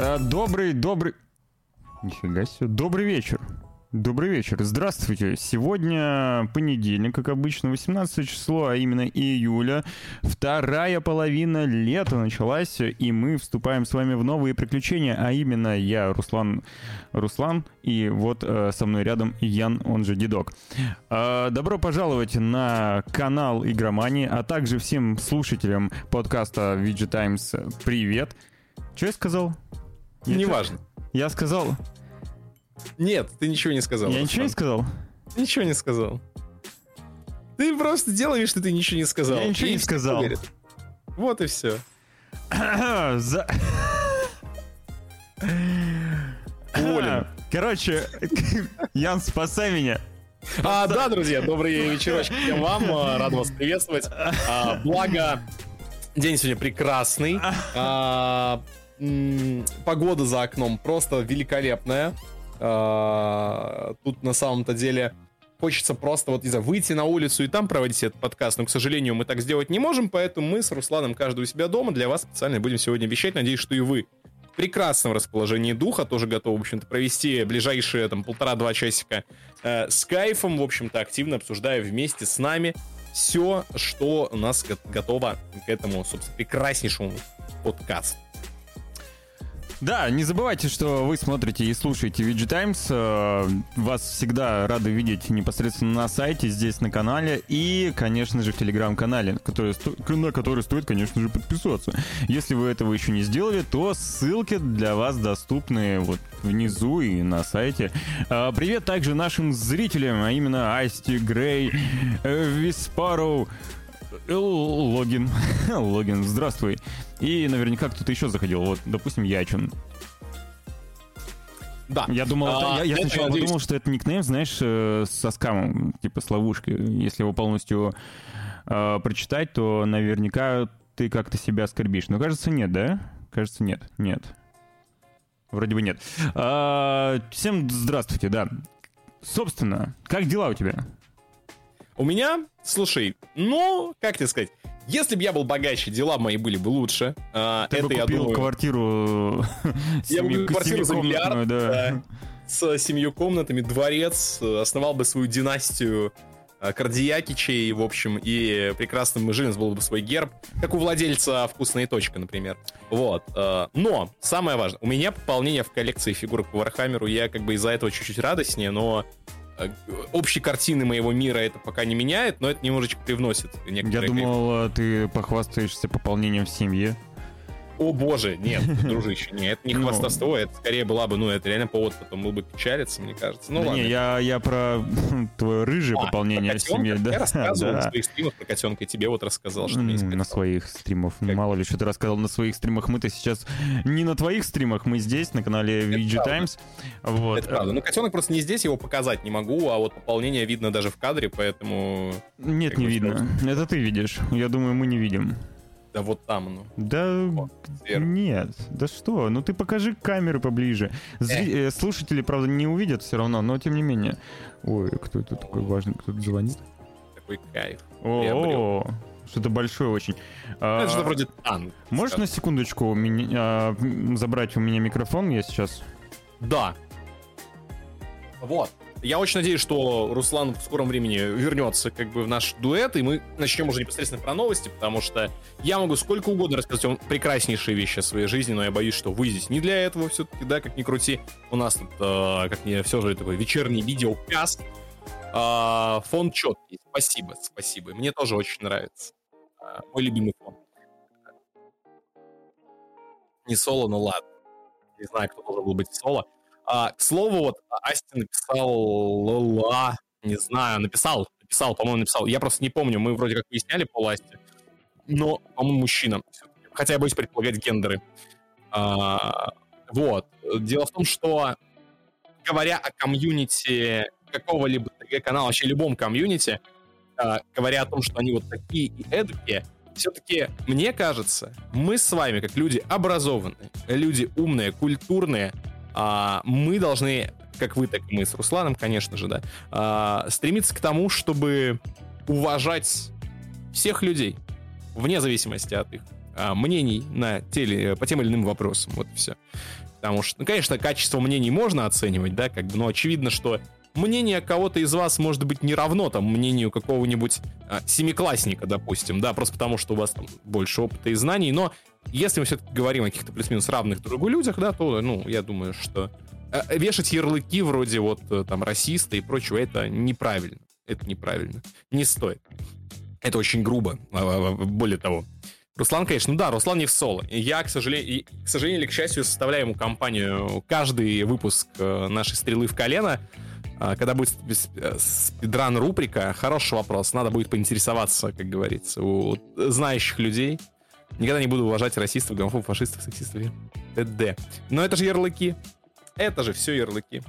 Э, добрый, добрый... Нифига себе. Добрый вечер. Добрый вечер. Здравствуйте. Сегодня понедельник, как обычно, 18 число, а именно июля. Вторая половина лета началась, и мы вступаем с вами в новые приключения, а именно я, Руслан, Руслан, и вот э, со мной рядом Ян, он же Дедок. Э, добро пожаловать на канал Игромании, а также всем слушателям подкаста VG Times привет. Что я сказал? Неважно. Я сказал... Нет, ты ничего не сказал. Я ничего не сказал? Ничего не сказал. Ты просто делаешь, что ты ничего не сказал. Я ничего не сказал. Вот и все. Уволен. Короче, Ян, спасай меня. А, да, друзья, добрый вечерочек всем вам. а, Рад вас приветствовать. А, Благо, день сегодня прекрасный. А, Погода за окном просто великолепная. А, Тут на самом-то деле хочется просто вот, знаю, выйти на улицу и там проводить этот подкаст, но, к сожалению, мы так сделать не можем, поэтому мы с Русланом каждый у себя дома для вас специально будем сегодня вещать. Надеюсь, что и вы в прекрасном расположении духа тоже готовы, в общем-то, провести ближайшие там полтора-два часика э, с кайфом, в общем-то, активно обсуждая вместе с нами все, что у нас го- готово к этому, собственно, прекраснейшему подкасту. Да, не забывайте, что вы смотрите и слушаете VG Times. Э, Вас всегда рады видеть непосредственно на сайте, здесь на канале и, конечно же, в телеграм-канале, на который стоит, конечно же, подписываться. Если вы этого еще не сделали, то ссылки для вас доступны вот внизу и на сайте. А, Привет также нашим зрителям, а именно Асти, Грей, э, Виспару, э, Логин. Логин, здравствуй. И наверняка кто-то еще заходил. Вот, допустим, Ячун. Да. Я думал, А, это- я, я сначала надеюсь, подумал, что это никнейм, знаешь, э, со скамом, типа с ловушкой. Если его полностью э, прочитать, то наверняка ты как-то себя оскорбишь. Но кажется, нет, да? Кажется, нет. Нет. Вроде бы нет. А, всем здравствуйте, да. Собственно, как дела у тебя? У меня, слушай, ну, как тебе сказать, если бы я был богаче, дела мои были бы лучше. А, Ты это, бы я купил думаю, квартиру Я бы купил квартиру за миллиард, да. да. с семью комнатами, дворец, э, основал бы свою династию э, Кардиакичей, в общем, и прекрасным нас был бы свой герб, как у владельца «Вкусно и точка», например. Вот. э, Но, самое важное, у меня пополнение в коллекции фигурок по Warhammer у, я как бы из-за этого чуть-чуть радостнее, но э, общей картины моего мира это пока не меняет, но это немножечко привносит Я думал, э, ты похвастаешься пополнением в семье. О боже, нет, дружище, нет, это не Ну. хвастовство, это скорее была бы, ну, это реально повод потом был бы печалиться, мне кажется. Ну Да ладно. не, я, я про твое рыжее А, пополнение котенка? Да, Я рассказывал на да. своих стримах про котенка, и тебе вот рассказал, что у меня есть М, На своих стримах. Как? Мало ли, что ты рассказал на своих стримах. Мы-то сейчас не на твоих стримах, мы здесь, на канале VG. Times. Вот. Это правда. Ну, котенок просто не здесь, его показать не могу, а вот пополнение видно даже в кадре, поэтому... Нет, не видно. Это ты видишь. Я думаю, мы не видим. Да вот там, ну. Да Вот, сверху. нет, да что, ну ты покажи камеры поближе. Зри- э, Слушатели, правда, не увидят все равно, но тем не менее. Ой, кто это такой важный, кто-то звонит? Такой кайф. О, что-то большое очень. Ну, А, Это что-то вроде танк. Можешь на скажем. секундочку у меня, а, забрать у меня микрофон? Я сейчас... Да. Вот. Я очень надеюсь, что Руслан в скором времени вернется как бы в наш дуэт, и мы начнем уже непосредственно про новости, потому что я могу сколько угодно рассказать вам прекраснейшие вещи о своей жизни, но я боюсь, что вы здесь не для этого все-таки, да, как ни крути. У нас тут, э, как не все же, такой вечерний видеокаст. А, фон четкий. Спасибо, спасибо. Мне тоже очень нравится. А, мой любимый фон. Не соло, но ладно. Не знаю, кто должен был быть соло. А, к слову, вот Асти написал ла, не знаю, написал, написал, по-моему, написал. Я просто не помню, мы вроде как выясняли пол Асти, но, по-моему, мужчина. Хотя я боюсь предполагать гендеры. А, вот. Дело в том, что говоря о комьюнити какого-либо ТГ-канала, вообще любом комьюнити, а, говоря о том, что они вот такие и эдакие, все-таки, мне кажется, мы с вами, как люди образованные, люди умные, культурные, а, мы должны, как вы, так и мы с Русланом, конечно же, да, а, стремиться к тому, чтобы уважать всех людей, вне зависимости от их а, мнений на теле, по тем или иным вопросам. Вот и все. Потому что, ну, конечно, качество мнений можно оценивать, да, как бы, но очевидно, что мнение кого-то из вас может быть не равно там мнению какого-нибудь а, семиклассника, допустим, да, просто потому что у вас там больше опыта и знаний, но если мы все-таки говорим о каких-то плюс-минус равных другу людях, да, то, ну, я думаю, что а, вешать ярлыки вроде вот э, там расиста и прочего, это неправильно. Это неправильно. Не стоит. Это очень грубо, а, более того. Руслан, конечно, ну да, Руслан не в соло. Я, к сожалению, к сожалению или к счастью, составляю ему компанию каждый выпуск э, нашей «Стрелы в колено». А, когда будет э, спидран рубрика, хороший вопрос. Надо будет поинтересоваться, как говорится, у знающих людей. Никогда не буду уважать расистов, гомофобов, фашистов, сексистов т.д. Но это же ярлыки. Это же все ярлыки.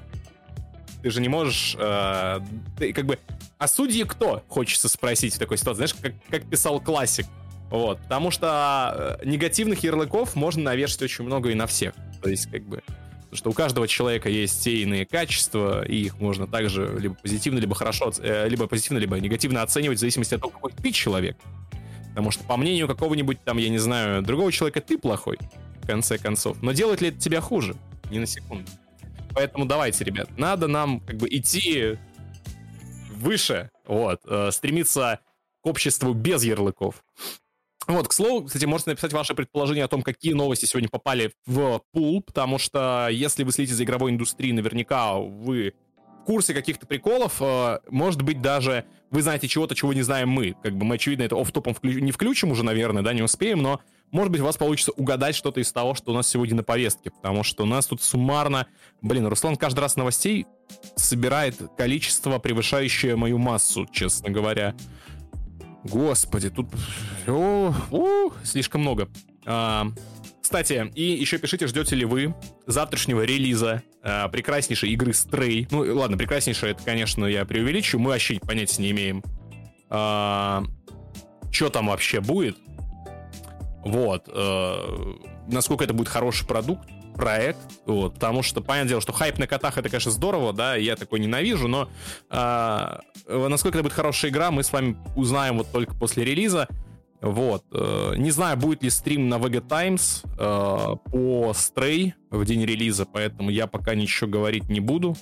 Ты же не можешь... Э, ты как бы... А судьи кто? Хочется спросить в такой ситуации. Знаешь, как, как писал классик. Вот. Потому что э, негативных ярлыков можно навешать очень много и на всех. То есть, как бы... Потому что у каждого человека есть те иные качества, и их можно также либо позитивно, либо хорошо, э, либо позитивно, либо негативно оценивать в зависимости от того, какой ты человек. Потому что, по мнению какого-нибудь там, я не знаю, другого человека, ты плохой, в конце концов. Но делает ли это тебя хуже? Ни на секунду. Поэтому давайте, ребят, надо нам как бы идти выше, вот, э, стремиться к обществу без ярлыков. Вот, к слову, кстати, можете написать ваше предположение о том, какие новости сегодня попали в пул, потому что если вы следите за игровой индустрией, наверняка вы курсе каких-то приколов, э, может быть, даже вы знаете чего-то, чего не знаем мы. Как бы мы, очевидно, это офф-топом вклю- не включим уже, наверное, да, не успеем, но, может быть, у вас получится угадать что-то из того, что у нас сегодня на повестке, потому что у нас тут суммарно... Блин, Руслан каждый раз новостей собирает количество, превышающее мою массу, честно говоря. Господи, тут о, о, слишком много. А, кстати, и еще пишите, ждете ли вы завтрашнего релиза а, прекраснейшей игры Stray. Ну, ладно, прекраснейшая, это, конечно, я преувеличу, мы вообще понятия не имеем. А, что там вообще будет? Вот. А, насколько это будет хороший продукт проект, вот, потому что, понятное дело, что хайп на котах это, конечно, здорово, да, я такой ненавижу, но э, насколько это будет хорошая игра, мы с вами узнаем вот только после релиза. Вот. Э, не знаю, будет ли стрим на VG Times э, по Stray в день релиза, поэтому я пока ничего говорить не буду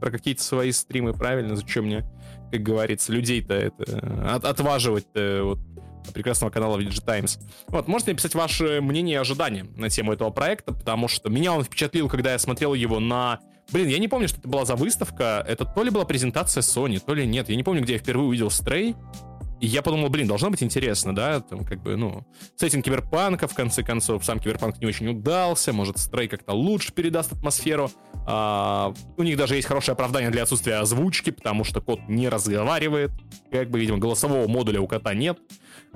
про какие-то свои стримы, правильно? Зачем мне, как говорится, людей-то это от, отваживать вот, прекрасного канала VG Times. Вот, можете написать ваше мнение и ожидания на тему этого проекта, потому что меня он впечатлил, когда я смотрел его на... Блин, я не помню, что это была за выставка. Это то ли была презентация Sony, то ли нет. Я не помню, где я впервые увидел Stray. И я подумал, блин, должно быть интересно, да, там как бы, ну, сеттинг киберпанка, в конце концов, сам киберпанк не очень удался, может, стрей как-то лучше передаст атмосферу. А, у них даже есть хорошее оправдание для отсутствия озвучки, потому что кот не разговаривает, как бы, видимо, голосового модуля у кота нет.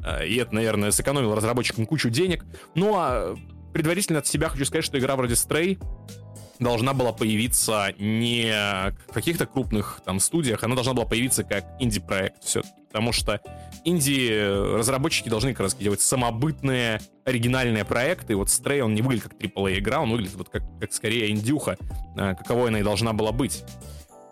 А, и это, наверное, сэкономило разработчикам кучу денег. Ну, а предварительно от себя хочу сказать, что игра вроде Stray должна была появиться не в каких-то крупных там студиях, она должна была появиться как инди-проект все потому что инди-разработчики должны как раз делать самобытные, оригинальные проекты, и вот Stray, он не выглядит как AAA игра, он выглядит вот как, как скорее индюха, а, каковой она и должна была быть.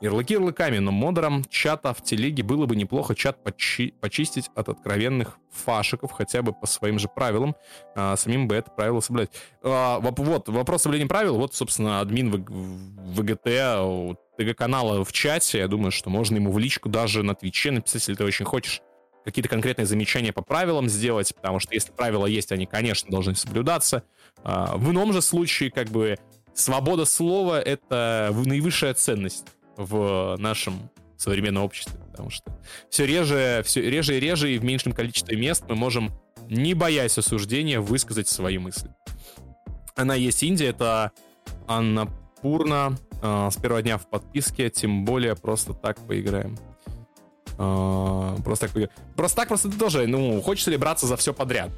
Ярлыки ярлыками, но модерам чата в телеге было бы неплохо чат почи- почистить от откровенных фашиков, хотя бы по своим же правилам. А, самим бы это правило соблюдать. А, вот, вопрос соблюдения правил. Вот, собственно, админ в ВГТ, ТГ-канала в чате. Я думаю, что можно ему в личку даже на Твиче написать, если ты очень хочешь какие-то конкретные замечания по правилам сделать, потому что если правила есть, они, конечно, должны соблюдаться. А, в ином же случае, как бы, свобода слова — это наивысшая ценность в нашем современном обществе, потому что все реже, все реже и реже и в меньшем количестве мест мы можем, не боясь осуждения, высказать свои мысли. Она есть Индия, это Анна Пурна, э, с первого дня в подписке, тем более просто так поиграем. Э, просто так поиграем. Просто так, просто тоже, ну, хочется ли браться за все подряд?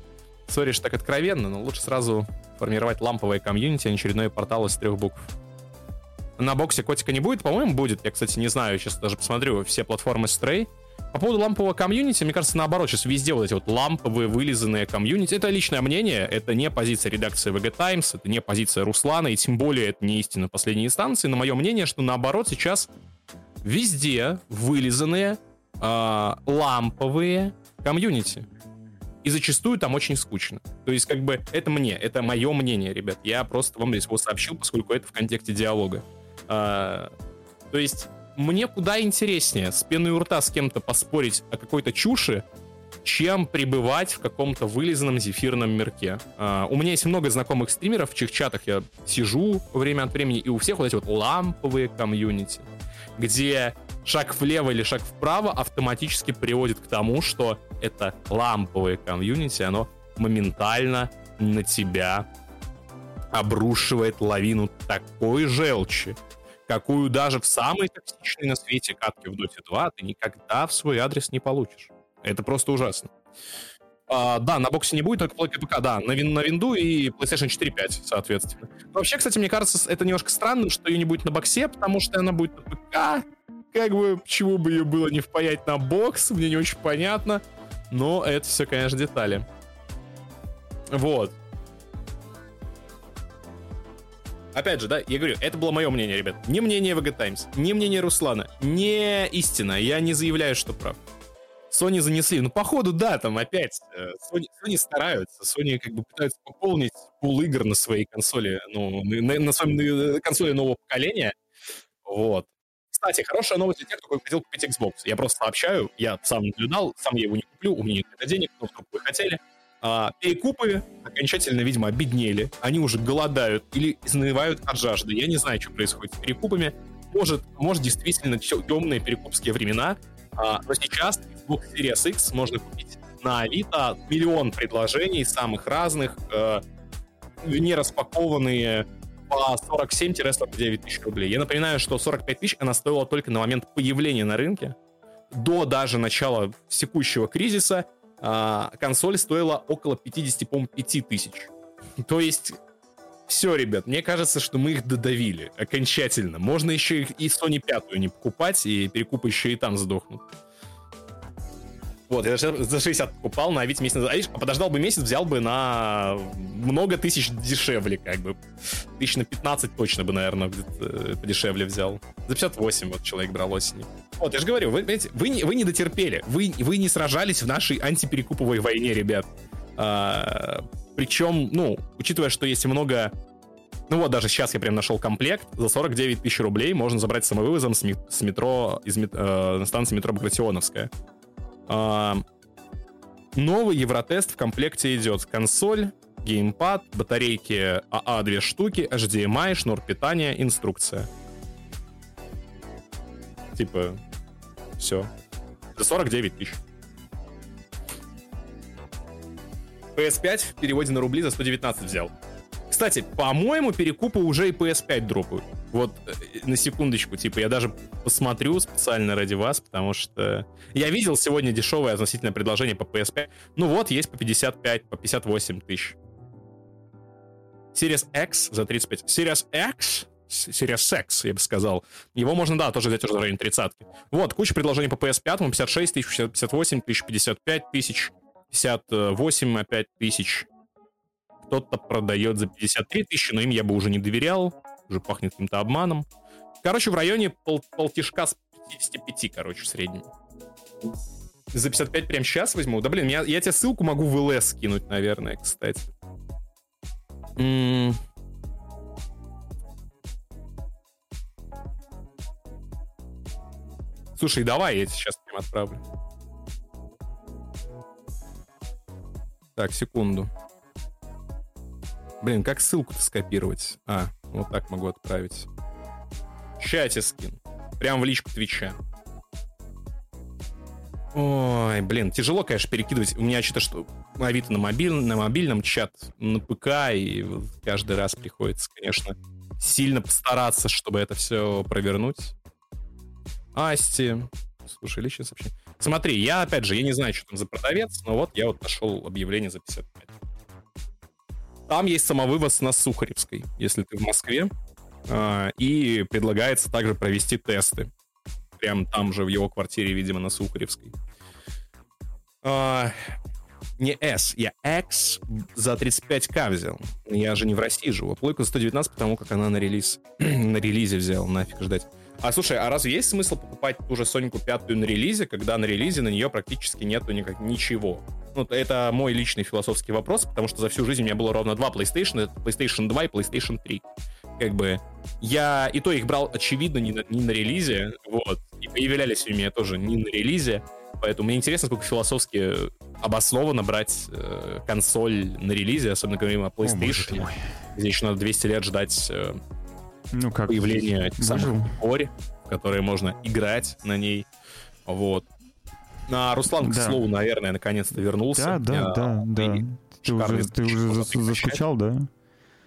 Сори, что так откровенно, но лучше сразу формировать ламповое комьюнити, а не очередной портал из трех букв на боксе котика не будет, по-моему, будет. Я, кстати, не знаю, сейчас даже посмотрю все платформы Stray. По поводу лампового комьюнити, мне кажется, наоборот, сейчас везде вот эти вот ламповые, вылизанные комьюнити. Это личное мнение, это не позиция редакции VG Times, это не позиция Руслана, и тем более это не истина последней инстанции. Но мое мнение, что наоборот сейчас везде вылизанные э, ламповые комьюнити. и зачастую там очень скучно. То есть, как бы, это мне, это мое мнение, ребят. Я просто вам здесь его сообщил, поскольку это в контексте диалога. А, то есть, мне куда интереснее с пеной у рта с кем-то поспорить о какой-то чуши, чем пребывать в каком-то вылизанном зефирном мирке. А, у меня есть много знакомых стримеров, в чьих чатах я сижу время от времени, и у всех вот эти вот ламповые комьюнити, где шаг влево или шаг вправо автоматически приводит к тому, что это ламповое комьюнити, оно моментально на тебя обрушивает лавину такой желчи, какую даже в самой токсичной на свете катке в Dota 2 ты никогда в свой адрес не получишь. Это просто ужасно. А, да, на боксе не будет, только плойка ПК, да, на, вин, на винду и PlayStation 4 5, соответственно. Но вообще, кстати, мне кажется, это немножко странным, что ее не будет на боксе, потому что она будет на ПК. Как бы, почему бы ее было не впаять на бокс, мне не очень понятно. Но это все, конечно, детали. Вот. Опять же, да, я говорю, это было мое мнение, ребят. Не мнение VG Times, не мнение Руслана, не истина. Я не заявляю, что прав. Sony занесли. Ну, походу, да, там опять э, Sony, Sony стараются. Sony как бы пытаются пополнить пул игр на своей консоли, ну, на, на своей на консоли нового поколения. Вот. Кстати, хорошая новость для тех, кто хотел купить Xbox. Я просто сообщаю, я сам наблюдал, сам я его не куплю, у меня нет денег, но вдруг вы хотели. А, перекупы окончательно, видимо, обеднели. Они уже голодают или изнывают от жажды. Я не знаю, что происходит с перекупами. Может, может действительно темные перекупские времена, а, но сейчас Xbox Series X можно купить на Авито. Миллион предложений самых разных, э, не распакованные по 47-49 тысяч рублей. Я напоминаю, что 45 тысяч она стоила только на момент появления на рынке. До даже начала текущего кризиса а, консоль стоила около 55 тысяч. То есть все, ребят, мне кажется, что мы их додавили окончательно. Можно еще и Sony 5 не покупать, и перекупы еще и там сдохнут. Вот, я за 60 покупал на Авито месяц. А подождал бы месяц, взял бы на много тысяч дешевле, как бы. Тысяч на 15 точно бы, наверное, э, подешевле взял. За 58 вот человек брал осенью. Вот, я же говорю, вы, понимаете, вы, не, вы не дотерпели. Вы, вы не сражались в нашей антиперекуповой войне, ребят. А, причем, ну, учитывая, что есть много ну вот, даже сейчас я прям нашел комплект. За 49 тысяч рублей можно забрать самовывозом с, метро, из э, станции метро Багратионовская. Новый Евротест в комплекте идет консоль, геймпад, батарейки АА 2 штуки, HDMI, шнур питания, инструкция. Типа, все. За 49 тысяч. PS5 в переводе на рубли за 119 взял. Кстати, по-моему, перекупы уже и PS5 дропают. Вот э, на секундочку, типа, я даже посмотрю специально ради вас, потому что я видел сегодня дешевое относительное предложение по PS5. Ну вот, есть по 55, по 58 тысяч. Series X за 35. Series X Series X, я бы сказал. Его можно, да, тоже взять уже в районе 30 Вот, куча предложений по PS5, 56 тысяч, 58 тысяч, 55 тысяч, 58 опять тысяч кто-то продает за 53 тысячи, но им я бы уже не доверял, уже пахнет каким-то обманом. Короче, в районе пол полтишка с 55, короче, в среднем. За 55 прям сейчас возьму? Да блин, я, я тебе ссылку могу в ЛС скинуть, наверное, кстати. М -м Слушай, давай я тебе сейчас прям отправлю. Так, секунду. Блин, как ссылку-то скопировать? А, вот так могу отправить. В чате скин. Прям в личку Твича. Ой, блин, тяжело, конечно, перекидывать. У меня что-то, что Авито на, мобиль, на мобильном, чат на ПК, и каждый раз приходится, конечно, сильно постараться, чтобы это все провернуть. Асти. Слушай, личное сообщение. Смотри, я, опять же, я не знаю, что там за продавец, но вот я вот нашел объявление за 55. Там есть самовывоз на Сухаревской, если ты в Москве. А, и предлагается также провести тесты. Прям там же, в его квартире, видимо, на Сухаревской. А, не S, я X за 35к взял. Я же не в России живу. Плойку за 119, потому как она на релиз на релизе взял, нафиг ждать. А слушай, а разве есть смысл покупать ту же Соньку пятую на релизе, когда на релизе на нее практически нету никак, ничего? Ну, это мой личный философский вопрос, потому что за всю жизнь у меня было ровно два PlayStation, это PlayStation 2 и PlayStation 3. Как бы я и то их брал, очевидно, не на, не на релизе, вот, и появлялись у меня тоже не на релизе, поэтому мне интересно, сколько философски обоснованно брать э, консоль на релизе, особенно говорим о PlayStation, о, где еще надо 200 лет ждать э, ну, как появления этих самых в которые можно играть на ней, вот. А Руслан, к да. слову, наверное, наконец-то вернулся. Да, да, да, да. Ты уже, ты уже заскучал, да?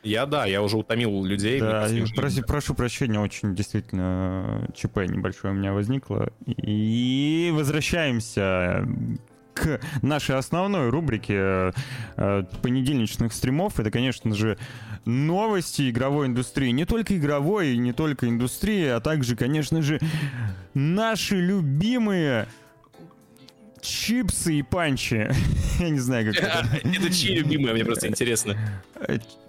Я, да, я уже утомил людей. Да, проси, прошу прощения, очень действительно ЧП небольшое у меня возникло. И возвращаемся к нашей основной рубрике э, понедельничных стримов. Это, конечно же, новости игровой индустрии. Не только игровой, не только индустрии, а также, конечно же, наши любимые чипсы и панчи. я не знаю, как это. это чьи любимые, мне просто интересно.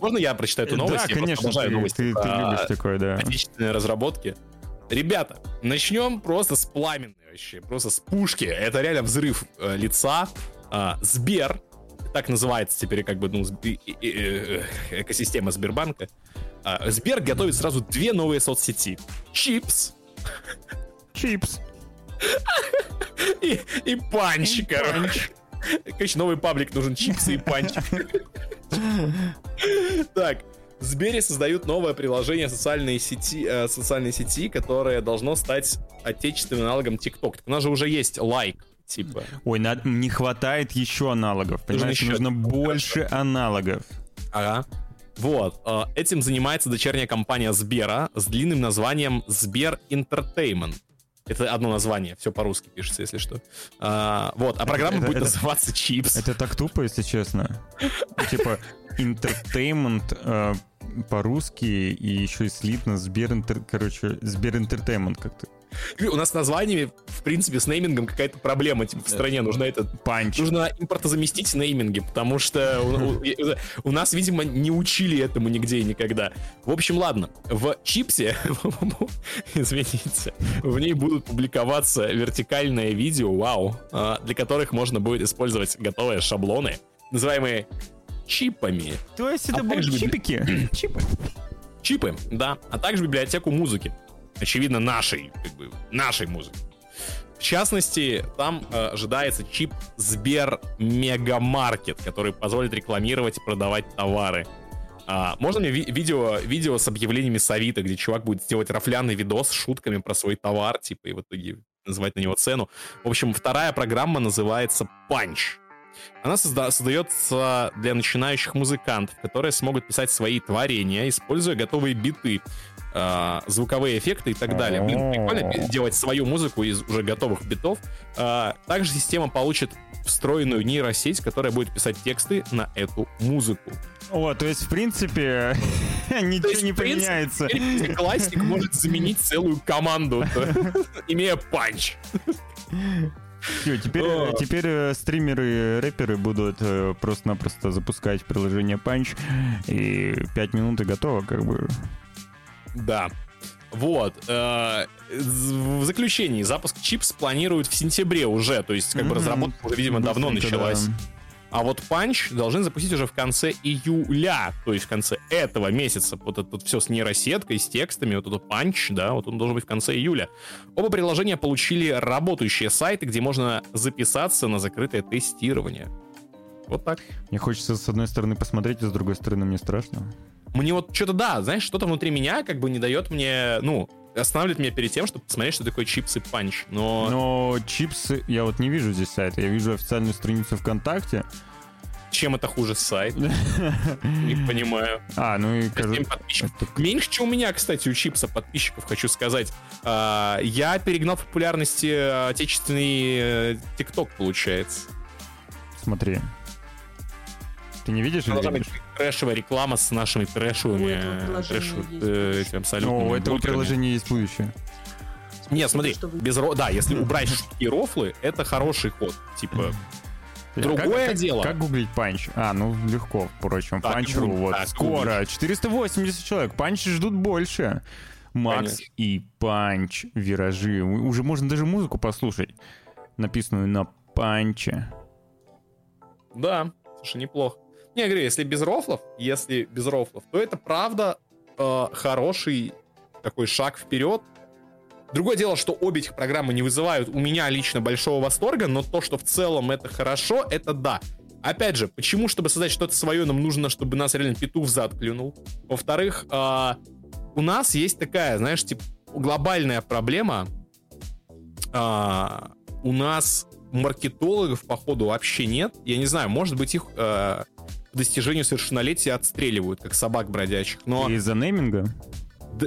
Можно я прочитаю эту новость? Да, конечно, ты, новости ты, ты любишь такое, да. Отечественные разработки. Ребята, начнем просто с пламенной вообще, просто с пушки. Это реально взрыв э, лица. Э, Сбер, так называется теперь как бы ну, э, э, экосистема Сбербанка. Э, Сбер готовит сразу две новые соцсети. Chips. Chips. И, и Punch, и короче. Punch. Короче, новый паблик нужен чипсы и панч. Так, в Сбере создают новое приложение социальной сети, э, социальной сети, которое должно стать отечественным аналогом TikTok. у нас же уже есть Likee, типа. Ой, надо, не хватает еще аналогов. Понимаешь, нужно, нужно больше аналогов. Ага. Вот. Э, этим занимается дочерняя компания Сбера с длинным названием Сбер Entertainment. Это одно название, все по-русски пишется, если что. А, вот, а программа это, будет это, называться Chips. Это так тупо, если честно. Типа, entertainment по-русски и еще и слитно Сбер, короче, Сбер Entertainment как-то. У нас с названиями, в принципе, с неймингом какая-то проблема типа, в стране. Нужно это... Панч. Нужно импортозаместить нейминги, потому что у, у, у нас, видимо, не учили этому нигде и никогда. В общем, ладно. В чипсе, извините, в ней будут публиковаться вертикальные видео, вау, а, для которых можно будет использовать готовые шаблоны, называемые чипами. То есть это а будут чипики? Чипы. Чипы, да. А также библиотеку музыки очевидно, нашей, как бы, нашей музыки. В частности, там э, ожидается чип Сбер Мегамаркет, который позволит рекламировать и продавать товары. А, можно мне ви- видео, видео с объявлениями с Авито, где чувак будет делать рафляный видос с шутками про свой товар, типа, и в итоге называть на него цену. В общем, вторая программа называется Punch. Она созда- создается для начинающих музыкантов, которые смогут писать свои творения, используя готовые биты, э, звуковые эффекты и так далее. Блин, прикольно делать свою музыку из уже готовых битов. Э, также система получит встроенную нейросеть, которая будет писать тексты на эту музыку. О, то есть, в принципе, ничего есть, не поменяется. Классик может заменить целую команду, имея Punch. Все, теперь, теперь э, стримеры, рэперы будут э, просто-напросто запускать приложение Punch, и 5 минут и готово, как бы. Да. Вот. Э, в заключении, запуск чипс планируют в сентябре уже, то есть как бы разработка уже, видимо, давно началась. А вот Punch должны запустить уже в конце июля, то есть в конце этого месяца. Вот это вот все с нейросеткой, с текстами, вот этот Punch, да, вот он должен быть в конце июля. Оба приложения получили работающие сайты, где можно записаться на закрытое тестирование. Вот так. Мне хочется с одной стороны посмотреть, а с другой стороны мне страшно мне вот что-то, да, знаешь, что-то внутри меня как бы не дает мне, ну, останавливает меня перед тем, чтобы посмотреть, что такое Chips и Punch. Но... Но чипсы, я вот не вижу здесь сайта, я вижу официальную страницу ВКонтакте. Чем это хуже сайт? Не понимаю. А, ну и... Меньше, чем у меня, кстати, у чипса подписчиков, хочу сказать. А, я перегнал популярности э, отечественный э, ТикТок, получается. Смотри. Ты не видишь? Должна быть трэшевая реклама с нашими трэшевыми... Трэш, э, абсолютно... Ну, у этого приложения есть будущее. Нет, смотри, без ро... да, если убрать шутки и рофлы, это хороший ход. Типа, Другое как, дело. Как, гуглить панч? А, ну легко, впрочем. Панч.ру, вот, так, скоро. 480 человек. Панчи ждут больше. Макс Конечно. и Панч виражи. У- Уже можно даже музыку послушать, написанную на Панче. Да, слушай, неплохо. Не, говорю, если без рофлов, если без рофлов, то это правда э, хороший такой шаг вперед. Другое дело, что обе этих программы не вызывают у меня лично большого восторга, но то, что в целом это хорошо, это да. Опять же, почему, чтобы создать что-то свое, нам нужно, чтобы нас реально петух в зад клюнул? Во-вторых, э, у нас есть такая, знаешь, типа, глобальная проблема. А, у нас маркетологов, походу, вообще нет. Я не знаю, может быть, их э, достижению совершеннолетия отстреливают, как собак бродячих. Но Из-за нейминга?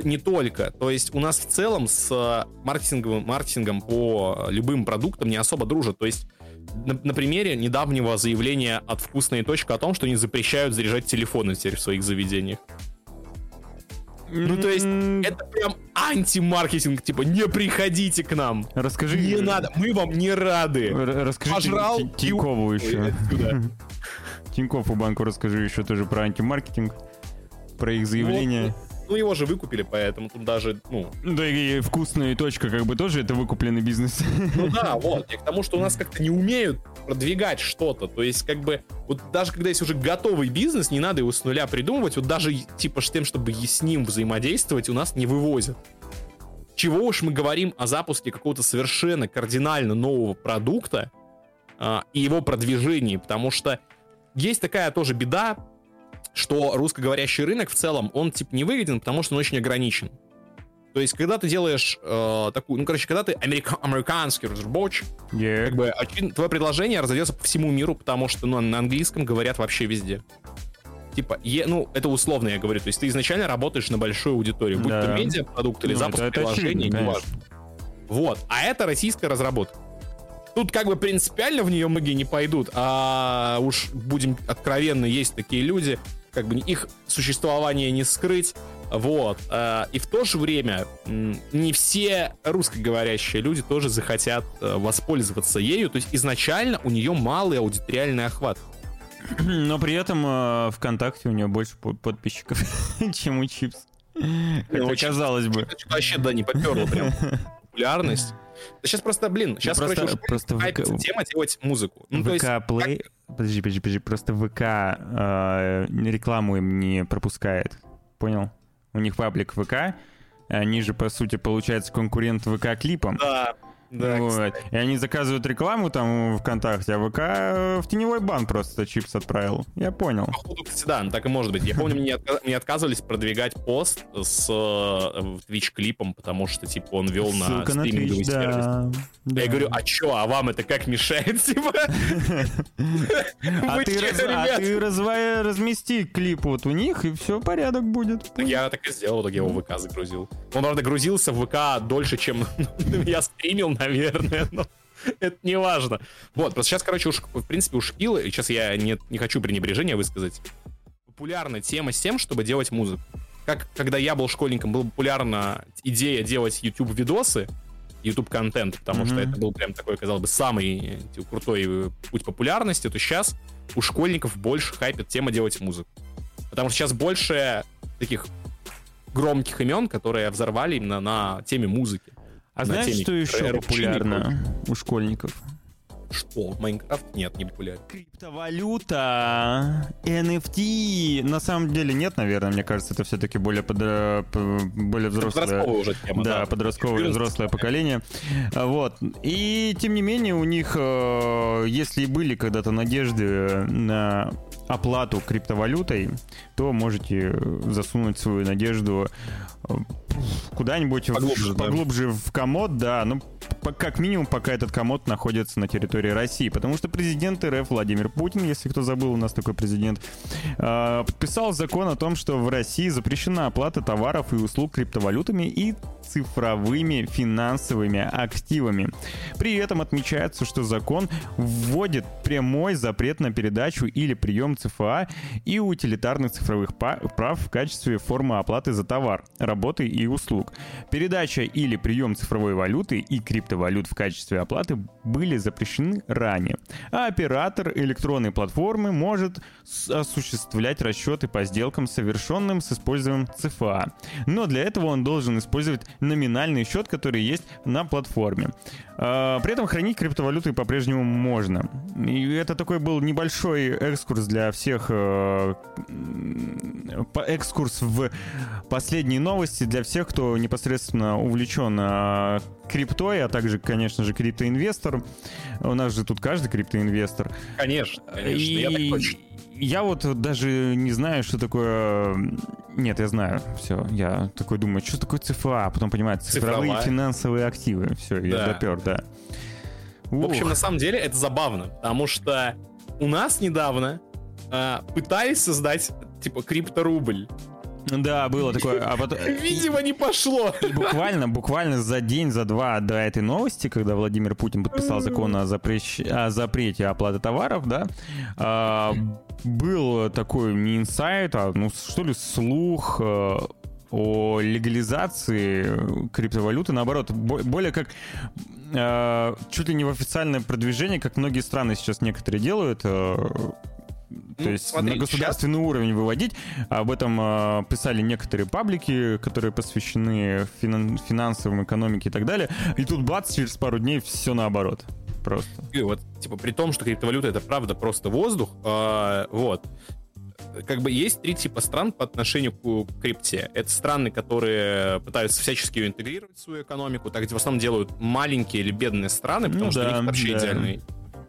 не только. То есть у нас в целом с э, маркетинговым, маркетингом по любым продуктам не особо дружат. То есть на, на примере недавнего заявления от «Вкусная точка» о том, что они запрещают заряжать телефоны теперь в своих заведениях. Ну, то есть, М, Это прям антимаркетинг, типа, не приходите к нам. Расскажи. Не надо, мы вам не рады. Расскажи Пожрал Тинькову еще. отсюда. Тинькову банку расскажи еще тоже про антимаркетинг, про их заявления. Ну, его же выкупили, поэтому тут даже, ну... Да и вкусная точка как бы тоже это выкупленный бизнес. Ну да, вот. И к тому, что у нас как-то не умеют продвигать что-то. То есть, как бы, вот даже когда есть уже готовый бизнес, не надо его с нуля придумывать. Вот даже, типа, с тем, чтобы и с ним взаимодействовать, у нас не вывозят. Чего уж мы говорим о запуске какого-то совершенно кардинально нового продукта а, и его продвижении, потому что есть такая тоже беда, что русскоговорящий рынок в целом, он типа не выгоден, потому что он очень ограничен. То есть, когда ты делаешь э, такую, ну, короче, когда ты америка- американский разработчик, Yeah. как бы, очевидно, твое предложение разойдется по всему миру, потому что, ну, на английском говорят вообще везде. Типа, е- ну, это условно я говорю, то есть ты изначально работаешь на большую аудиторию, будь то Да. медиапродукт или Ну, запуск это- это приложения, неважно. Вот, а это российская разработка. Тут как бы принципиально в нее многие не пойдут, а уж будем откровенны, есть такие люди, как бы их существование не скрыть, вот. э, И в то же время не все русскоговорящие люди тоже захотят э, воспользоваться ею, то есть изначально у нее малый аудиториальный охват. Но при этом э, ВКонтакте у нее больше по- подписчиков, чем у Чипс. Хотя, у Чипс- казалось бы. Вообще, да, не поперло прям популярность. Да сейчас просто, блин, сейчас, просто- короче, просто ВК тема делать музыку. Ну, то есть, ВК Play... Подожди, подожди, подожди. Просто ВК э, рекламу им не пропускает. Понял? У них паблик ВК. Они же, по сути, получается конкурент ВК клипом. да, да, Вот. кстати. И они заказывают рекламу там ВКонтакте, а ВК э, в теневой бан просто чипс отправил. Я понял. Походу, кстати, да, ну, так и может быть. Я помню, мне, мне отказывались продвигать пост с э, Twitch-клипом, потому что, типа, он вел на Ссылка на стриминговый Twitch, сервис. да. да. Я говорю, а чё, а вам это как мешает, типа? А ты, а размести клип вот у них, и все, порядок будет. Я так и сделал, так я его в ВК загрузил. Он, правда, грузился в ВК дольше, чем я стримил, наверное, но это не важно. Вот, просто сейчас, короче, уж, в принципе, у Шкилы, сейчас я не, не хочу пренебрежения высказать, популярна тема с тем, чтобы делать музыку. Как когда я был школьником, была популярна идея делать YouTube-видосы, YouTube-контент, потому что Мгм. это был прям такой, казалось бы, самый э, крутой э, путь популярности, то сейчас у школьников больше хайпит тема делать музыку. Потому что сейчас больше таких громких имен, которые взорвали именно на теме музыки. А На знаешь, теме что еще популярно у школьников? Что? Майнкрафт? Нет, не популярен. Криптовалюта, NFT. На самом деле нет, наверное, мне кажется, это все-таки более, подро- п- более взрослое. Подростковая уже тема, да, да. подростковое 14. взрослое поколение. Вот. И тем не менее, у них, э, если и были когда-то надежды на оплату криптовалютой, то можете засунуть свою надежду куда-нибудь в- Поглубже, да. поглубже в комод, да, ну, по- как минимум, пока этот комод находится на территории России. Потому что президент РФ Владимир Путин, если кто забыл, у нас такой президент, э, подписал закон о том, что в России запрещена оплата товаров и услуг криптовалютами и цифровыми финансовыми активами. При этом отмечается, что закон вводит прямой запрет на передачу или прием ЦФА и утилитарных цифровых прав в качестве формы оплаты за товар, работы и и услуг. Передача или прием цифровой валюты и криптовалют в качестве оплаты были запрещены ранее. А оператор электронной платформы может осуществлять расчеты по сделкам, совершенным с использованием ЦФА. Но для этого он должен использовать номинальный счет, который есть на платформе. А, при этом хранить криптовалюты по-прежнему можно. И это такой был небольшой экскурс для всех, э, экскурс в последние новости для всех, кто непосредственно увлечен э, криптой, а также, конечно же, криптоинвестор. У нас же тут каждый криптоинвестор. Конечно, конечно, и... я так точно я вот даже не знаю, что такое... Нет, я знаю. Все, я такой думаю, что такое ЦФА? Потом понимаю, цифровые Цифровая. финансовые активы. Все, да. я допер, да. В общем, на самом деле это забавно, потому что у нас недавно э, пытались создать типа крипторубль. Да, было такое. А потом... Видимо, не пошло. И буквально, буквально за день, за два до этой новости, когда Владимир Путин подписал закон о, запрещ... о запрете оплаты товаров, да, а, был такой не инсайт, а, ну, что ли, слух э, о легализации криптовалюты, наоборот, более как э, чуть ли не в официальное продвижение, как многие страны сейчас некоторые делают, э, то ну, есть смотри, на государственный сейчас... уровень выводить. Об этом э, писали некоторые паблики, которые посвящены финан- финансовым, экономике и так далее. И тут бац, через пару дней все наоборот. Просто. И вот, типа, при том, что криптовалюта это правда просто воздух, э, вот, как бы есть три типа стран по отношению к крипте. Это страны, которые пытаются всячески ее интегрировать в свою экономику, так где в основном делают маленькие или бедные страны, потому ну, что да, у них вообще да. идеальный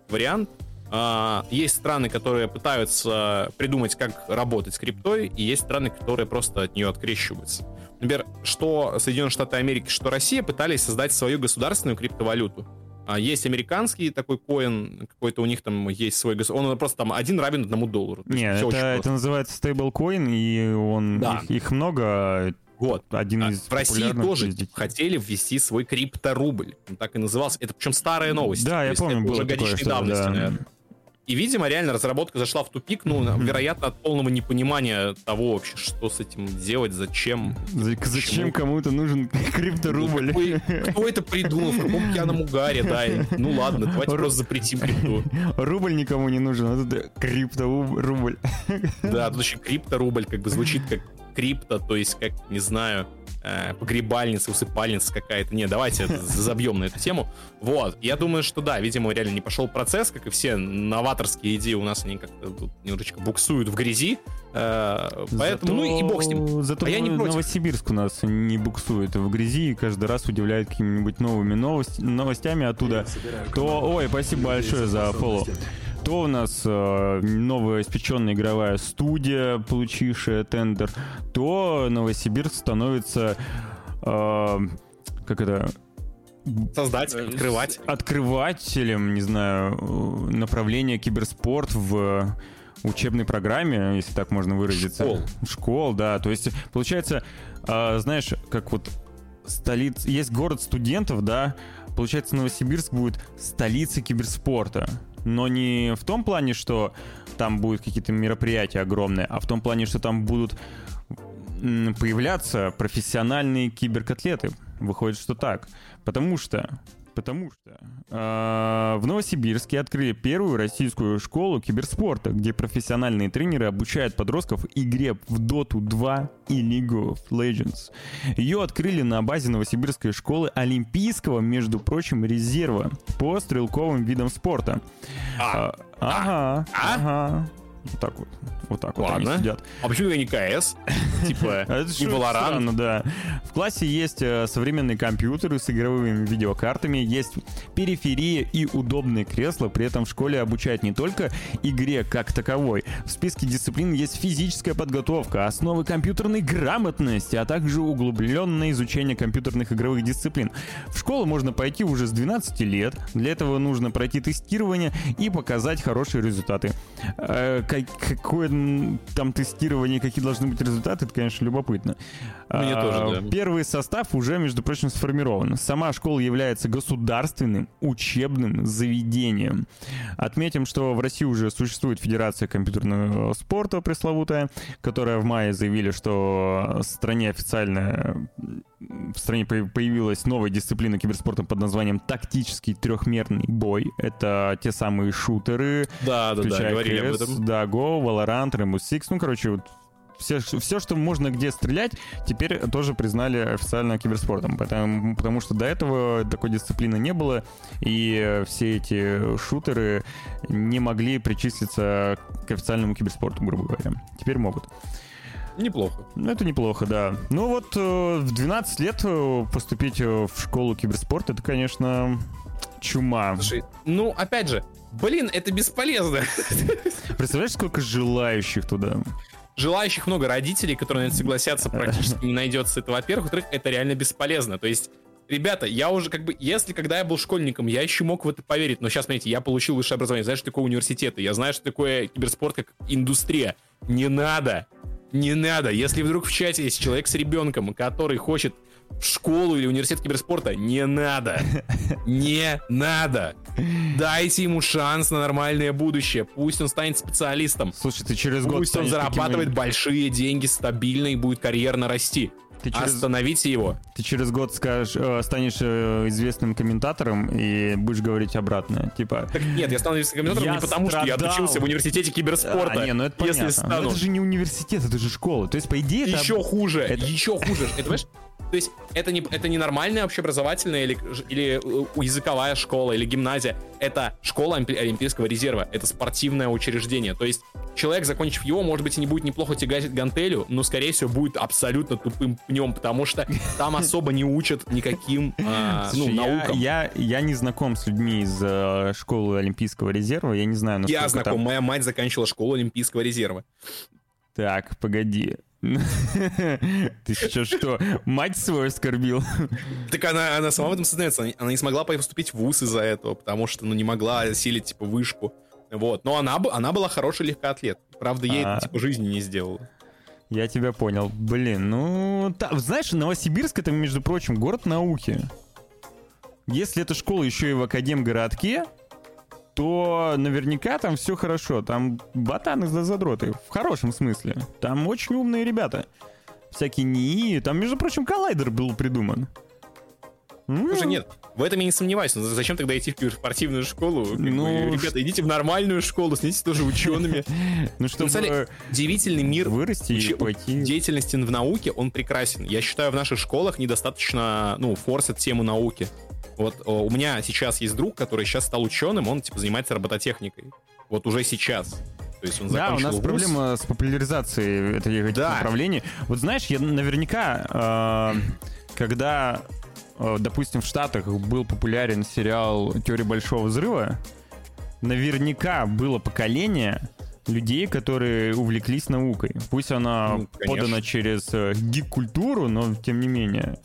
вариант. А, есть страны, которые пытаются придумать, как работать с криптой, и есть страны, которые просто от нее открещиваются. Например, что Соединенные Штаты Америки, что Россия пытались создать свою государственную криптовалюту. А, есть американский такой коин, какой-то у них там есть свой он просто там один равен одному доллару. Нет, это, это называется стейблкоин, и он да. их, их много. Вот. Один а, из в России тоже ездить. хотели ввести свой крипторубль. Он так и назывался. Это причем старая новость. Да, я помню, было уже годичной давности, да. наверное. И, видимо, реально разработка зашла в тупик, ну, mm-hmm. вероятно, от полного непонимания того вообще, что с этим делать, зачем. Зачем кому-то нужен крипторубль? Ну, кто это придумал, в каком пьяном угаре, да? Ну ладно, давайте Ру... просто запретим крипту. Рубль никому не нужен, а тут крипторубль. Да, тут еще крипторубль как бы звучит как крипто, то есть как, не знаю, э, погребальница, усыпальница какая-то. Не, давайте забьем на эту тему. Вот, я думаю, что да, видимо, реально не пошел процесс, как и все новаторские идеи у нас, они как-то немножечко буксуют в грязи. Э, поэтому, зато, ну и бог с ним. Зато а я не против. Новосибирск у нас не буксует в грязи и каждый раз удивляет какими-нибудь новыми новость, новостями оттуда. То, ой, спасибо большое за фоллоу то у нас э, новая испеченная игровая студия, получившая тендер, то Новосибирск становится, э, как это, Создать, э, открывать. Открывателем, не знаю, направления киберспорт в учебной программе, если так можно выразиться. Школ. Школ, да. То есть, получается, знаешь, как вот столица... Есть город студентов, да, получается, Новосибирск будет столицей киберспорта но не в том плане, что там будут какие-то мероприятия огромные, а в том плане, что там будут появляться профессиональные киберкотлеты. Выходит, что так. Потому что Потому что э, в Новосибирске открыли первую российскую школу киберспорта, где профессиональные тренеры обучают подростков игре в Dota 2 и League of Legends. Ее открыли на базе Новосибирской школы Олимпийского, между прочим, резерва по стрелковым видам спорта. А, а, ага, а? ага. Вот так вот. Вот так Ладно. вот они сидят. А почему я не КС? Типа, не Valorant? да. В классе есть э, современные компьютеры с игровыми видеокартами, есть периферия и удобные кресла. При этом в школе обучают не только игре как таковой. В списке дисциплин есть физическая подготовка, основы компьютерной грамотности, а также углубленное изучение компьютерных игровых дисциплин. В школу можно пойти уже с 12 лет. Для этого нужно пройти тестирование и показать хорошие результаты. Как, какое там тестирование, какие должны быть результаты, это, конечно, любопытно. Мне а, тоже, да. Первый состав уже, между прочим, сформирован. Сама школа является государственным учебным заведением. Отметим, что в России уже существует Федерация компьютерного спорта пресловутая, которая в мае заявили, что в стране официально в стране появилась новая дисциплина киберспорта под названием тактический трехмерный бой. Это те самые шутеры. Да, да, да, говорили CS, об этом. Да, Go, Valorant, Rainbow Six, ну, короче, вот все, все, что можно где стрелять, теперь тоже признали официально киберспортом. Потому, потому что до этого такой дисциплины не было, и все эти шутеры не могли причислиться к официальному киберспорту, грубо говоря. Теперь могут. Неплохо. Ну, это неплохо, да. Ну вот э, в 12 лет э, поступить э, в школу киберспорта, это, конечно, чума. Слушай, ну, опять же, блин, это бесполезно. Представляешь, сколько желающих туда? Желающих много родителей, которые на это согласятся, практически не найдется. Это, во-первых. Во-вторых, это реально бесполезно. То есть Ребята, я уже как бы, если когда я был школьником, я еще мог в это поверить, но сейчас, смотрите, я получил высшее образование, знаешь, что такое университеты, я знаю, что такое киберспорт как индустрия. Не надо, не надо. Если вдруг в чате есть человек с ребенком, который хочет в школу или университет киберспорта, не надо. Не надо. Дайте ему шанс на нормальное будущее. Пусть он станет специалистом. Слушай, ты через Пусть год Пусть он зарабатывает таким... большие деньги стабильно и будет карьерно расти. Ты через... Остановите его. Ты через год скажешь, э, станешь э, известным комментатором и будешь говорить обратное. Типа. Так нет, я стану известным комментатором не потому, страдал. что я отучился в университете киберспорта. А, не, ну это если понятно. стану. Но это же не университет, это же школа. То есть, по идее, это... Еще хуже, это... еще хуже. Это, понимаешь? То есть это не, это не нормальная общеобразовательная или, или э, языковая школа или гимназия. Это школа Олимпийского резерва. Это спортивное учреждение. То есть человек, закончив его, может быть, и не будет неплохо тягать гантелю, но, скорее всего, будет абсолютно тупым пнем, потому что там особо не учат никаким а, ну, наукам. Я, я, я не знаком с людьми из э, школы Олимпийского резерва. Я не знаю, насколько Я знаком. Там... Моя мать заканчивала школу Олимпийского резерва. Так, погоди. Ты сейчас что, мать свою оскорбил? Так она, она сама в этом сознается. Она не смогла поступить в ВУЗ из-за этого, потому что, ну, не могла осилить, типа, вышку. Вот. Но она, она была хороший легкоатлет. Правда, ей а... это, типа, жизни не сделала. Я тебя понял. Блин, ну... Та, знаешь, Новосибирск — это, между прочим, город науки. Если эта школа еще и в Академгородке, то наверняка там все хорошо. Там ботаны за задроты. В хорошем смысле. Там очень умные ребята. Всякие НИИ. Там, между прочим, коллайдер был придуман. Слушай, нет, в этом я не сомневаюсь. Но зачем тогда идти в спортивную школу? Ну, ребята, идите в нормальную школу, становитесь тоже учеными. Ну, что удивительный мир вырасти пойти. деятельности в науке, он прекрасен. Я считаю, в наших школах недостаточно, ну, форсят тему науки. Вот у меня сейчас есть друг, который сейчас стал ученым, он типа занимается робототехникой. Вот уже сейчас. То есть он да, у нас вуз. проблема с популяризацией этих, да. направлений. Вот знаешь, я наверняка, э, когда, э, допустим, в Штатах был популярен сериал «Теория большого взрыва», наверняка было поколение людей, которые увлеклись наукой. Пусть она ну, подана через э, гик-культуру, но тем не менее.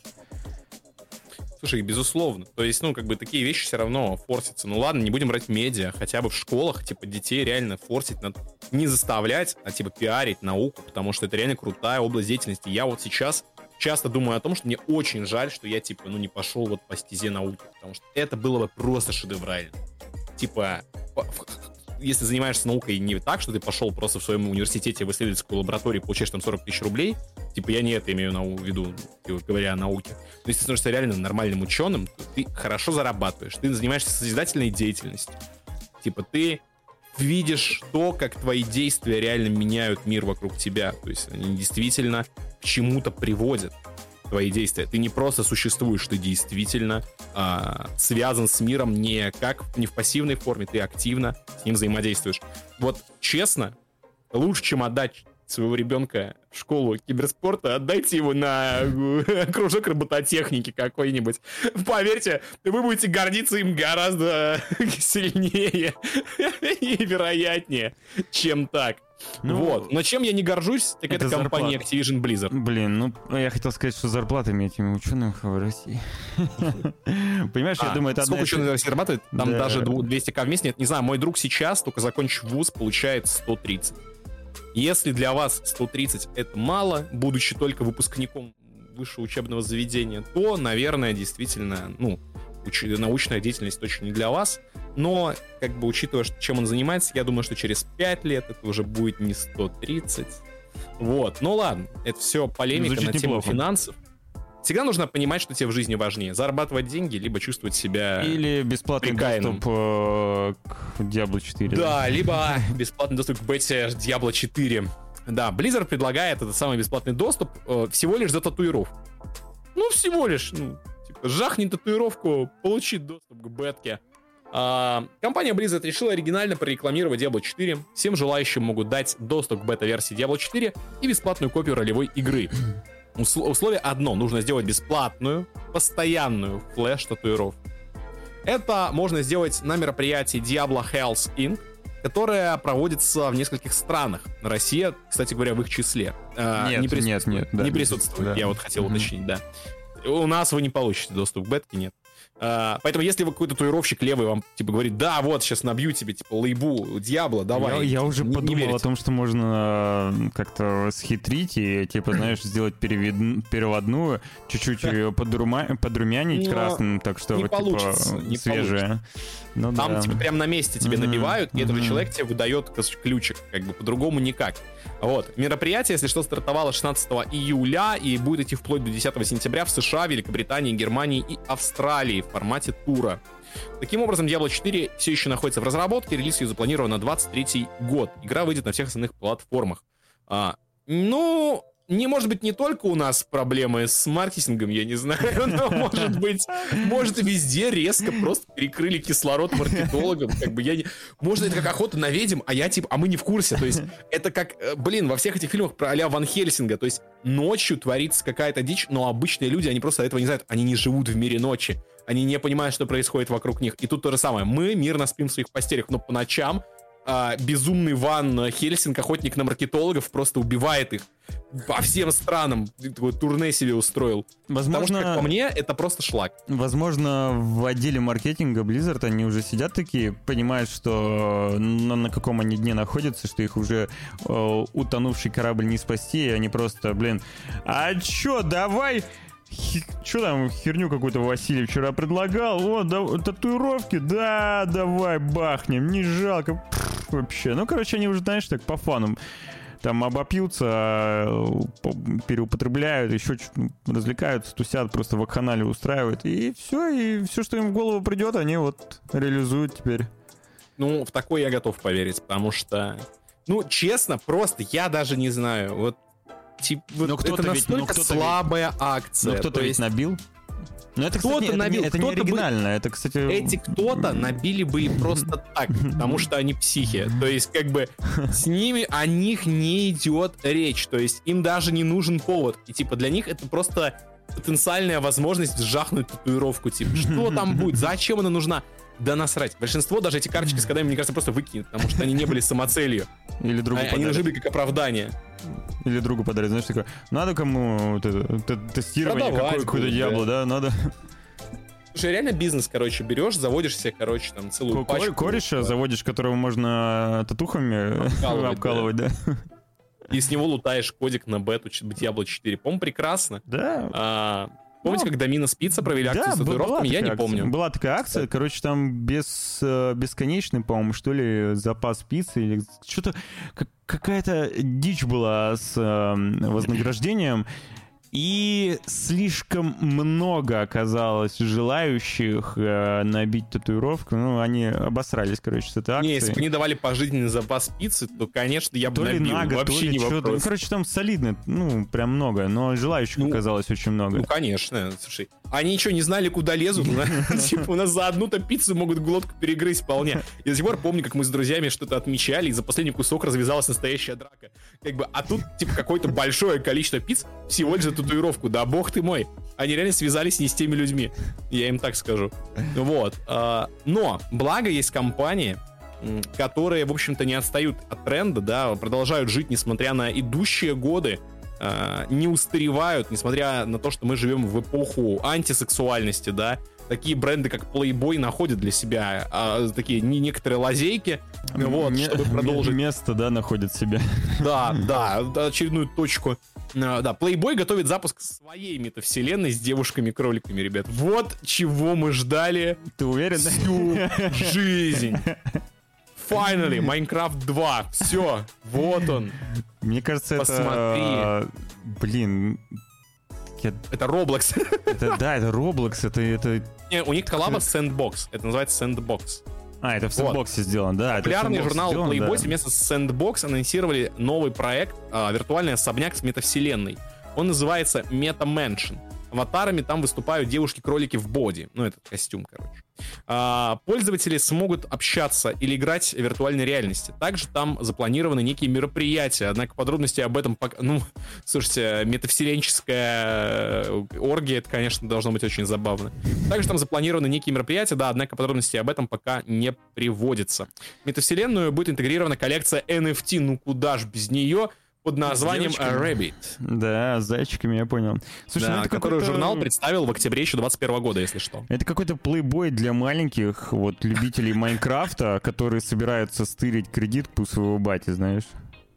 Слушай, безусловно. То есть, ну, как бы такие вещи все равно форсятся. Ну ладно, не будем брать медиа, хотя бы в школах, типа, детей реально форсить, надо не заставлять, а типа пиарить науку, потому что это реально крутая область деятельности. Я вот сейчас часто думаю о том, что мне очень жаль, что я, типа, ну, не пошел вот по стезе науки, потому что это было бы просто шедеврально. Типа, если занимаешься наукой не так, что ты пошел просто в своем университете в исследовательскую лабораторию, получаешь там 40 тысяч рублей, типа я не это имею в виду, типа, говоря о науке. Но если ты становишься реально нормальным ученым, то ты хорошо зарабатываешь, ты занимаешься созидательной деятельностью. Типа ты видишь то, как твои действия реально меняют мир вокруг тебя. То есть они действительно к чему-то приводят твои действия. Ты не просто существуешь, ты действительно а, связан с миром не как не в пассивной форме, ты активно с ним взаимодействуешь. Вот честно, лучше, чем отдать своего ребенка в школу киберспорта, отдайте его на э, кружок робототехники какой-нибудь. Поверьте, вы будете гордиться им гораздо сильнее и вероятнее, чем так. Ну, вот. Но чем я не горжусь, так это, это компания Activision Blizzard. Блин, ну я хотел сказать, что зарплатами этими ученым в России. Понимаешь, я а, думаю, это Сколько ученых в России зарабатывает? Там даже 200к в месяц нет. Не знаю, мой друг сейчас, только закончив вуз, получает 130. Если для вас 130 это мало, будучи только выпускником высшего учебного заведения, то, наверное, действительно, ну, научная деятельность точно не для вас. Но, как бы, учитывая, чем он занимается, я думаю, что через 5 лет это уже будет не 130. Вот. Ну ладно, это все полемика Звучит на тему неплохо. финансов. Всегда нужно понимать, что тебе в жизни важнее. Зарабатывать деньги, либо чувствовать себя Или бесплатный прикаянным. доступ э, к Diablo 4. Да, да, либо бесплатный доступ к бете Diablo 4. Да, Blizzard предлагает этот самый бесплатный доступ э, всего лишь за татуировку. Ну, всего лишь. Ну, жахни татуировку, получи доступ к бетке. А, компания Blizzard решила оригинально прорекламировать Diablo 4. Всем желающим могут дать доступ к бета-версии Diablo 4 и бесплатную копию ролевой игры. Условие одно. Нужно сделать бесплатную, постоянную флеш-татуировку. Это можно сделать на мероприятии Diablo Hells Inc., которое проводится в нескольких странах. Россия, кстати говоря, в их числе. Э, нет, не присутствует. Нет, нет, да, не присутствует. Да. Я вот хотел mm-hmm. уточнить, да. У нас вы не получите доступ к бетке, нет. А, поэтому если вы какой-то татуировщик левый вам, типа, говорит, да, вот, сейчас набью тебе, типа, лейбу Дьявола, давай. Я, я уже не, подумал не о том, что можно как-то схитрить и, типа, знаешь, сделать перевед... переводную, чуть-чуть ее подрума... подрумянить Но красным, так что, не вот, типа, не свежее. Ну, Там, да. типа, прям на месте тебе mm-hmm. набивают, и mm-hmm. этот человек тебе выдает ключик, как бы, по-другому никак. Вот. Мероприятие, если что, стартовало 16 июля и будет идти вплоть до 10 сентября в США, Великобритании, Германии и Австралии формате тура. Таким образом, Diablo 4 все еще находится в разработке, релиз ее запланирован на 23 год. Игра выйдет на всех остальных платформах. А, ну, не может быть не только у нас проблемы с маркетингом, я не знаю, но может быть, может везде резко просто перекрыли кислород маркетологам, как бы я не... Может это как охота на ведьм, а я типа, а мы не в курсе, то есть это как, э, блин, во всех этих фильмах про а Ван Хельсинга, то есть ночью творится какая-то дичь, но обычные люди, они просто этого не знают, они не живут в мире ночи, они не понимают, что происходит вокруг них. И тут то же самое. Мы мирно спим в своих постелях, но по ночам а, безумный Ван Хельсинг, охотник на маркетологов, просто убивает их по всем странам. Такой турне себе устроил. Возможно, Потому что, как по мне, это просто шлак. Возможно, в отделе маркетинга Blizzard они уже сидят такие, понимают, что на, на каком они дне находятся, что их уже э, утонувший корабль не спасти, и они просто, блин, а чё, давай что там херню какую-то Василий вчера предлагал? О, да, татуировки? Да, давай бахнем, не жалко. Пфф, вообще. Ну, короче, они уже, знаешь, так по фану там обопьются, переупотребляют, еще ну, развлекаются, тусят, просто в канале устраивают. И все, и все, что им в голову придет, они вот реализуют теперь. Ну, в такой я готов поверить, потому что, ну, честно, просто я даже не знаю. Вот типа, вот но это настолько ведь, слабая ведь, акция. Но кто-то ведь есть... набил. Но это, кто-то кстати, набил, это, это кто-то не оригинально, бы... это, кстати... Эти кто-то набили были просто так, потому что они психи. То есть, как бы, с ними о них не идет речь. То есть, им даже не нужен повод. И, типа, для них это просто потенциальная возможность жахнуть татуировку. Типа, что там будет? Зачем она нужна? Да насрать. Большинство даже эти карточки с кодами, мне кажется, просто выкинет, потому что они не были самоцелью. Или другу а, Они нужны как оправдание. Или другу подарить. Знаешь, такое, надо кому вот это, тестирование какое-то ябло, да, надо... Слушай, реально бизнес, короче, берешь, заводишь себе, короче, там целую Ко- пачку. Кореша да. заводишь, которого можно татухами обкалывать, обкалывать да. да. И с него лутаешь кодик на бету Diablo 4. По-моему, прекрасно. Да. А, Помните, как Домина Спица провели акцию да, с татуировками? Я не акция. помню. Была такая акция, Кстати. короче, там без, э, бесконечный, по-моему, что ли, запас спицы или что-то... Какая-то дичь была с э, вознаграждением. И слишком много оказалось желающих э, набить татуировку. Ну, они обосрались, короче, с этой акцией. Не, если бы они давали пожизненный запас пиццы, то, конечно, я бы то набил. На год, Вообще не вопрос. Ну, короче, там солидно, ну, прям много. Но желающих ну, оказалось очень много. Ну, конечно. Слушай, они что, не знали, куда лезут? Типа, у нас за одну-то пиццу могут глотку перегрызть вполне. И до сих пор помню, как мы с друзьями что-то отмечали, и за последний кусок развязалась настоящая драка. Как бы, а тут, типа, какое-то большое количество пиц всего лишь за татуировку. Да бог ты мой. Они реально связались не с теми людьми. Я им так скажу. Вот. А, но, благо есть компании, которые, в общем-то, не отстают от тренда, да, продолжают жить, несмотря на идущие годы, а, не устаревают, несмотря на то, что мы живем в эпоху антисексуальности, да. такие бренды, как Playboy, находят для себя а, такие не некоторые лазейки, вот, Не- чтобы продолжить. Место, да, находит себя. Да, да, очередную точку. А, Да, Playboy готовит запуск своей метавселенной с девушками-кроликами, ребят. Вот чего мы ждали Ты уверен? всю жизнь. Finally, Minecraft 2. Все, вот он. Мне кажется, Посмотри. это... Блин... я- Это Roblox. это- да, это Roblox, это... это... Не, У них коллаба Sandbox. Это называется Sandbox. А, это в Вот. сэндбоксе сделано, да. Популярный журнал сделано, Playboy да. совместно с Sandbox анонсировали новый проект а, «Виртуальный особняк с метавселенной». Он называется Meta Mansion. Аватарами там выступают девушки-кролики в боди. Ну, этот костюм, короче. А, пользователи смогут общаться или играть в виртуальной реальности. Также там запланированы некие мероприятия. Однако подробности об этом... пока- Ну, слушайте, метавселенческая э, оргия, это, конечно, должно быть очень забавно. Также там запланированы некие мероприятия, да, однако подробности об этом пока не приводится. В метавселенную будет интегрирована коллекция NFT, ну куда ж без нее, под названием девочками? Rabbit. Да, с зайчиками, я понял. Слушай, Да, ну это какой-то- журнал представил в октябре еще 21 года, если что. Это какой-то плейбой для маленьких вот любителей Майнкрафта, которые собираются стырить кредитку у своего бати, знаешь.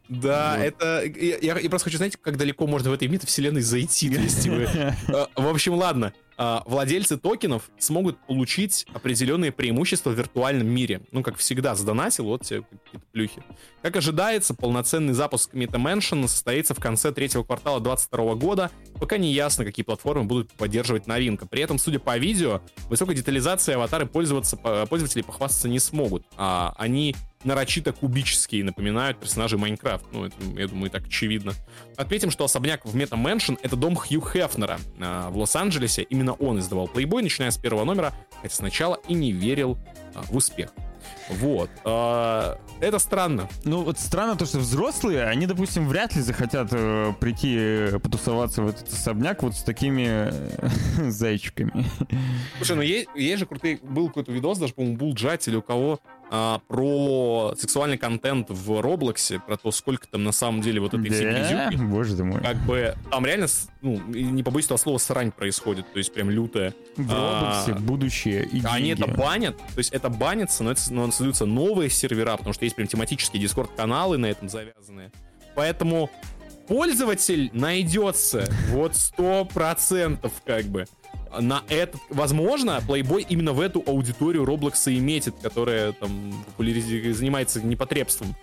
Да, Вот. это... Я, я- просто хочу, знаете, как далеко можно в этой метавселенной зайти. то есть, вы- Э, В общем, ладно. А, Владельцы токенов смогут получить определенные преимущества в виртуальном мире. Ну, как всегда, сдонатил, вот тебе какие-то плюхи. Как ожидается, полноценный запуск MetaMansion состоится в конце третьего квартала 2022 года. Пока не ясно, какие платформы будут поддерживать новинка. При этом, судя по видео, высокой детализацией аватары пользоваться, по- пользователи похвастаться не смогут. А они нарочито кубические, напоминают персонажей Minecraft. Ну, это, я думаю, и так очевидно. Отметим, что особняк в Meta Mansion — это дом Хью Хефнера а, в Лос-Анджелесе. Именно он издавал Playboy, начиная с первого номера, хотя сначала и не верил а, в успех. Вот. А, это странно. Ну, вот странно то, что взрослые, они, допустим, вряд ли захотят э, прийти э, потусоваться в этот особняк вот с такими э, зайчиками. Слушай, ну есть, есть же крутый... Был какой-то видос, даже, по-моему, был Джат или у кого, а, про сексуальный контент в Роблоксе, про то, сколько там на самом деле вот этой всей Да? грязюки. Боже ты мой. Как бы там реально, ну, не побоюсь этого слова, срань происходит, то есть прям лютая. В А, Роблоксе будущее и Они деньги. это банят, то есть это банится, но, это, но создаются новые сервера, потому что есть прям тематические дискорд-каналы на этом завязанные. Поэтому пользователь найдется вот сто процентов как бы на этот, возможно, Playboy именно в эту аудиторию Роблокса и метит, которая там занимается непотребством.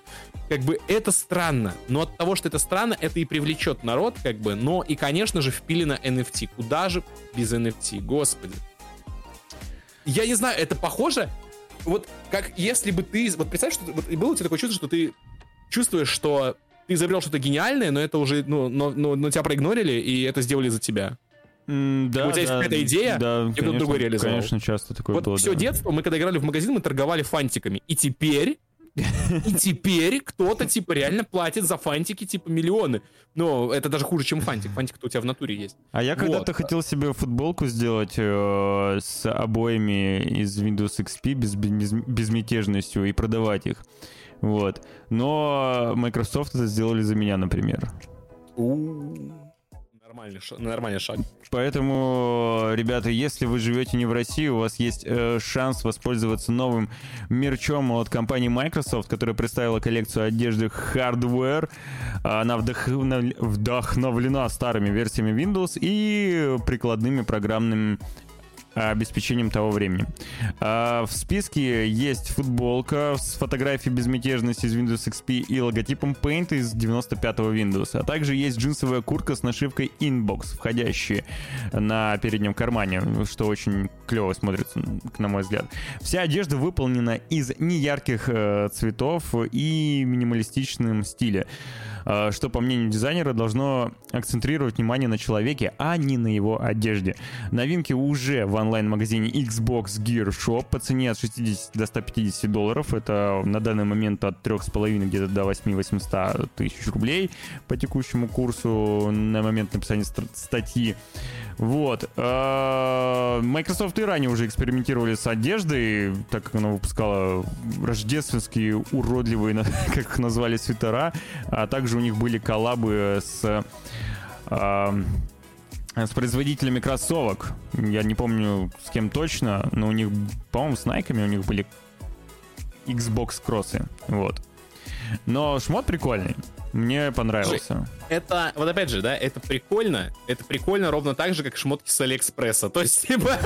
Как бы это странно, но от того, что это странно, это и привлечет народ, как бы, но и, конечно же, впилено NFT. Куда же без NFT, господи. Я не знаю, это похоже, вот как если бы ты, вот представь, что вот, было у тебя такое чувство, что ты чувствуешь, что ты изобрел что-то гениальное, но это уже, ну, но, но, но тебя проигнорили, и это сделали за тебя. М, да, У тебя есть да, какая-то идея, да, и кто-то другой реализовал. Конечно, часто такое вот было. все да. детство мы, когда играли в магазин, мы торговали фантиками. И теперь, и теперь кто-то, типа, реально платит за фантики, типа, миллионы. Но это даже хуже, чем фантик. Фантик-то у тебя в натуре есть. А я когда-то Вот. хотел себе футболку сделать э, с обоями из Windows XP без, без- безмятежностью и продавать их. Вот. Но Microsoft это сделали за меня, например. Нормальный, нормальный шаг. Поэтому, ребята, если вы живете не в России, у вас есть э, шанс воспользоваться новым мерчом от компании Microsoft, которая представила коллекцию одежды Hardware. Она вдохновлена старыми версиями Windows и прикладными программными обеспечением того времени. А, в списке есть футболка с фотографией безмятежности из Windows XP и логотипом Paint из 95-го Windows. А также есть джинсовая куртка с нашивкой Inbox, входящая на переднем кармане, что очень клево смотрится, на мой взгляд. Вся одежда выполнена из неярких э, цветов и минималистичном стиле, э, что, по мнению дизайнера, должно акцентрировать внимание на человеке, а не на его одежде. Новинки уже в онлайн-магазине Xbox Gear Shop по цене от 60 до 150 долларов. Это на данный момент от 3,5 где-то до 8 800 тысяч рублей по текущему курсу на момент написания статьи. Вот. А, Microsoft и ранее уже экспериментировали с одеждой, так как она выпускала рождественские уродливые, как их назвали, свитера, а также у них были коллабы с а, с производителями кроссовок. Я не помню с кем точно, но у них, по-моему, с Найками у них были Xbox кроссы. Вот. Но шмот прикольный. Мне понравился. Это, вот опять же, да, это прикольно. Это прикольно ровно так же, как шмотки с Алиэкспресса. То есть, типа,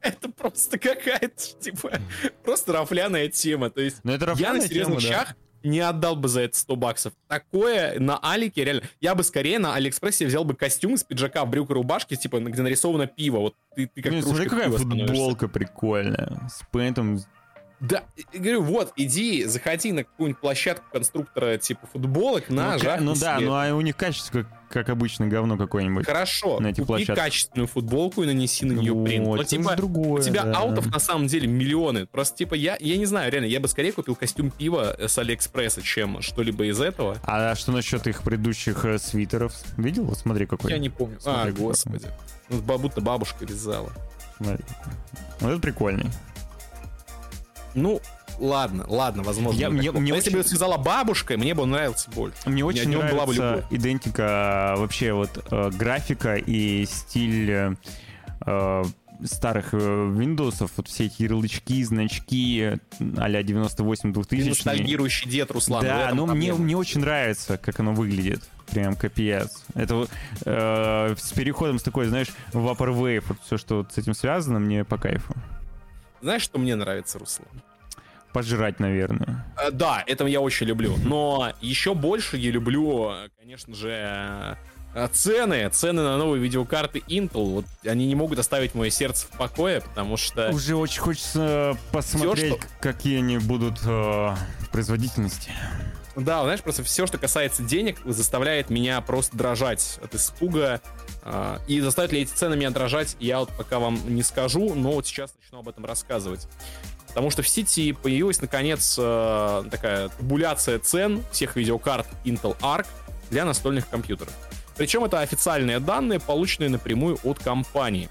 это просто какая-то, типа, просто рафляная тема. То есть, я на серьезных вещах не отдал бы за это 100 баксов. Такое на Алике, реально. Я бы скорее на Алиэкспрессе взял бы костюм с пиджака, брюк и рубашки, типа, где нарисовано пиво. Вот ты, ты как ну, смотри, какая футболка прикольная. С принтом да, говорю, вот, иди, заходи на какую-нибудь площадку конструктора типа футболок на ну, жахни Ну да, ну а у них качество, как, обычно, говно какое-нибудь. Хорошо, на эти купи площадки. качественную футболку и нанеси на нее вот, принт. Вот, типа, другое, у тебя да. аутов на самом деле миллионы. Просто, типа, я, я не знаю, реально, я бы скорее купил костюм пива с Алиэкспресса, чем что-либо из этого. А что насчет их предыдущих э, свитеров? Видел? Вот смотри, какой. Я не помню. Смотри, а, господи. Ну, будто бабушка вязала. Смотри. Вот это прикольный. Ну, ладно, ладно, возможно. Я, мне, мне Если очень... бы связала бабушкой, мне бы он нравился больше. Мне очень нравится была бы идентика, вообще вот э, графика и стиль э, э старых э, Windows, вот все эти ярлычки, значки а-ля 98-2000. Ностальгирующий дед Руслан. Да, но мне, мне очень нравится, как оно выглядит. Прям капец. Это э, с переходом с такой, знаешь, Vaporwave, вот все, что вот с этим связано, мне по кайфу. Знаешь, что мне нравится, Руслан? Пожрать, наверное. А, да, это я очень люблю. Но еще больше я люблю, конечно же, э, цены. Цены на новые видеокарты Intel. Вот они не могут оставить мое сердце в покое, потому что... Уже очень хочется посмотреть, все, что... какие они будут э, в производительности. Да, знаешь, просто все, что касается денег, заставляет меня просто дрожать от испуга. Э, и заставят ли эти цены меня дрожать, я вот пока вам не скажу, но вот сейчас начну об этом рассказывать. Потому что в сети появилась, наконец, э, такая табуляция цен всех видеокарт Intel Arc для настольных компьютеров. Причем это официальные данные, полученные напрямую от компании.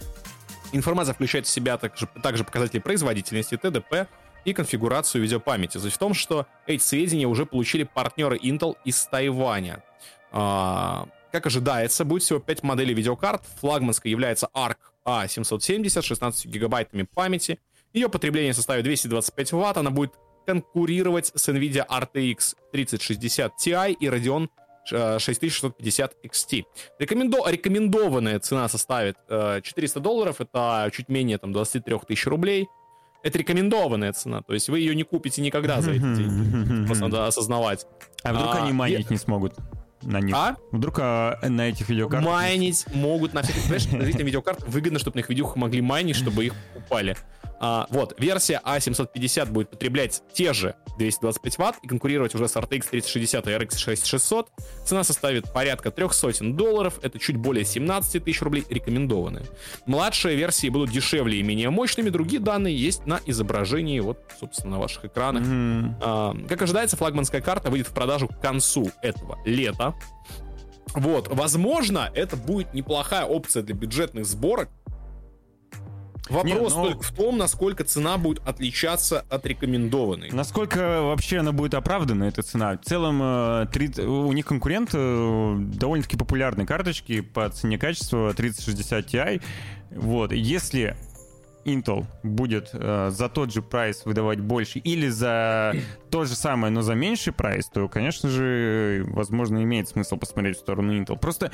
Информация включает в себя также, также показатели производительности, ТДП и конфигурацию видеопамяти. Суть в том, что эти сведения уже получили партнеры Intel из Тайваня. А, как ожидается, будет всего 5 моделей видеокарт. Флагманской является ARC A770 с 16 гигабайтами памяти ее потребление составит 225 Вт, она будет конкурировать с NVIDIA RTX 3060 Ti и Radeon 6650 XT. Рекомендо... Рекомендованная цена составит э, 400 долларов, это чуть менее там, 23 тысяч рублей. Это рекомендованная цена, то есть вы ее не купите никогда за эти деньги. Просто надо осознавать. А вдруг а, они майнить не смогут? на них. А? Вдруг а, на этих видеокартах... Майнить могут на всяких... Понимаешь, на видеокарт выгодно, чтобы на их видео могли майнить, чтобы их покупали. А, вот, версия A750 будет потреблять те же 225 Вт и конкурировать уже с RTX 3060 и RX 6600. Цена составит порядка 300 долларов, это чуть более 17 тысяч рублей рекомендованные. Младшие версии будут дешевле и менее мощными, другие данные есть на изображении, вот, собственно, на ваших экранах. Mm-hmm. А, как ожидается, флагманская карта выйдет в продажу к концу этого лета. Вот, возможно, это будет неплохая опция для бюджетных сборок, Вопрос Нет, но... только в том, насколько цена будет отличаться от рекомендованной. Насколько вообще она будет оправдана, эта цена. В целом, 30, э, у них конкурент э, довольно-таки популярные карточки по цене качества 3060 Ti. Вот, если Intel будет э, за тот же прайс выдавать больше или за то же самое, но за меньший прайс, то, конечно же, возможно, имеет смысл посмотреть в сторону Intel. Просто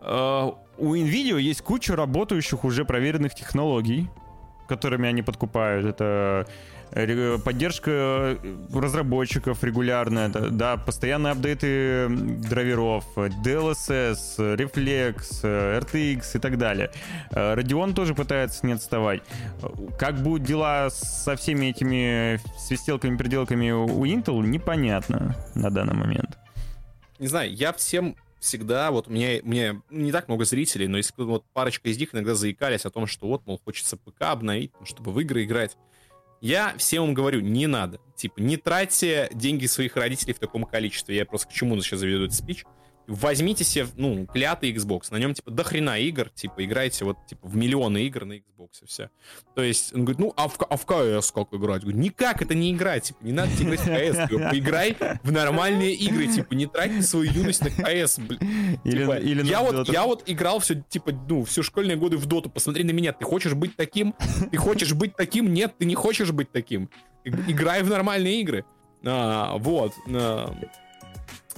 э, у Nvidia есть куча работающих уже проверенных технологий, которыми они подкупают. Это поддержка э, разработчиков регулярная, да, постоянные апдейты драйверов, DLSS, Reflex, RTX и так далее. Э, Radeon тоже пытается не отставать. Как будут дела со всеми этими свистелками, переделками у Intel, непонятно на данный момент. Не знаю, я всем всегда, вот у меня не так много зрителей, но если вот парочка из них иногда заикались о том, что вот, мол, хочется ПК обновить, чтобы в игры играть. Я всем вам говорю, не надо. Типа, не тратьте деньги своих родителей в таком количестве. Я просто к чему сейчас заведу этот спич. Возьмите себе, ну, клятый Xbox, на нем, типа, до хрена игр, типа, играйте вот, типа, в миллионы игр на Xbox, и все. То есть, он говорит, ну, а в, а в КС как играть? Говорю, никак, это не играть, типа, не надо играть в КС, говорю, поиграй в нормальные игры, типа, не трать свою юность на КС, блин. Или, Типа, или я, вот, я вот играл все, типа, ну, все школьные годы в доту. Посмотри на меня. Ты хочешь быть таким? Ты хочешь быть таким? Нет, ты не хочешь быть таким. Играй в нормальные игры. А, вот. а,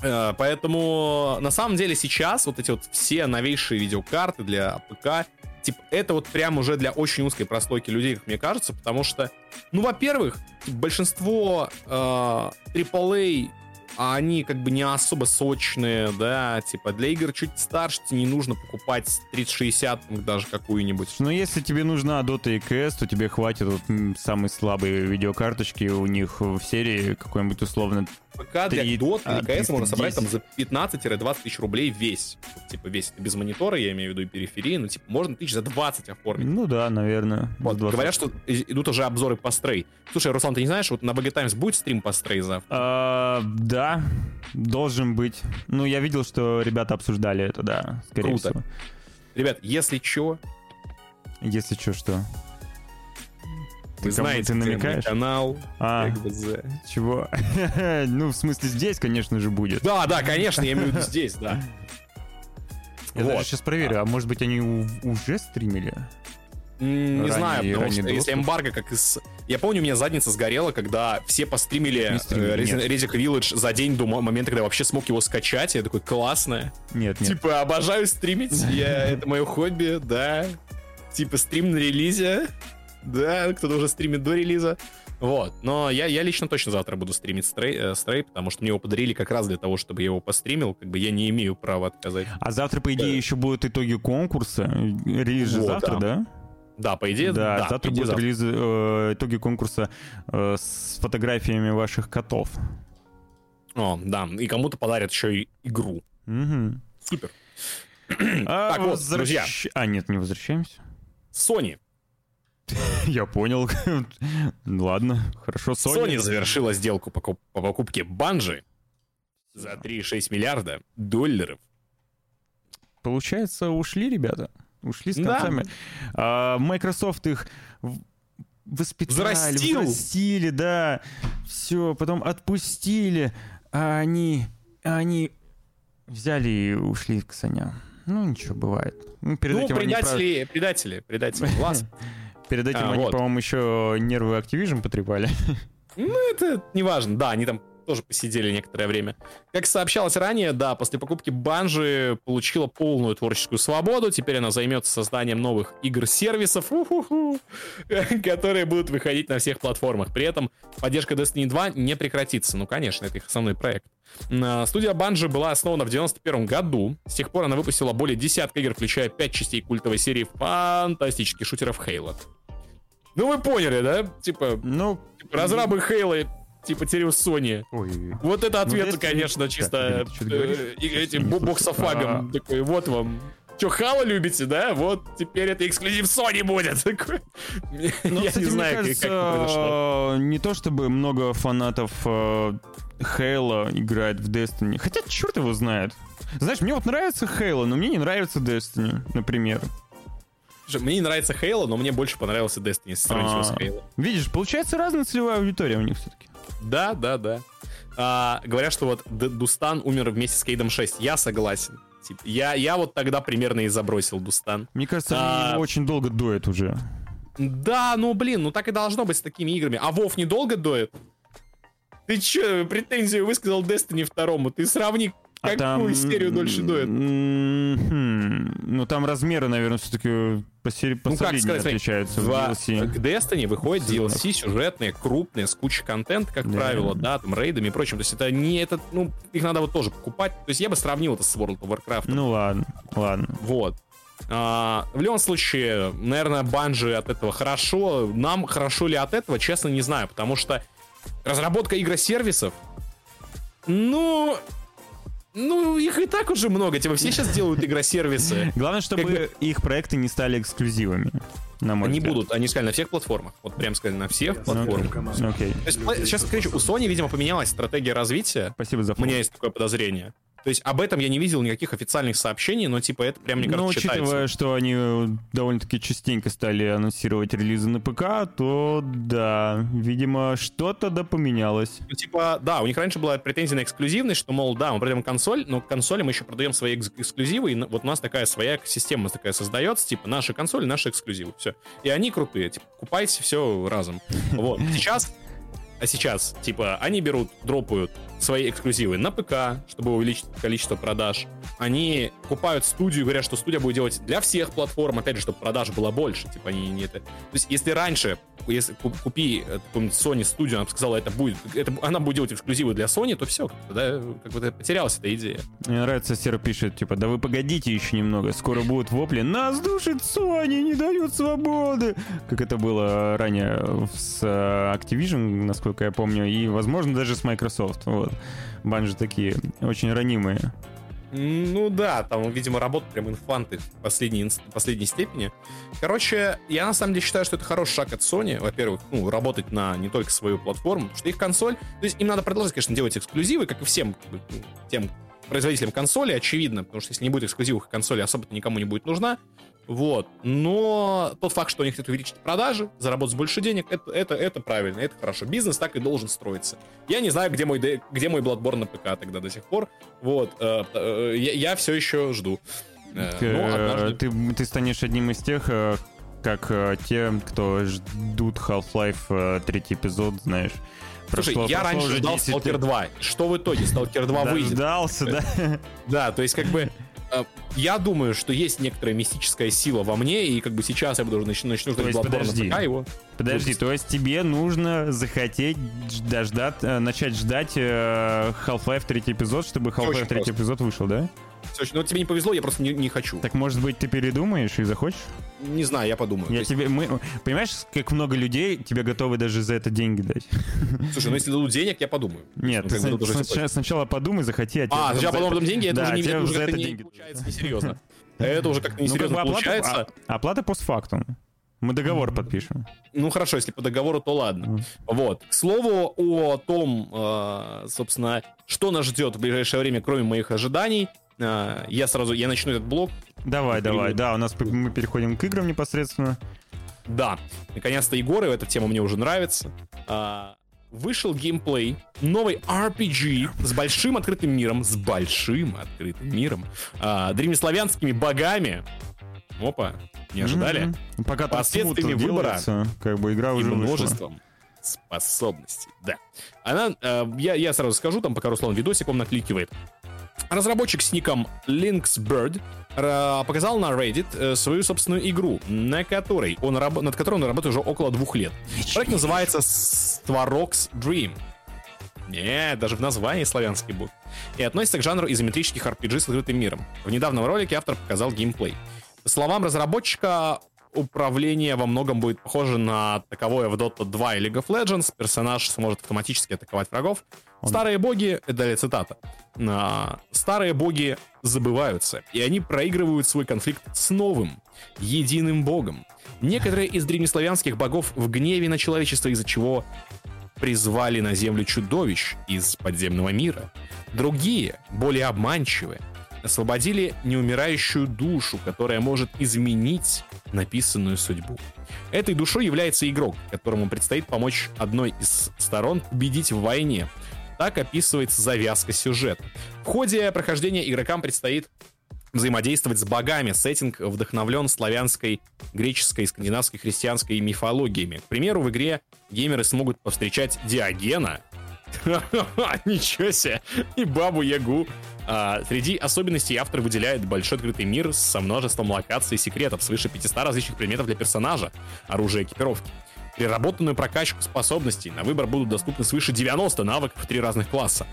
Поэтому на самом деле сейчас вот эти вот все новейшие видеокарты для ПК, типа, это вот прям уже для очень узкой прослойки людей, как мне кажется, потому что, ну, во-первых, большинство э, AAA они как бы не особо сочные, да, типа для игр чуть старше тебе не нужно покупать 3060 там, даже какую-нибудь. Но если тебе нужна Dota и CS, то тебе хватит вот м, самые слабые видеокарточки у них в серии какой-нибудь условно. ПК для Dota а, или CS можно собрать там 10. за 15-20 тысяч рублей весь. Типа весь. Без монитора, я имею в виду, и периферии, но типа можно тысяч за 20 оформить. Ну да, наверное. Вот, с 20. говорят, что идут уже обзоры по стрей. Слушай, Руслан, ты не знаешь, вот на BG Times будет стрим по стрей завтра? А, да, должен быть. Ну, я видел, что ребята обсуждали это, да, скорее Круто. всего. Ребят, если чё, Если что, что. Вы кому знаете, ты намекаешь? канал. А, XBZ. чего? ну, в смысле, здесь, конечно же, будет. Да, да, конечно, я имею в виду здесь, да. Я Вот. даже сейчас проверю, а может быть они уже стримили? Не Ранний- знаю, потому ранний что если доступ. эмбарго, как из... Я помню, у меня задница сгорела, когда все постримили э. Resic Village за день до мо- момента, когда я вообще смог его скачать. Я такой, классно. Нет, нет. Типа, обожаю стримить, я, это мое хобби, да. Типа, стрим на релизе, да, кто-то уже стримит до релиза. Вот, но я, я лично точно завтра буду стримить стрей, э, стрей, потому что мне его подарили как раз для того, чтобы я его постримил, как бы я не имею права отказать. А завтра, по идее, Да. еще будут итоги конкурса. Релиз же Вот, завтра, да. да? Да, по идее, Да, да. завтра будут релизы, э, итоги конкурса э, с фотографиями ваших котов. О, да, и кому-то подарят еще и игру. Мгм. Супер. А, Так вот, возвращ- друзья. А, нет, не возвращаемся. Sony. Я понял. Ладно, хорошо. Sony, Sony. завершила сделку по, по покупке Банжи за 3,6 миллиарда долларов. Получается, ушли ребята. Ушли с Да. концами. А, Microsoft их воспитали, Взрастил. взрастили, да. Все, потом отпустили, а они, а они взяли и ушли к саням. Ну, ничего, бывает. Ну, перед ну, этим они, предатели, предатели, предатели. Класс. перед этим А, они, вот. по-моему, еще нервы Activision потрепали. Ну, это не важно. Да, они там тоже посидели некоторое время. Как сообщалось ранее, да, после покупки Банжи получила полную творческую свободу. Теперь она займется созданием новых игр-сервисов, которые будут выходить на всех платформах. При этом поддержка Destiny 2 не прекратится. Ну, конечно, это их основной проект. Студия Банжи была основана в 91 году. С тех пор она выпустила более десятка игр, включая 5 частей культовой серии фантастических шутеров Halo. Ну, вы поняли, да? Типа, Ну, Типа, разрабы Хейла, типа, ой, Вот это ответ, Destiny- конечно, чисто э, этим боксофагом. Такой, вот вам. Че, Хала любите, да? Вот теперь это эксклюзив Sony будет. Ну, Я кстати, не знаю, кажется, как это произошло. э, не то чтобы много фанатов э, Halo играет в Destiny. Хотя черт его знает. Знаешь, мне вот нравится Halo, но мне не нравится Destiny, например. Мне не нравится Хейла, но мне больше понравился Destiny, если с А. Halo. Видишь, получается разная целевая аудитория у них все-таки. Да, да, да. А, говорят, что вот Дустан умер вместе с Кейдом 6. Я согласен. Типа, я, я вот тогда примерно и забросил Дустан. Мне кажется, А. они очень долго доят уже. Да, ну блин, ну так и должно быть с такими играми. А Вов недолго доет? Ты чё, претензию высказал Destiny второму? Ты сравни, А какую там, серию дольше доет. м, хм, Ну там размеры, наверное, все-таки по, сери- по Ну, как сказать, отличаются в В- DLC. к Destiny Сезонов. DLC сюжетные, крупные, с кучей контента, как Да. правило, да, там, рейдами и прочим. То есть это не этот, ну, их надо вот тоже покупать. То есть я бы сравнил это с World of Warcraft. Ну ладно, ладно. Вот. А, в любом случае, наверное, банжи от этого хорошо. Нам хорошо ли от этого, честно, не знаю. Потому что разработка игросервисов, ну... Ну, их и так уже много. Типа все сейчас делают игросервисы. Главное, чтобы Как бы- их проекты не стали эксклюзивами, на мой Они взгляд. будут, они сказали, на всех платформах. Вот прям сказали, на всех Ну, платформах. окей. То есть, сейчас, короче, у Sony, видимо, поменялась стратегия развития. Спасибо за У меня есть такое подозрение. То есть об этом я не видел никаких официальных сообщений, но типа это прям, мне кажется, Ну, читается. учитывая, что они довольно-таки частенько стали анонсировать релизы на ПК, то да, видимо, что-то да поменялось. Ну, типа, да, у них раньше была претензия на эксклюзивность, что, мол, да, мы продаем консоль, но к консоли мы еще продаем свои экс- эксклюзивы, и вот у нас такая своя система такая создается, типа, наши консоли, наши эксклюзивы, все. И они крутые, типа, купайте все разом. Вот. Сейчас а сейчас, типа, они берут, дропают свои эксклюзивы на ПК, чтобы увеличить количество продаж. Они покупают студию, говорят, что студия будет делать для всех платформ, опять же, чтобы продаж было больше. Типа, они не это... То есть, если раньше, если ку- купи э, Sony студию, она бы сказала, это будет, это, она будет делать эксклюзивы для Sony, то все, да, как бы потерялась эта идея. Мне нравится, Сера пишет, типа, да вы погодите еще немного, скоро будут вопли, нас душит Sony, не дают свободы. Как это было ранее с э, Activision, насколько я помню, и, возможно, даже с Microsoft. Вот. Банжи такие очень ранимые. Ну да, там, видимо, работают прям инфанты в последней, последней степени. Короче, я на самом деле считаю, что это хороший шаг от Sony. Во-первых, ну, работать на не только свою платформу, что их консоль... То есть им надо продолжать, конечно, делать эксклюзивы, как и всем ну, тем производителям консоли, очевидно, потому что если не будет эксклюзивов, консоли особо никому не будет нужна. Вот. Но тот факт, что они хотят увеличить продажи, заработать больше денег, это, это, это правильно, это хорошо. Бизнес так и должен строиться. Я не знаю, где мой, где мой Bloodborne на ПК тогда до сих пор. Вот. э, э, я, я все еще жду. Э, Э, ну, однажды- ты, ты станешь одним из тех, э, как э, те, кто ждут Half-Life э, третий эпизод, знаешь. Слушай, Прошло- я прошло раньше ждал 10 Stalker лет. 2. Что в итоге? Stalker 2 выйдет. Дождался, да? Да, то есть как бы э, я думаю, что есть некоторая мистическая сила во мне, и как бы сейчас я буду начну, начну ждать на подожди. ПК его. Подожди, то есть тебе нужно захотеть дождать, э, начать ждать э, Half-Life третий эпизод, чтобы Half-Life третий просто. эпизод вышел, да? Очень- Ну, тебе не повезло, я просто не, не хочу. Так может быть ты передумаешь и захочешь? Не знаю, я подумаю. То Я есть, тебе, мы, понимаешь, как много людей тебе готовы даже за это деньги дать? Слушай, ну если дадут денег, я подумаю. Нет, Ну, ты как бы тут уже сначала, всё сначала подумай, захоти, а тебе А, за сначала потом потом деньги, это Да, уже не, тебе это уже за как-то это не деньги получается несерьезно. Это уже как-то Ну, как несерьезно бы оплата, получается. а- оплата постфактум. Мы договор подпишем. Ну хорошо, если по договору, то ладно. Вот. К слову о том, э, собственно, что нас ждет в ближайшее время, кроме моих ожиданий, я сразу, я начну этот блог. Давай, давай, да, у нас мы переходим к играм непосредственно. Да, наконец-то Егоры, эта тема мне уже нравится. А, Вышел геймплей новой RPG с большим открытым миром, с большим открытым миром, а, древнеславянскими богами. Опа, не ожидали? Пока Последствиями выбора делается, как бы игра и уже вышла. множеством способностей. Да. Она, э, я, я сразу скажу, там пока Руслан видосик он накликивает. Разработчик с ником Lynxbird э, показал на Reddit э, свою собственную игру, на которой он над которой он работает уже около двух лет. Проект называется Svarog's Dream. Нет, даже в названии славянский будет. И относится к жанру изометрических RPG с открытым миром. В недавнем ролике автор показал геймплей. По словам разработчика, управление во многом будет похоже на таковое в Dota 2 и League of Legends. Персонаж сможет автоматически атаковать врагов. Старые боги, это далее цитата, «А, старые боги забываются, и они проигрывают свой конфликт с новым, единым богом. Некоторые из древнеславянских богов в гневе на человечество, из-за чего призвали на землю чудовищ из подземного мира. Другие, более обманчивые, освободили неумирающую душу, которая может изменить написанную судьбу. Этой душой является игрок, которому предстоит помочь одной из сторон победить в войне. Так описывается завязка сюжета. В ходе прохождения игрокам предстоит взаимодействовать с богами. Сеттинг вдохновлен славянской, греческой, скандинавской, христианской мифологиями. К примеру, в игре геймеры смогут повстречать Диогена, Ничего себе! И Бабу Ягу. А, среди особенностей автор выделяет большой открытый мир со множеством локаций и секретов, свыше 500 различных предметов для персонажа, оружия и экипировки. Переработанную прокачку способностей на выбор будут доступны свыше 90 навыков в три разных класса,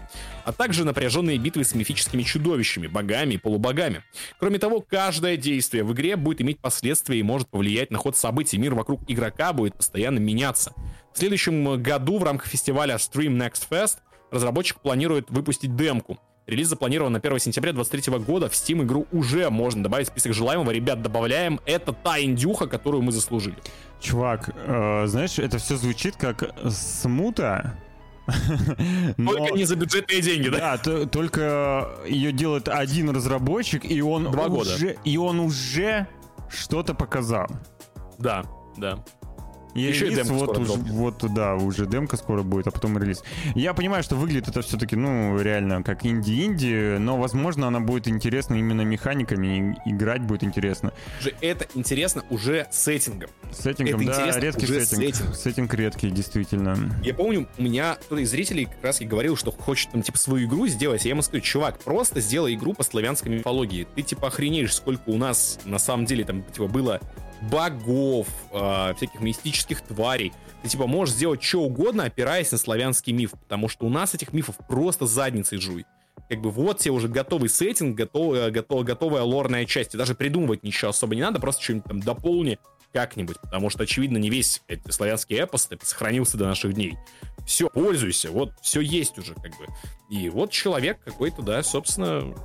а также напряженные битвы с мифическими чудовищами, богами и полубогами. Кроме того, каждое действие в игре будет иметь последствия и может повлиять на ход событий. Мир вокруг игрока будет постоянно меняться. В следующем году в рамках фестиваля Stream Next Fest разработчик планирует выпустить демку. Релиз запланирован на 1 сентября 2023 года. В Steam игру уже можно добавить в список желаемого. Ребят, добавляем. Это та индюха, которую мы заслужили. Чувак, э, знаешь, это все звучит как смута Только не за бюджетные деньги, да? Да, только ее делает один разработчик, и он Два года. уже, и он уже что-то показал. Да, да. И Еще релиз демка вот, уже, вот, да, уже демка скоро будет, а потом релиз. Я понимаю, что выглядит это все-таки, ну, реально, как инди-инди, но, возможно, она будет интересна именно механиками, и играть будет интересно. Это интересно уже сеттингом. Сеттингом, Это да, редкий сеттинг. сеттинг. Сеттинг редкий, действительно. Я помню, у меня кто-то из зрителей как раз и говорил, что хочет там, типа, свою игру сделать. Я ему сказал, чувак, просто сделай игру по славянской мифологии. Ты, типа, охренеешь, сколько у нас, на самом деле, там, типа, было богов, э, всяких мистических тварей. Ты, типа, можешь сделать что угодно, опираясь на славянский миф, потому что у нас этих мифов просто задницей жуй. Как бы вот тебе уже готовый сеттинг, готовая, готовая, готовая лорная часть. И даже придумывать ничего особо не надо, просто что-нибудь там дополни как-нибудь, потому что, очевидно, не весь этот славянский эпос сохранился до наших дней. Все, пользуйся, вот все есть уже, как бы. И вот человек какой-то, да, собственно,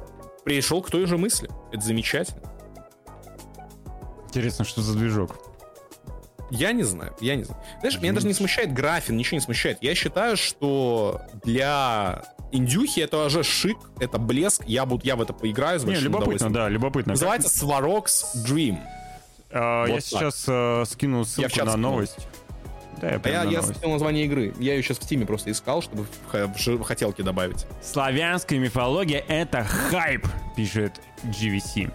пришел к той же мысли. Это замечательно. Интересно, что за движок? Я не знаю, я не знаю. Знаешь, меня даже не смущает графин, ничего не смущает. Я считаю, что для индюхи это уже шик, это блеск. Я, буду, я в это поиграю с Не, большим любопытно, удовольствием. да, любопытно. Называется Svarog's Dream. А, Вот я так. сейчас э, скину Я ссылку чат на скинул. новость. Да, я А я, я скинул название игры. Я ее сейчас в Тиме просто искал, чтобы в, в хотелки добавить. Славянская мифология — это хайп, пишет GVC.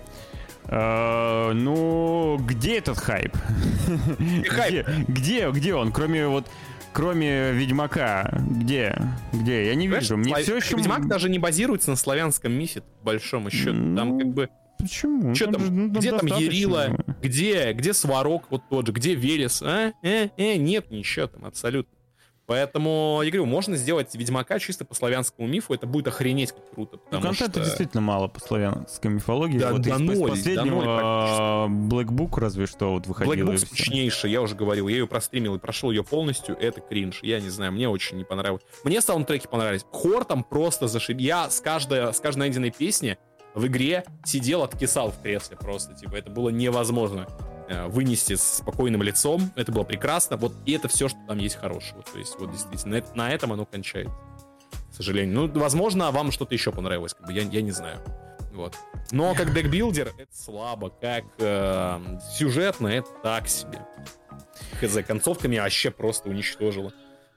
Э, ну, где этот хайп? хайп? Где, где, где он? Кроме вот, кроме Ведьмака, где, где? Я не Понимаешь, вижу. Мне Слав- все еще... Ведьмак даже не базируется на славянском мифе, по большому счету. Там Ну, как бы... Почему? Что Там же, там? ну, где там же. Где, где Сварог вот тот же? Где Велес? А? Э, э, нет ничего там абсолютно. Поэтому, я говорю, можно сделать Ведьмака чисто по славянскому мифу, это будет охренеть как круто. Ну, контента что... действительно мало по славянской мифологии. Да, вот да из, ноль, последнего ноль а, Black Book разве что вот выходило. Black Book всё. скучнейшая, я уже говорил. Я ее простримил и прошел ее полностью. Это кринж. Я не знаю, мне очень не понравилось. Мне саундтреки понравились. Хор там просто зашиб. Я с каждой, с каждой найденной песни в игре сидел, откисал в кресле просто. Типа, это было невозможно вынести с спокойным лицом. Это было прекрасно. Вот и это все, что там есть хорошего. То есть, вот действительно, на, на этом оно кончается. К сожалению. Ну, возможно, вам что-то еще понравилось. Как бы, я, я не знаю. Вот. Но как декбилдер это слабо, как э, сюжетно это так себе. Хз, концовка меня вообще просто уничтожила.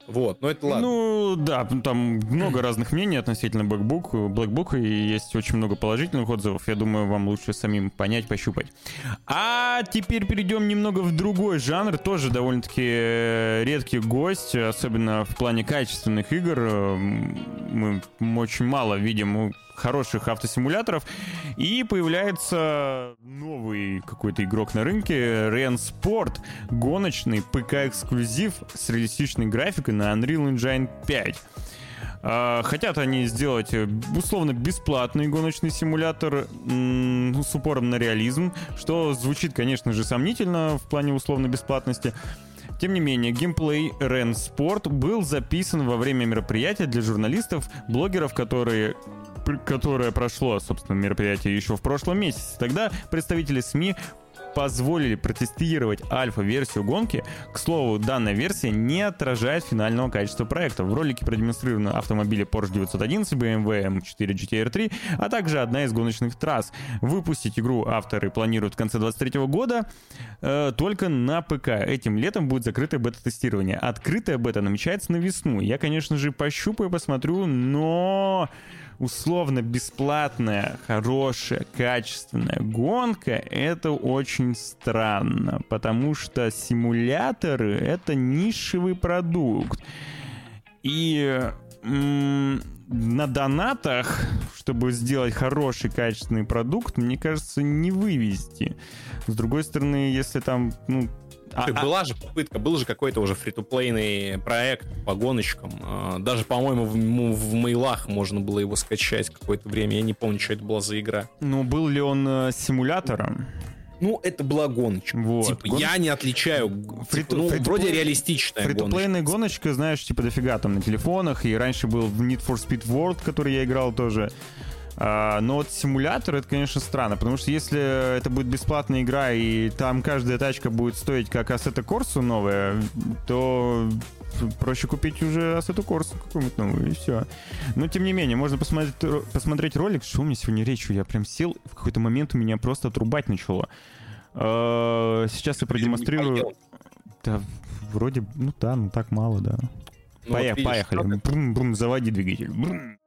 Вот, но это ладно. Ну, да, там много разных мнений относительно Blackbook, Blackbook, и есть очень много положительных отзывов. Я думаю, вам лучше самим понять, пощупать. А теперь перейдем немного в другой жанр. Тоже довольно-таки э, редкий гость, особенно в плане качественных игр. Э, Мы очень мало видим ну, хороших автосимуляторов. И появляется новый какой-то игрок на рынке, Ren Sport, гоночный ПК-эксклюзив с реалистичной графикой на Unreal Engine 5. А, Хотят они сделать э, условно бесплатный гоночный симулятор ну, с упором на реализм, что звучит, конечно же, сомнительно в плане условно бесплатности. Тем не менее, геймплей Ren Sport был записан во время мероприятия для журналистов, блогеров, которые которое прошло, собственно, мероприятие еще в прошлом месяце. Тогда представители СМИ позволили протестировать альфа-версию гонки. К слову, данная версия не отражает финального качества проекта. В ролике продемонстрированы автомобили Porsche 911, BMW M4 GTR 3, а также одна из гоночных трасс. Выпустить игру авторы планируют в конце 2023 года э, только на ПК. Этим летом будет закрытое бета-тестирование. Открытая бета намечается на весну. Я, конечно же, пощупаю, посмотрю, но условно бесплатная, хорошая, качественная гонка, это очень странно, потому что симуляторы — это нишевый продукт. И м, на донатах, чтобы сделать хороший, качественный продукт, мне кажется, не вывести. С другой стороны, если там, ну, а- а- была же попытка, был же какой-то уже фри-то-плейный проект по гоночкам. А, Даже, по-моему, в, в мейлах можно было его скачать какое-то время. Я не помню, что это была за игра. ну, был ли он э, симулятором? Ну, это была гоночка. Вот. Типа, Гон- я не отличаю. Фри- типа, ну, фри-то-плей- вроде реалистичная гоночка. Фритуплейная гоночка, знаешь, типа дофига там на телефонах, и раньше был в Need for Speed World, который я играл тоже. А, но вот симулятор это, конечно, странно, потому что если это будет бесплатная игра и там каждая тачка будет стоить как Assetto Corsa новая, то проще купить уже Assetto Corsa какую-нибудь новую, и все. Но, тем не менее, можно посмотреть, посмотреть ролик, что у меня сегодня речью. Я прям сел, в какой-то момент у меня просто отрубать начало. А, сейчас я продемонстрирую... Да, вроде, ну да, ну так мало, да. Ну, Поех, вот поехали. Брум, брум, заводи двигатель. Брум.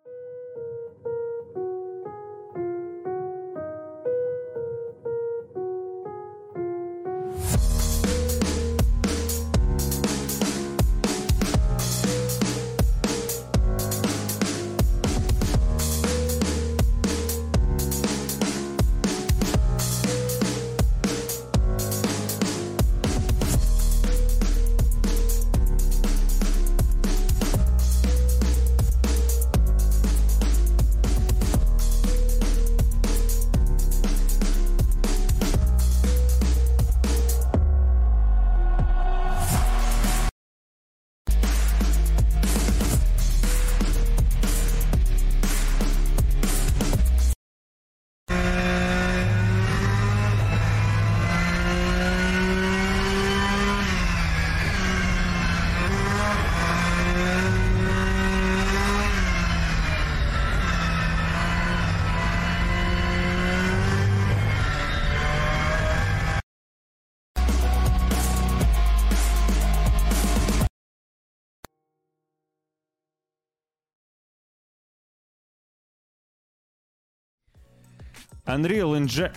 Unreal Engine...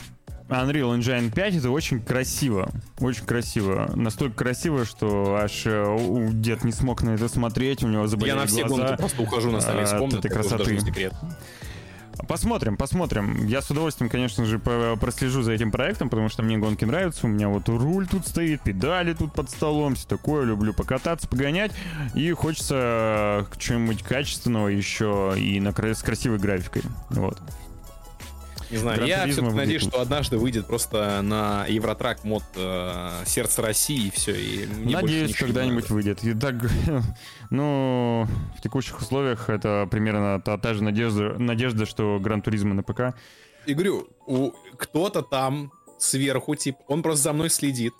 Unreal Engine 5 это очень красиво. Очень красиво. Настолько красиво, что аж э, дед не смог на это смотреть, у него заболели Я на все глаза. просто ухожу на остальные комнаты. Этой красоты. Посмотрим, посмотрим. Я с удовольствием, конечно же, прослежу за этим проектом, потому что мне гонки нравятся. У меня вот руль тут стоит, педали тут под столом, все такое. Люблю покататься, погонять. И хочется чего-нибудь качественного еще и на, с красивой графикой. Вот. Не знаю, я все-таки надеюсь, что однажды выйдет просто на Евротрак мод э, «Сердце России» и все. И мне надеюсь, когда-нибудь выйдет. И так, ну, в текущих условиях это примерно та, та же надежда, надежда, что Гран Туризма на ПК. И говорю, у, кто-то там сверху, типа, он просто за мной следит.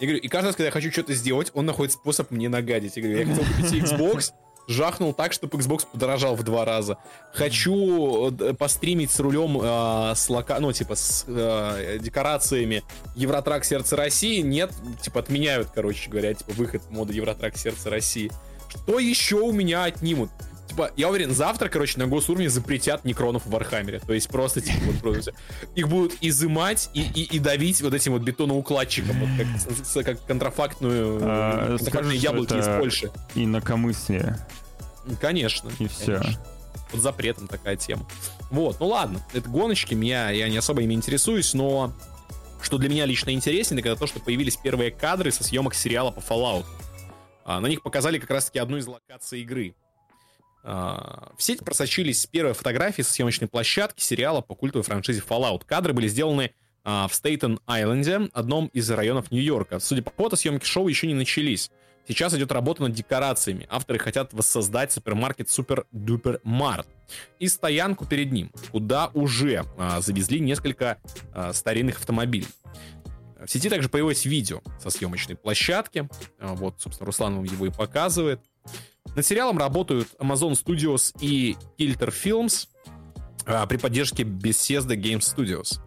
Я говорю, и каждый раз, когда я хочу что-то сделать, он находит способ мне нагадить. Я говорю, я хотел купить Xbox, жахнул так, чтобы Xbox подорожал в два раза. Хочу э, постримить с рулем э, с лока... ну, типа, с э, декорациями Euro Truck Сердце России. Нет, типа, отменяют, короче говоря, типа, выход мода Euro Truck Сердце России. Что еще у меня отнимут? Типа, я уверен, завтра, короче, на госуровне запретят некронов в Warhammer е. То есть просто, типа, вот просто их будут изымать и, и, и давить вот этим вот бетоноукладчиком, вот как, как контрафактную, а, контрафактные яблоки из Польши. Инакомыслие. Конечно. И все. Под запретом такая тема. Вот, ну ладно, это гоночки, меня, я не особо ими интересуюсь, но что для меня лично интереснее, это то, что появились первые кадры со съемок сериала по Fallout. А, на них показали как раз-таки одну из локаций игры. А, в сеть просочились первые фотографии со съемочной площадки сериала по культовой франшизе Fallout. Кадры были сделаны а, в Стейтен-Айленде, одном из районов Нью-Йорка. Судя по фото, съемки шоу еще не начались. Сейчас идет работа над декорациями. Авторы хотят воссоздать супермаркет Супер Дупер Март и стоянку перед ним, куда уже а, завезли несколько а, старинных автомобилей. В сети также появилось видео со съемочной площадки. А, вот, собственно, Руслан вам его и показывает. Над сериалом работают Amazon Studios и Kilter Films а, при поддержке Bethesda Game Studios.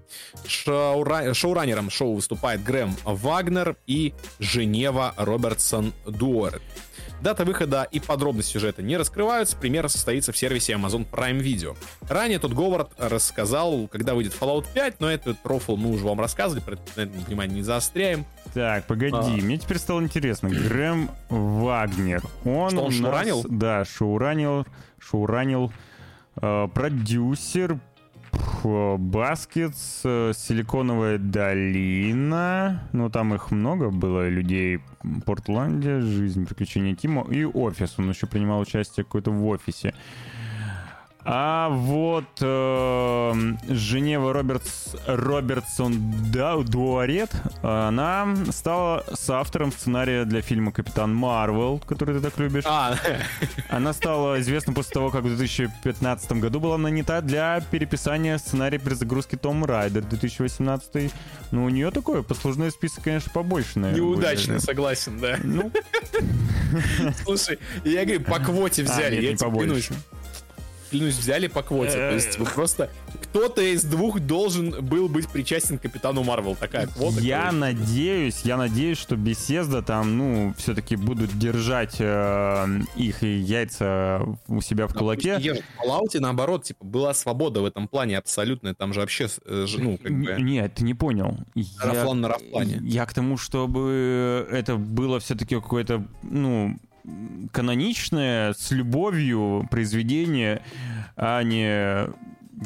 Шоура... Шоураннером шоу выступает Грэм Вагнер и Женева Робертсон-Дворет. Дата выхода и подробности сюжета не раскрываются, премьера состоится в сервисе Amazon Prime Video. Ранее Тодд Говард рассказал, когда выйдет Fallout 5, но этот рофл мы уже вам рассказывали, про это внимание не заостряем. Так, погоди, а. мне теперь стало интересно. Грэм Вагнер. Он, Что, он нас, шоуранил? Да, шоуранил, шоуранил э, продюсер, Baskets, э, Силиконовая долина, ну там их много было людей, Портландия, Жизнь, Приключения Тима и Офис, он еще принимал участие какой-то в Офисе. А вот э, Женева Робертс, Робертсон да, Дуарет, она стала соавтором сценария для фильма «Капитан Марвел», который ты так любишь. А, Она стала известна после того, как в 2015 году была нанята для переписания сценария перезагрузки Том Райдер 2018. Ну, у нее такой послужной список, конечно, побольше, наверное. будет. неудачный, согласен, да. Ну, Слушай, я говорю, по квоте а, взяли, нет, я не тебе побольше. Клянусь, взяли по квоте. То есть вот просто кто-то из двух должен был быть причастен к Капитану Марвел. Такая квота. Я короче. надеюсь, я надеюсь, что Беседа там, ну, все-таки будут держать э, их яйца у себя в кулаке. Допустим, я в Fallout, наоборот, типа, была свобода в этом плане абсолютная. Там же вообще, э, ну, как бы, Нет, ты не понял. Рафлан на рафлане. Я к тому, чтобы это было все-таки какое-то, ну, каноничное, с любовью произведение, а не,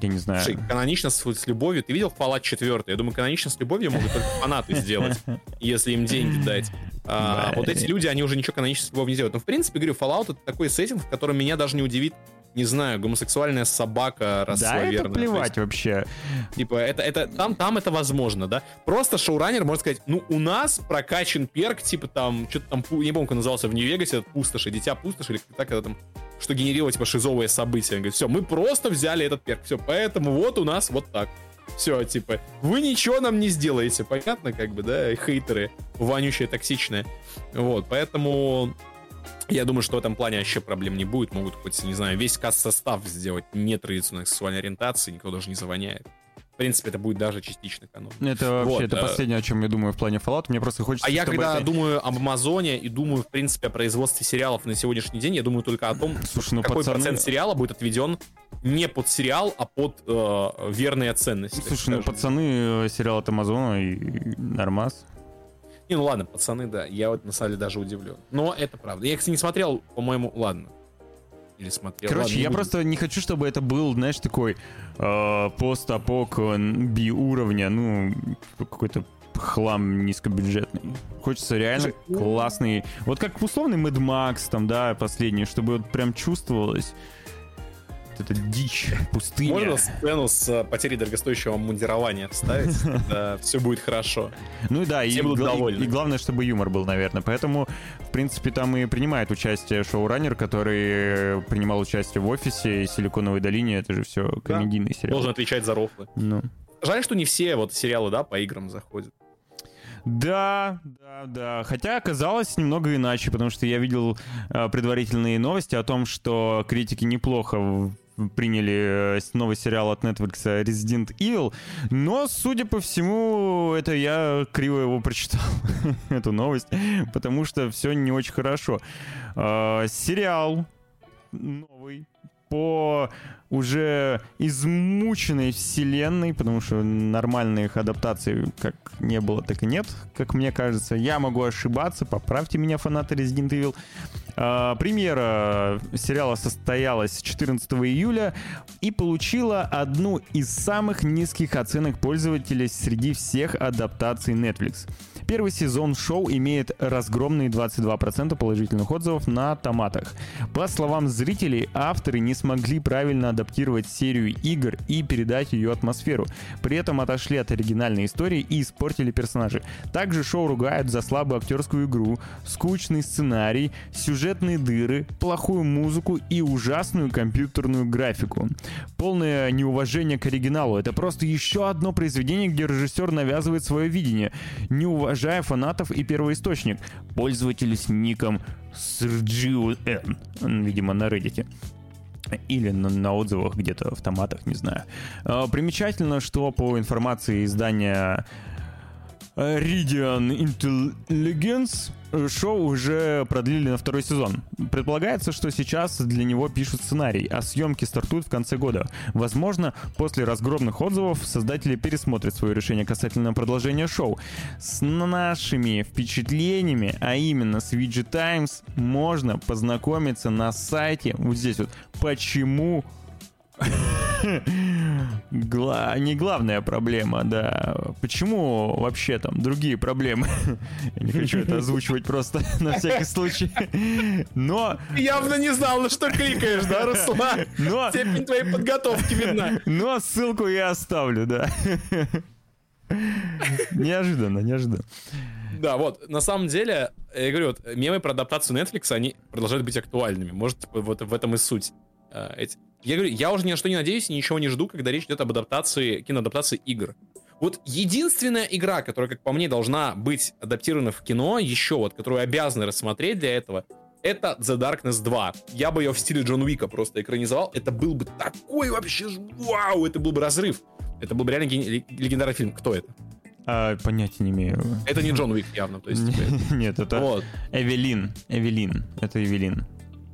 я не знаю. Слушай, канонично с, с любовью. Ты видел Fallout 4? Я думаю, канонично с любовью могут только фанаты сделать, если им деньги дать. А, вот эти люди, они уже ничего канонично с любовью не делают. Но, в принципе, говорю, Fallout — это такой сеттинг, в котором меня даже не удивит, не знаю, гомосексуальная собака Да, рассловерная. это То есть, плевать вообще. Типа, это, это, там, там это возможно, да? Просто шоураннер может сказать, ну, у нас прокачан перк, типа, там, что-то там, не помню, как он назывался в Нью-Вегасе, пустоши, дитя пустоши, или так, когда там, что генерировало, типа, шизовые события. Он говорит, все, мы просто взяли этот перк, все, поэтому вот у нас вот так. Все, типа, вы ничего нам не сделаете, понятно, как бы, да, хейтеры, вонючие, токсичные. Вот, поэтому я думаю, что в этом плане вообще проблем не будет. Могут хоть, не знаю, весь каст-состав сделать нетрадиционной сексуальной ориентации, никто даже не завоняет. В принципе, это будет даже частично экономно. Это вообще, Вот, это э, последнее, о чем я думаю в плане Fallout. Мне просто хочется, А я когда это- думаю об Амазоне и думаю, в принципе, о производстве сериалов на сегодняшний день, я думаю только о том, Слушай, ну какой пацаны... процент сериала будет отведен не под сериал, а под э, верные ценности. Слушай, ну пацаны, э, сериал от Амазона и нормас. Не, ну ладно, пацаны, да. Я вот на самом деле даже удивлен. Но это правда. Я, кстати, не смотрел, по-моему, ладно. Или смотрел. Короче, Ладно, не я буду. просто не хочу, чтобы это был, знаешь, такой э, постапок э, би уровня, ну, какой-то хлам низкобюджетный. Хочется реально ну- классный. Вот как условный Mad Max, там, да, последний, чтобы вот прям чувствовалось эта дичь, пустыня. Можно сцену с э, потерей дорогостоящего мундирования вставить, все будет хорошо. Ну и да, и, и главное, чтобы юмор был, наверное. Поэтому, в принципе, там и принимает участие шоураннер, который принимал участие в офисе и Силиконовой долине. Это же все комедийный сериал. Должен отвечать за рофлы. Ну. Жаль, что не все вот сериалы, да, по играм заходят. Да, да, да. Хотя оказалось немного иначе, потому что я видел э, предварительные новости о том, что критики неплохо приняли э, новый сериал от Netflix Resident Evil, но, судя по всему, это я криво его прочитал, эту новость, потому что все не очень хорошо. Э, Сериал новый по уже измученной вселенной, потому что нормальных адаптаций как не было, так и нет, как мне кажется. Я могу ошибаться, поправьте меня, фанаты Resident Evil. А, Премьера сериала состоялась 14 июля и получила одну из самых низких оценок пользователей среди всех адаптаций Netflix. Первый сезон шоу имеет разгромные 22% положительных отзывов на томатах. По словам зрителей, авторы не смогли правильно адаптировать серию игр и передать ее атмосферу. При этом отошли от оригинальной истории и испортили персонажей. Также шоу ругают за слабую актерскую игру, скучный сценарий, сюжетные дыры, плохую музыку и ужасную компьютерную графику. Полное неуважение к оригиналу. Это просто еще одно произведение, где режиссер навязывает свое видение, не уважая фанатов и первоисточник. Пользователь с ником SRGUN, видимо, на Reddit. Или на, на отзывах где-то в томатах, не знаю. А, Примечательно, что по информации издания Ridian Intelligence шоу уже продлили на второй сезон. Предполагается, что сейчас для него пишут сценарий, а съемки стартуют в конце года. Возможно, после разгромных отзывов создатели пересмотрят свое решение касательно продолжения шоу. С нашими впечатлениями, а именно с VG Times, можно познакомиться на сайте, вот здесь вот, почему гла- не главная проблема, да. Почему вообще там другие проблемы? Я не хочу это озвучивать просто на всякий случай. Но... Явно не знал, на что кликаешь, да, Руслан? Но... Степень твоей подготовки видна. Но ссылку я оставлю, да. Неожиданно, неожиданно. Да, вот, на самом деле, я говорю, вот, мемы про адаптацию Netflix, они продолжают быть актуальными. Может, типа, вот в этом и суть. Э, я говорю, я уже ни на что не надеюсь, ничего не жду, когда речь идет об адаптации, киноадаптации игр. Вот единственная игра, которая, как по мне, должна быть адаптирована в кино, еще вот, которую обязаны рассмотреть для этого, это The Darkness 2. Я бы ее в стиле Джон Уика просто экранизовал. Это был бы такой вообще вау, это был бы разрыв. Это был бы реально легендарный фильм. Кто это? А, понятия не имею. Это не Джон Уик явно. То есть, Нет, это вот. Эвелин. Эвелин. Это Эвелин.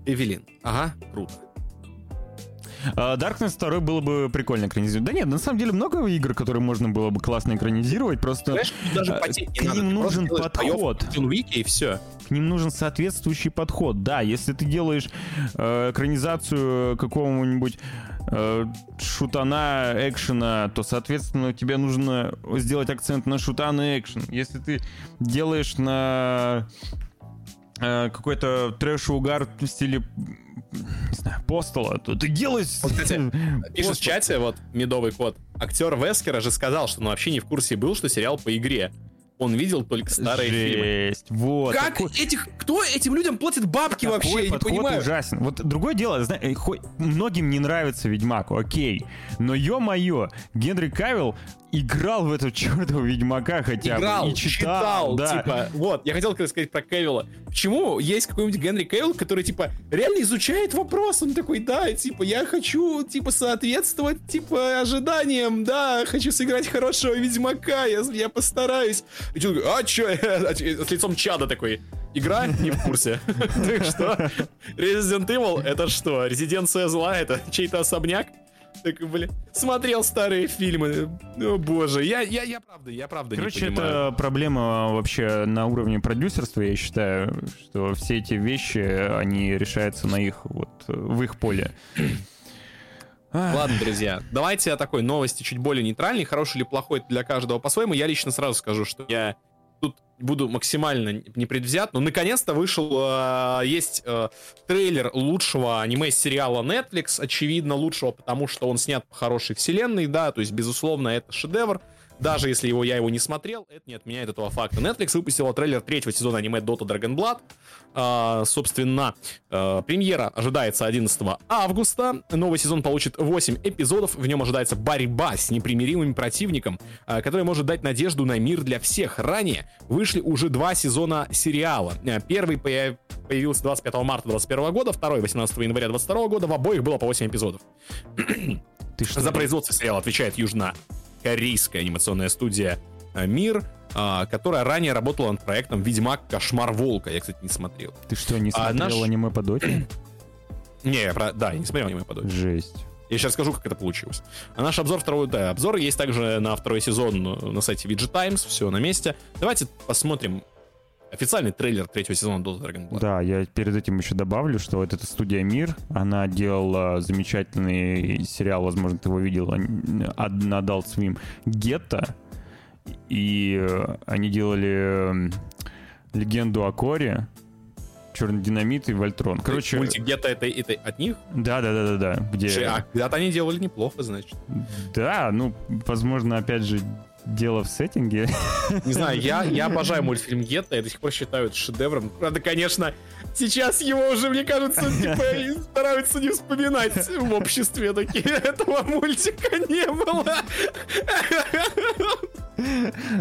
Эвелин. Ага, круто. Uh, Darkness 2 было бы прикольно экранизировать. Да нет, на самом деле много игр, которые можно было бы классно экранизировать, просто Знаешь, даже uh, к ним надо. нужен подход. Уики и все. К ним нужен соответствующий подход. Да, если ты делаешь uh, экранизацию какого-нибудь э, шутана, экшена, то, соответственно, тебе нужно сделать акцент на шутан и экшен. Если ты делаешь на э, какой-то трэш-угар в стиле не знаю, постола, то ты делаешь... Вот, кстати, пишет в чате, вот, медовый код. Актер Вескера же сказал, что он вообще не в курсе был, что сериал по игре он видел только старые Жесть, фильмы. Вот. Как такой... этих, кто этим людям платит бабки такой вообще? Я не понимаю. ужасен. Вот другое дело, знаешь, э, многим не нравится Ведьмак, окей. Но ё-моё, Генри Кавилл играл в эту чертову Ведьмака хотя играл, бы. И читал, читал да. типа, вот, я хотел сказать про Кевилла. Почему есть какой-нибудь Генри Кевилл, который, типа, реально изучает вопрос, он такой, да, типа, я хочу, типа, соответствовать, типа, ожиданиям, да, хочу сыграть хорошего Ведьмака, я, я постараюсь. И человек, а чё, с лицом чада такой, игра не в курсе. Ты что? Resident Evil это что? Резиденция зла? Это чей-то особняк? Так, блин, смотрел старые фильмы. О, боже, я, я, я правда, я правда Короче, не понимаю. это проблема вообще на уровне продюсерства, я считаю, что все эти вещи, они решаются на их, вот, в их поле. Ладно, друзья, давайте о такой новости чуть более нейтральной, хороший или плохой для каждого по-своему. Я лично сразу скажу, что я тут буду максимально непредвзят, но наконец-то вышел, э, есть э, трейлер лучшего аниме-сериала Netflix, очевидно лучшего, потому что он снят по хорошей вселенной, да, то есть, безусловно, это шедевр. Даже если его, я его не смотрел, это не отменяет этого факта. Netflix выпустила трейлер третьего сезона аниме Dota Dragon Blood. А, собственно, а, премьера ожидается 11 августа. Новый сезон получит 8 эпизодов. В нем ожидается борьба с непримиримым противником, а, который может дать надежду на мир для всех. Ранее вышли уже два сезона сериала. А, первый появился 25 марта 2021 года, второй 18 января 2022 года. В обоих было по 8 эпизодов. Ты что? За производство сериала отвечает Южна корейская анимационная студия э, «Мир», а, которая ранее работала над проектом «Ведьмак. Кошмар Волка». Я, кстати, не смотрел. Ты что, не смотрел а наш... аниме по доте? Не, я про... да, я не смотрел аниме по доте. Жесть. Я сейчас скажу, как это получилось. А наш обзор второй, да, обзор есть также на второй сезон на сайте VG Times, все на месте. Давайте посмотрим официальный трейлер третьего сезона Dota Dragon Blood. Да, я перед этим еще добавлю, что вот эта студия Мир, она делала замечательный сериал, возможно, ты его видел, на Adult Swim, Гетто, и э, они делали легенду о Коре, Черный динамит и Вольтрон. Короче, мультик где-то это, это от них? Да, да, да, да, да. Где... А когда-то они делали неплохо, значит. Да, ну, возможно, опять же, дело в сеттинге. Не знаю, я, я обожаю мультфильм Гетто, я до сих пор считаю это шедевром. Правда, конечно, сейчас его уже, мне кажется, типа, стараются не вспоминать в обществе такие. Этого мультика не было.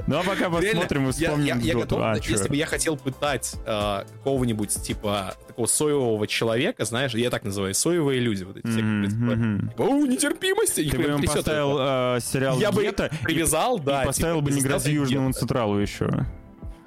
Ну а пока посмотрим и вспомним. Я, я, я готов, а, если бы я хотел пытать э, какого-нибудь типа такого соевого человека, знаешь, я так называю, соевые люди, вот эти mm-hmm, всякие, mm-hmm. типа, о, нетерпимость, Ты бы ему поставил э, сериал Я бы привязал, да. И поставил типа, бы «Не грози Южному Централу еще.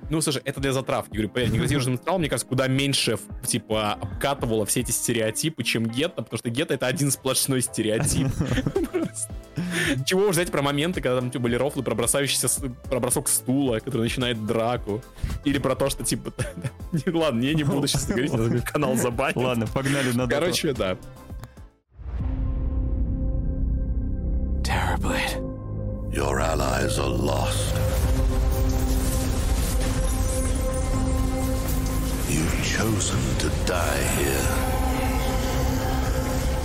Ну, слушай, это для затравки. Говорю, понятно, не грози Южному Централу, мне кажется, куда меньше, типа, обкатывало все эти стереотипы, чем гетто, потому что гетто — это один сплошной стереотип. Чего уж взять про моменты, когда там типа, были рофлы про бросающийся, про бросок стула, который начинает драку. Или про то, что типа... Ладно, я не буду сейчас говорить, канал забанит. Ладно, погнали на Короче, да. Your allies are lost. You've chosen to die here.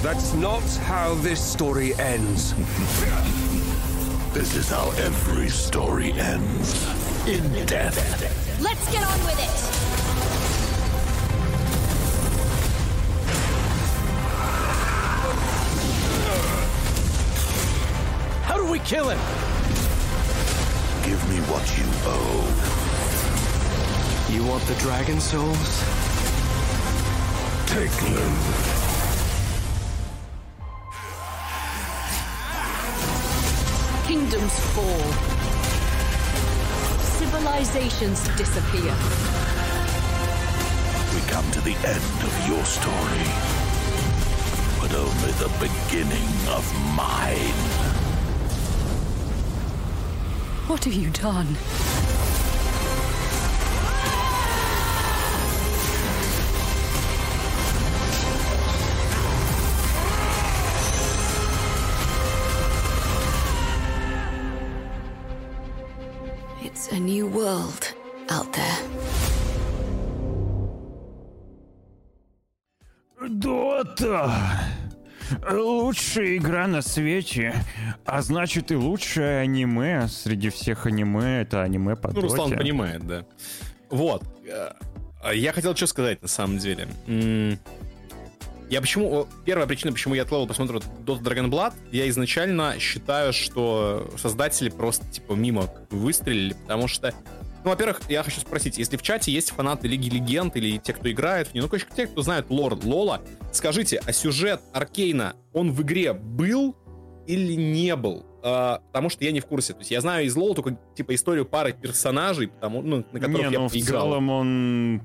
That's not how this story ends. This is how every story ends. In death. Let's get on with it! How do we kill him? Give me what you owe. You want the dragon souls? Take them. Kingdoms fall. Civilizations disappear. We come to the end of your story. But only the beginning of mine. What have you done? A new world out there. Дота! Лучшая игра на свете, а значит и лучшее аниме среди всех аниме, это аниме по Ну, Руслан понимает, да. Вот. Э, Я хотел что сказать, на самом деле. Я почему... Первая причина, почему я откладывал просмотр Dota Dragon Blood, я изначально считаю, что создатели просто, типа, мимо выстрелили, потому что ну, во-первых, я хочу спросить, если в чате есть фанаты Лиги Легенд или те, кто играет в нее, ну, короче, те, кто знает лор Лола, скажите, а сюжет Аркейна, он в игре был или не был? А, потому что я не в курсе. То есть я знаю из Лола только, типа, историю пары персонажей, потому, ну, на которых Не, я ну в играл. целом он,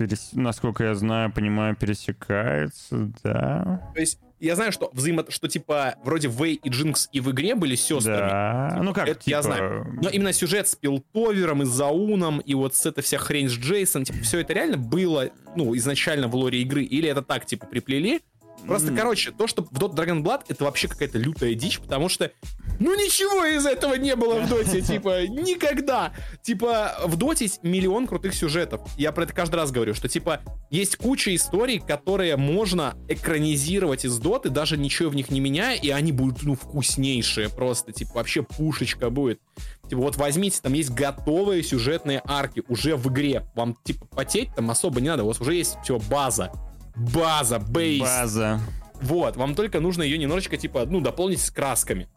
перес- насколько я знаю, понимаю, пересекается, да. То есть я знаю, что взаимо... что, типа, вроде Вэй и Джинкс и в игре были сестрами. Да, ну как, Это я типа, знаю. Но именно сюжет с Пилтовером и Зауном, и вот с эта вся хрень с Джейсон, типа, все это реально было, ну, изначально в лоре игры, или это так, типа, приплели? Просто, короче, то, что в Dota Dragon Blood, это вообще какая-то лютая дичь, потому что, ну, ничего из этого не было в Доте, типа, никогда. Типа, в Доте есть миллион крутых сюжетов. Я про это каждый раз говорю, что, типа, есть куча историй, которые можно экранизировать из Доты, даже ничего в них не меняя, и они будут, ну, вкуснейшие просто, типа, вообще пушечка будет. Типа, вот возьмите, там есть готовые сюжетные арки уже в игре. Вам, типа, потеть там особо не надо, у вас уже есть все, база. База, бейс. база. Вот, вам только нужно ее немножечко, типа, ну, дополнить с красками.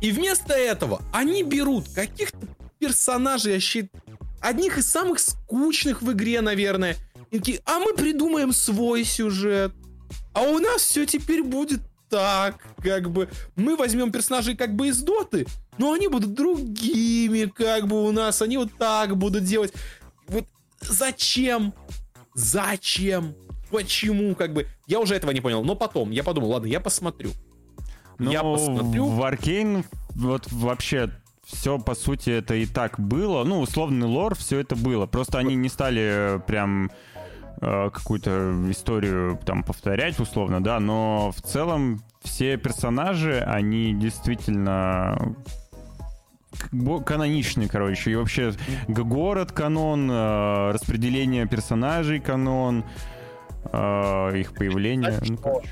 И вместо этого они берут каких-то персонажей, вообще, одних из самых скучных в игре, наверное. И такие, а мы придумаем свой сюжет. А у нас все теперь будет так, как бы. Мы возьмем персонажей как бы из доты, но они будут другими, как бы у нас. Они вот так будут делать. Вот зачем? Зачем? Почему, как бы, я уже этого не понял, но потом я подумал, ладно, я посмотрю. Ну, Я посмотрю. В Аркейн вот вообще все, по сути, это и так было. Ну, условный лор, все это было. Просто они не стали прям э, какую-то историю там повторять, условно, да, но в целом все персонажи, они действительно к- бо- каноничный, короче. И вообще город канон, э, распределение персонажей канон, э, их появление. Ну, короче.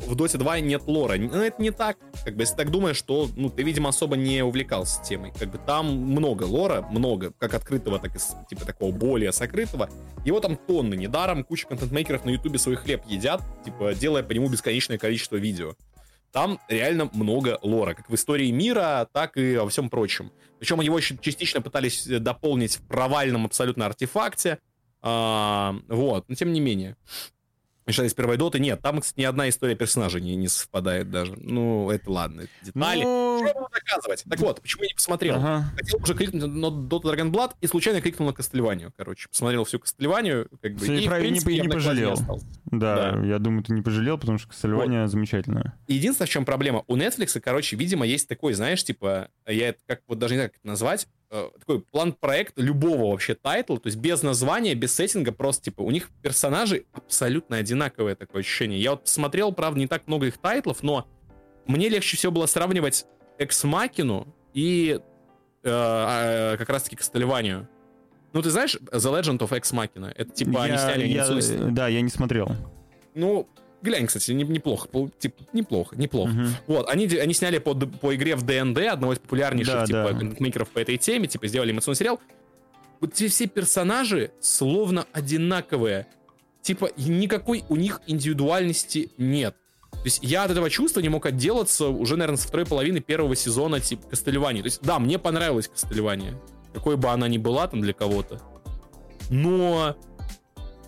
В Доте 2 нет лора. Ну, это не так. Как бы, если так думаешь, то, ну, ты, видимо, особо не увлекался темой. Как бы там много лора, много, как открытого, так и, типа, такого более сокрытого. Его там тонны. Недаром куча контент-мейкеров на Ютубе свой хлеб едят, типа, делая по нему бесконечное количество видео. Там реально много лора, как в истории мира, так и во всем прочем. Причем его еще частично пытались э, дополнить в провальном абсолютно артефакте. А, вот, но тем не менее. Мешали с первой доты. Нет, там, кстати, ни одна история персонажа не, не совпадает даже. Ну, это ладно, это детали. Ну, Что буду доказывать? Так вот, почему я не посмотрел? ага. Хотел уже кликнуть на Dota Dragon Blood и случайно кликнул на Кастельванию, короче. Посмотрел всю Кастельванию, как бы, Всё, и и, в правильно, принципе, не накладе пожалел. остался. Да, Да. я думаю, ты не пожалел, потому что Кастельвания замечательная. Единственное, в чем проблема, у Netflix, короче, видимо, есть такой, знаешь, типа, я это как вот даже не знаю, как это назвать, э, такой план-проект любого вообще тайтла, то есть без названия, без сеттинга, просто, типа, у них персонажи абсолютно одинаковое такое ощущение. Я вот посмотрел, правда, не так много их тайтлов, но мне легче всего было сравнивать Экс Макину и э, э, как раз-таки Кастельванию. Ну, ты знаешь The Legend of Ex Machina? Это типа они Я- сняли я- анимационный- Да, я не смотрел. Ну, глянь, кстати, не- неплохо. пол- Типа, неплохо, неплохо. Мгм. Вот, они, они сняли по, по игре в ДНД, одного из популярнейших, Да, типа, да. контентмейкеров по этой теме, типа, сделали анимационный сериал. Вот те все персонажи словно одинаковые. Типа, никакой у них индивидуальности нет. То есть я от этого чувства не мог отделаться уже, наверное, со второй половины первого сезона, типа, Кастельвании. То есть, да, мне понравилась Кастельвания. Какой бы она ни была там для кого-то. Но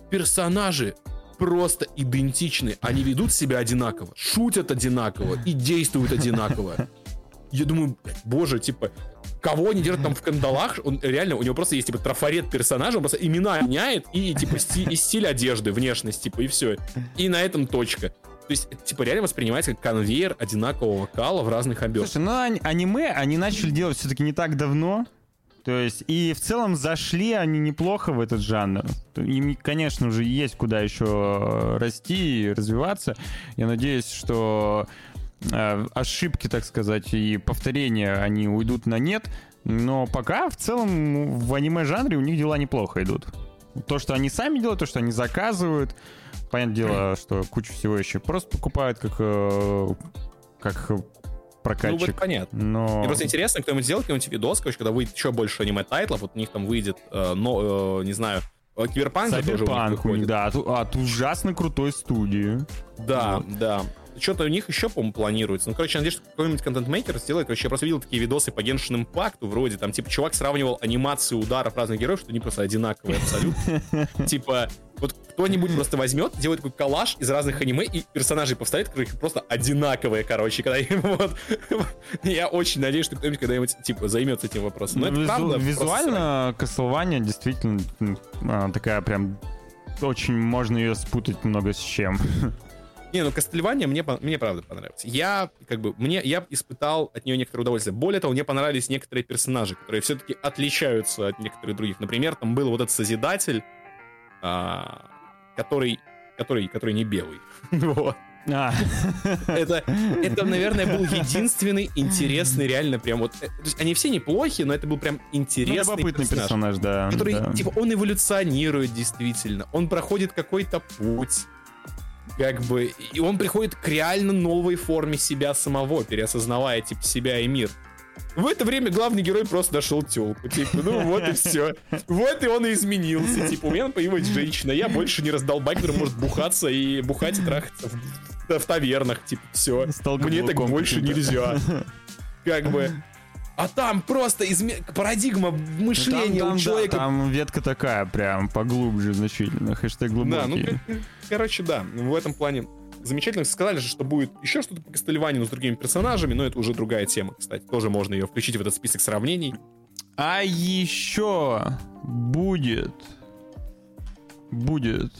персонажи просто идентичны. Они ведут себя одинаково, шутят одинаково и действуют одинаково. Я думаю, боже, типа, кого они держат там в кандалах, он реально, у него просто есть, типа, трафарет персонажа, он просто имена меняет и, типа, сти- и стиль одежды, внешность, типа, и все. И на этом точка. То есть, типа, реально воспринимается как конвейер одинакового кала в разных обертках. Слушай, ну ани- аниме они начали делать все-таки не так давно. То есть, и в целом зашли они неплохо в этот жанр. Им, конечно же, есть куда еще расти и развиваться. Я надеюсь, что э, ошибки, так сказать, и повторения, они уйдут на нет. Но пока в целом в аниме-жанре у них дела неплохо идут. То, что они сами делают, то, что они заказывают. Понятное дело, что кучу всего еще просто покупают как, э, как Ну, прокатчик. вот понятно. Но... Мне просто интересно, кто-нибудь сделал какой-нибудь видос, короче, когда выйдет еще больше аниме-тайтлов, вот у них там выйдет, э, но, э, не знаю, э, Киберпанк же тоже у них выходит. да, от, от ужасно крутой студии. Да, Вот. да. Что-то у них еще, по-моему, планируется. Ну, короче, надеюсь, что какой-нибудь контент-мейкер сделает. Короче, я просто видел такие видосы по Genshin Impact, вроде там, типа, чувак сравнивал анимации ударов разных героев, что они просто одинаковые абсолютно. Типа, вот кто-нибудь просто возьмет, делает такой коллаж из разных аниме и персонажей поставит, которые просто одинаковые, короче, когда вот... Я очень надеюсь, что кто-нибудь когда-нибудь, типа, займется этим вопросом. Но это Визу- правда. Визуально Castlevania действительно а, такая прям очень можно ее спутать много с чем. Не, ну Кастельвания мне, мне правда понравилось. Я, как бы, мне, я испытал от нее некоторое удовольствие. Более того, мне понравились некоторые персонажи, которые все-таки отличаются от некоторых других. Например, там был вот этот Созидатель, а, который, который, который не белый. Вот. А, Это, это, наверное, был единственный интересный, реально прям вот... э, то есть они все неплохи, но это был прям ну, интересный любопытный персонаж персонаж, да. который, да. типа, он эволюционирует действительно, он проходит какой-то путь, как бы, и он приходит к реально новой форме себя самого, переосознавая, типа, себя и мир. В это время главный герой просто нашел телку, типа, ну вот и все. Вот и он и изменился, типа, у меня появилась женщина, я больше не раздолбай, который может бухаться и бухать и трахаться в, в тавернах, типа, все. Мне так больше нельзя. Как бы... А там просто изме... парадигма мышления там, там, у да, человека там ветка такая, прям поглубже значительно. Хэштег Да, ну, глубокий. кор- короче, да, в этом плане замечательно. Сказали же, что будет еще что-то по Кастельвании, но с другими персонажами, но это уже другая тема, кстати. Тоже можно ее включить в этот список сравнений. А еще будет... Будет.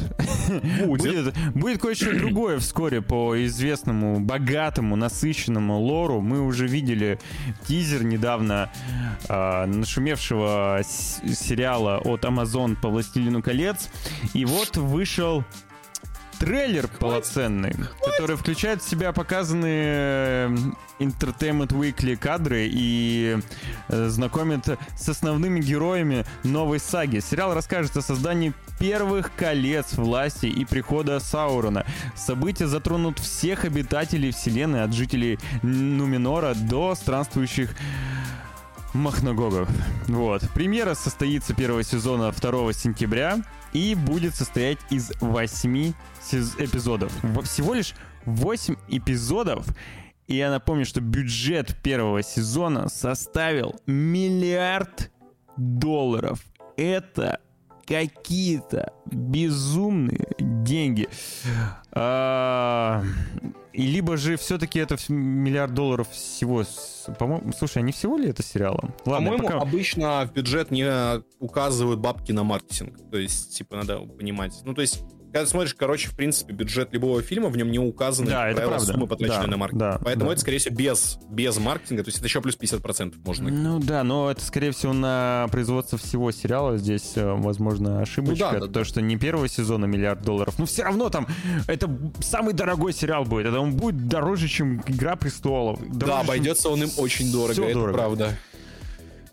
Будет. Будет кое-что другое вскоре по известному, богатому, насыщенному лору. Мы уже видели тизер недавно э, нашумевшего сериала от Amazon по «Властелину колец». И вот вышел трейлер полноценный, который включает в себя показанные э, Entertainment Weekly кадры и э, знакомит с основными героями новой саги. Сериал расскажет о создании первых колец власти и прихода Саурона. События затронут всех обитателей вселенной, от жителей Нуменора до странствующих Махногогов. Вот. Премьера состоится первого сезона 2 сентября и будет состоять из 8 сез- эпизодов. Всего лишь 8 эпизодов. И я напомню, что бюджет первого сезона составил миллиард долларов. Это какие-то безумные деньги. А, И либо же все-таки это миллиард долларов всего. По-моему, слушай, а не всего ли это сериалом? Ладно, По-моему, пока- обычно в бюджет не указывают бабки на маркетинг. То есть, типа, надо понимать. Ну, то есть, когда ты смотришь, короче, в принципе, бюджет любого фильма, в нем не указаны Да, правила, правда. суммы, потраченные Да, на маркетинг. да, Поэтому да. это, скорее всего, без, без маркетинга, то есть это еще плюс 50% можно. Ну да, но это, скорее всего, на производство всего сериала. Здесь, э, возможно, ошибочка. Ну да, да, то, что не первого сезона миллиард долларов. Но все равно там это самый дорогой сериал будет. Это он будет дороже, чем Игра престолов. Дороже, да, чем обойдется он им очень дорого, всё это дорого. правда.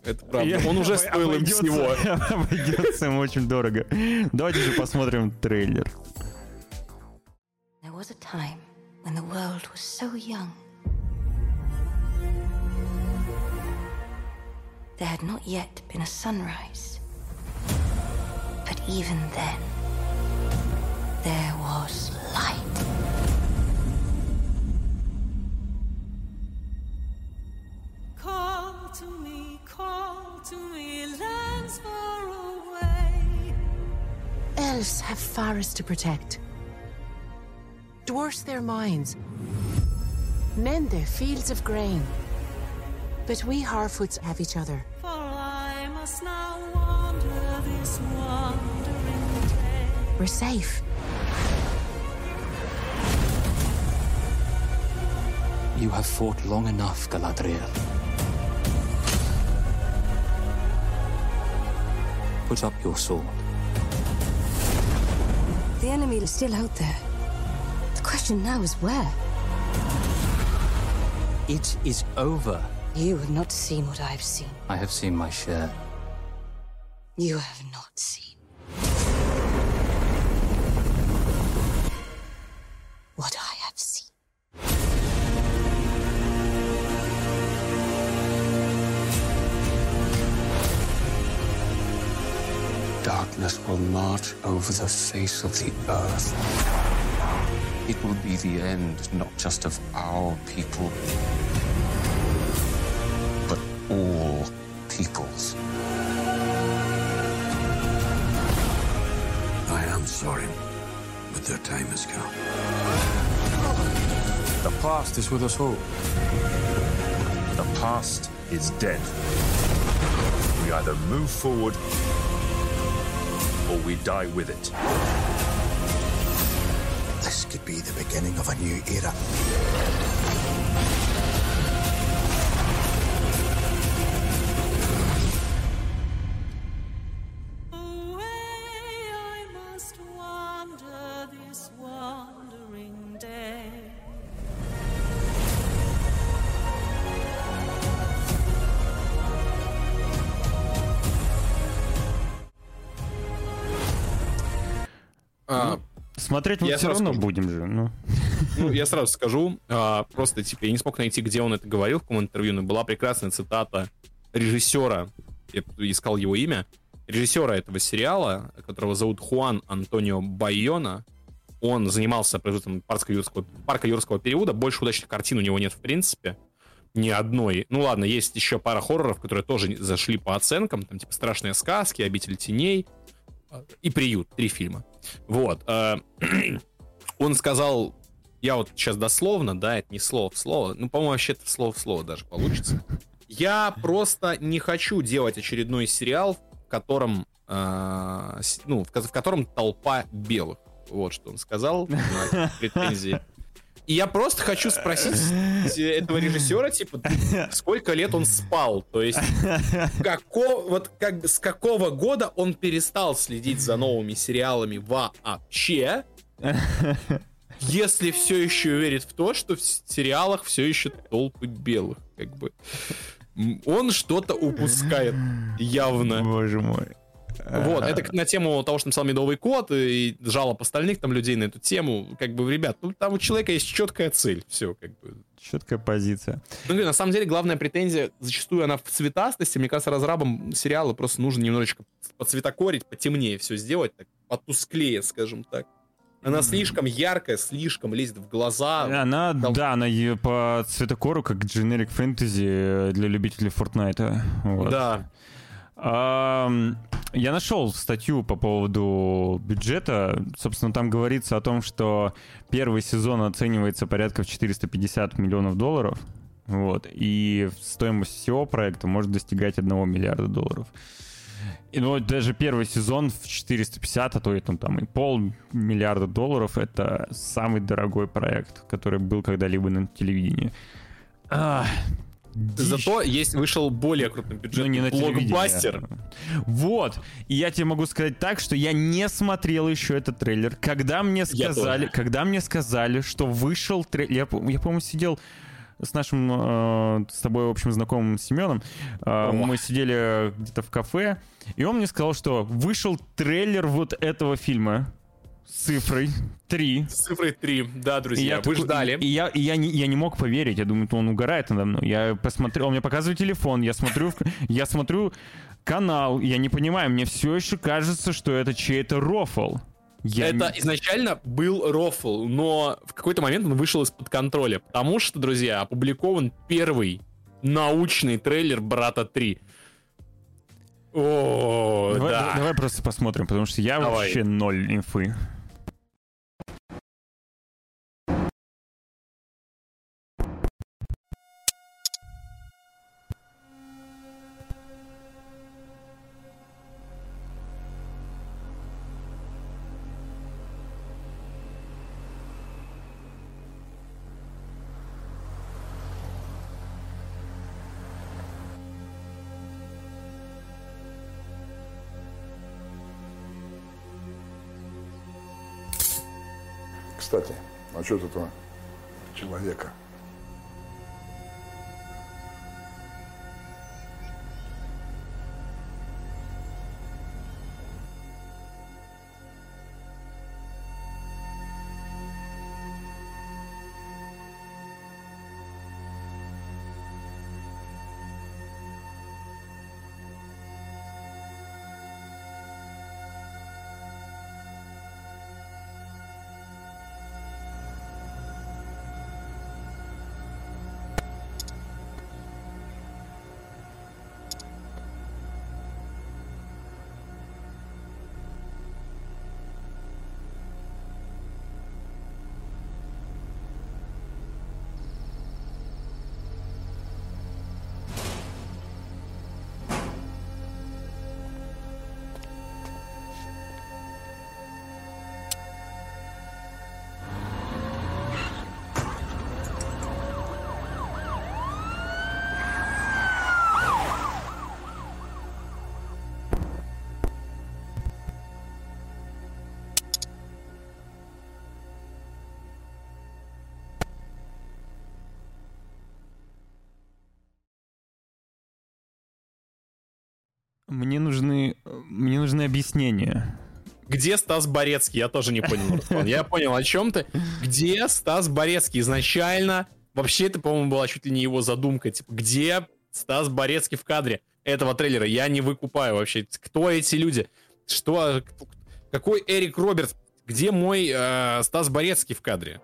Это правда. Он уже стоил им обойдется- всего. Обойдется им очень дорого. Давайте же посмотрим трейлер. There was a time when the world was so young. There had not yet been a sunrise. But even then, there was light. Elves have forests to protect. Dwarfs their mines. Men their fields of grain. But we Harfoots have each other. For I must now wander this wandering day. We're safe. You have fought long enough, Galadriel. Put up your sword. The enemy is still out there. The question now is where? It is over. You have not seen what I've seen. I have seen my share. You have not seen. March over the face of the earth. It will be the end not just of our people, but all peoples. I am sorry, but their time has come. The past is with us all. The past is dead. We either move forward or we die with it. This could be the beginning of a new era. Смотреть мы Я все сразу равно скажу. будем же. Ну. Ну, я сразу скажу, а, просто, типа, я не смог найти, где он это говорил в каком интервью, но была прекрасная цитата режиссера, я искал его имя, режиссера этого сериала, которого зовут Хуан Антонио Байона. Он занимался производством парка юрского, парка юрского периода. Больше удачных картин у него нет, в принципе. Ни одной. Ну ладно, есть еще пара хорроров, которые тоже зашли по оценкам. Там типа «Страшные сказки», «Обитель теней» и «Приют». Три фильма. Вот. э, Он сказал я вот сейчас дословно, да, это не слово в слово, ну, по-моему, вообще это слово в слово даже получится. Я просто не хочу делать очередной сериал, в котором, э, ну, в, ко- в котором толпа белых. Вот что он сказал претензии. И я просто хочу спросить этого режиссера, типа, сколько лет он спал? То есть, како, вот как с какого года он перестал следить за новыми сериалами вообще? если все еще верит в то, что в сериалах все еще толпы белых, как бы. Он что-то упускает явно. Боже мой. Вот, это на тему того, что написал Медовый кот и жалоб остальных там людей на эту тему. Как бы, ребят, ну там у человека есть четкая цель. Все, как бы. Четкая позиция. Ну, на самом деле, главная претензия, зачастую она в цветастости. Мне кажется, разрабам сериала просто нужно немножечко поцветокорить, потемнее все сделать, так, потусклее, скажем так. Она слишком яркая, слишком лезет в глаза. Она, Там- да, она по цветокору, как дженерик фэнтези э, для любителей Фортнайта. Вот. Да. Я нашел статью по поводу бюджета. Собственно, там говорится о том, что первый сезон оценивается порядка в 450 миллионов долларов. Вот. И стоимость всего проекта может достигать 1 миллиарда долларов. И, ну, даже первый сезон в 450, а то и там, там и полмиллиарда долларов, это самый дорогой проект, который был когда-либо на телевидении. А, дичь. Зато есть вышел более крупный Ну, бюджетный не на блокбастер. Вот. И я тебе могу сказать так, что я не смотрел еще этот трейлер. Когда мне сказали, когда мне сказали, что вышел трейлер, я, я по-моему, сидел с нашим, э, с тобой, в общем, знакомым Семеном. Э, О. мы сидели где-то в кафе, и он мне сказал, что вышел трейлер вот этого фильма с цифрой 3. С цифрой 3, да, И друзья, я вы такой- ждали. И я, и я, не, я не мог поверить. Я думаю, он угорает надо мной. Я посмотрел, он мне показывает телефон, я смотрю, я смотрю канал, я не понимаю, мне все еще кажется, что это чей-то рофл. Я Это изначально был рофл, но в какой-то момент он вышел из-под контроля, потому что, друзья, опубликован первый научный трейлер «Брата 3». О, давай, да. давай просто посмотрим, потому что я Давай. вообще ноль инфы. Насчет этого человека. Мне нужны, мне нужны объяснения. Где Стас Борецкий? Я тоже не понял, Руслан. Я понял, о чем ты. Где Стас Борецкий? Изначально, вообще это, по-моему, была чуть ли не его задумка. Типа, где Стас Борецкий в кадре этого трейлера? Я не выкупаю вообще. Кто эти люди? Что? Какой Эрик Робертс? Где мой э, Стас Борецкий в кадре?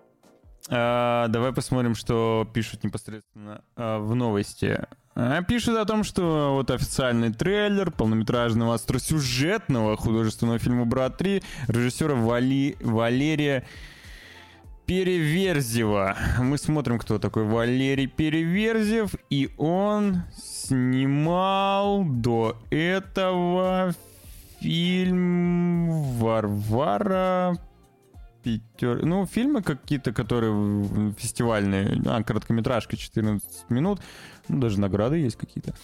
А, давай посмотрим, что пишут непосредственно а, в новости. А, пишут о том, что вот официальный трейлер полнометражного остросюжетного художественного фильма «Брат 3» режиссера Вали... Валерия Переверзева. Мы смотрим, кто такой Валерий Переверзев, и он снимал до этого фильм «Варвара Питер... Ну, фильмы какие-то, которые фестивальные. А, короткометражка 14 минут. Ну, даже награды есть какие-то.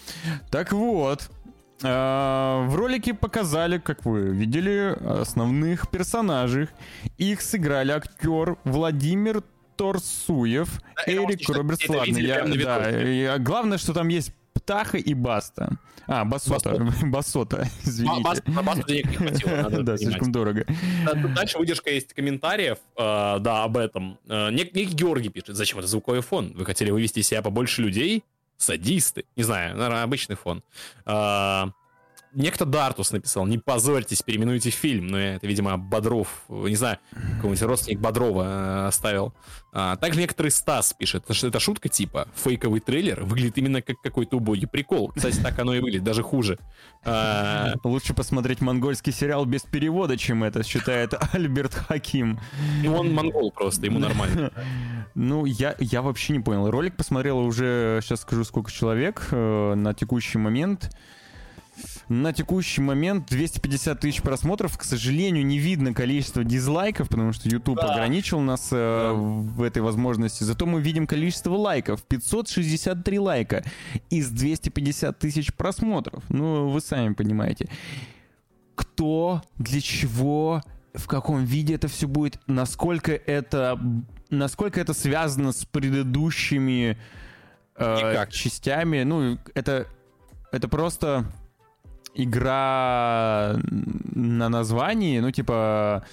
Так вот, а, в ролике показали, как вы видели, основных персонажей. Их сыграли актер Владимир Торсуев, Да, я Эрик Робертс. Ладно, я- да, и, а, главное, что там есть Птаха и Баста. А, Басота. Басота, извините. На басу денег не хватило, надо Да, слишком дорого. Тут Дальше выдержка есть комментариев, э, да, об этом. Э, нек- некий Георгий пишет, зачем это звуковой фон? Вы хотели вывести из себя побольше людей? Садисты. Не знаю, наверное, обычный фон. Некто Дартус написал, не позорьтесь, переименуйте фильм. Ну, это, видимо, Бодров, не знаю, какой-нибудь родственник Бодрова э, оставил. А, также некоторый Стас пишет, это, ш- это шутка типа, фейковый трейлер выглядит именно как какой-то убогий прикол. Кстати, так оно и выглядит, даже хуже. А, Лучше посмотреть монгольский сериал без перевода, чем это, считает Альберт Хаким. ну, он монгол просто, ему нормально. Ну, я, я вообще не понял. Ролик посмотрело уже, сейчас скажу, сколько человек э, на текущий момент. На текущий момент 250 тысяч просмотров. К сожалению, не видно количество дизлайков, потому что YouTube Да. ограничил нас э, в этой возможности. Зато мы видим количество лайков. 563 лайка из 250 тысяч просмотров. Ну, вы сами понимаете. Кто, для чего, в каком виде это все будет, насколько это, насколько это связано с предыдущими э, Никак. частями. Ну, это, это просто игра на названии, ну, типа,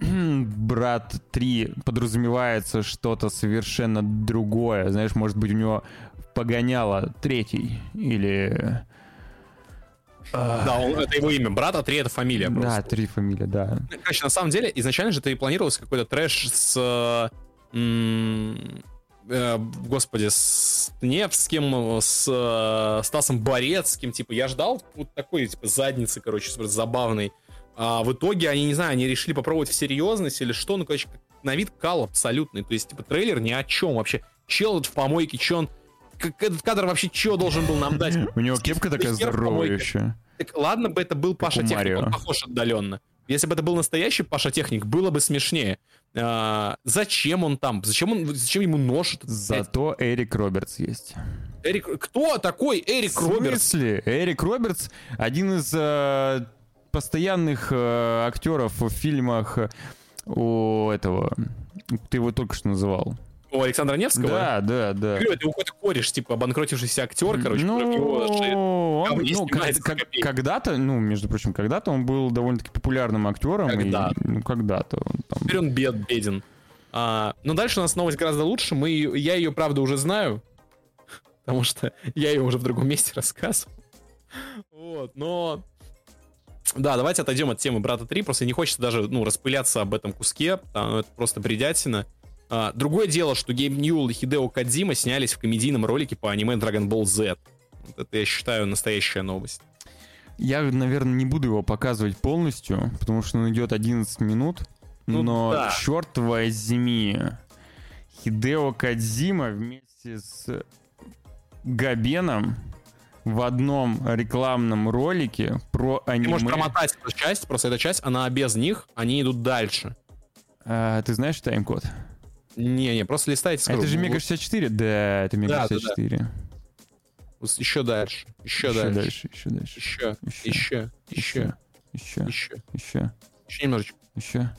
Брат 3 подразумевается что-то совершенно другое. Знаешь, может быть, у него погоняло третий или... Да, он- это его имя. Брат, а три это фамилия просто. Да, три фамилия, да. Короче, на самом деле, изначально же и планировался какой-то трэш с... э, м, э, господи, с Невским, с э, Стасом Борецким, типа, я ждал вот такой, типа, задницы, короче, забавной. А в итоге они, не знаю, они решили попробовать в серьезность или что, ну, короче, на вид кал абсолютный, то есть, типа, трейлер ни о чем вообще. Чел этот в помойке, че он... Как этот кадр вообще что должен был нам дать? У него кепка такая здоровая еще. Так ладно бы это был Паша Техник, он похож отдаленно. Если бы это был настоящий Паша Техник, было бы смешнее. А, зачем он там? Зачем, он, зачем ему нож? Зато Эрик Робертс есть. Эрик, кто такой Эрик В Робертс? смысле? Эрик Робертс один из э, постоянных э, актеров в фильмах у этого. Ты его только что называл. У Александра Невского? Да, да, да. Говорю, это его какой-то кореш, типа обанкротившийся актер, короче, ну, же он, ну, как- когда-то, ну, между прочим, когда-то он был довольно-таки популярным актером. и, Когда-то. ну, когда-то он там. Теперь он бед, беден. А, но дальше у нас новость гораздо лучше. Мы, я ее, правда, уже знаю. Потому что я ее уже в другом месте рассказывал. Вот, но... Да, давайте отойдем от темы Брата 3. Просто не хочется даже, ну, распыляться об этом куске. потому Это просто бредятина. А, другое дело, что Гейб Ньюэлл и Хидео Кадзима снялись в комедийном ролике по аниме Dragon Ball Z. Вот это, я считаю, настоящая новость. Я, наверное, не буду его показывать полностью, потому что он идет 11 минут. Ну но, да. черт возьми, Хидео Кадзима вместе с Габеном в одном рекламном ролике про Ты аниме. можешь промотать эту часть, просто эта часть, она без них, они идут дальше. А, ты знаешь тайм-код? Не-не, просто листайте. А это же. Мега 64? Да, это Мега Да, да, да. 64. Вот Еще дальше, еще, Еще дальше, дальше, еще дальше. еще, Еще. еще, еще, Еще, еще, еще, еще немножечко. еще.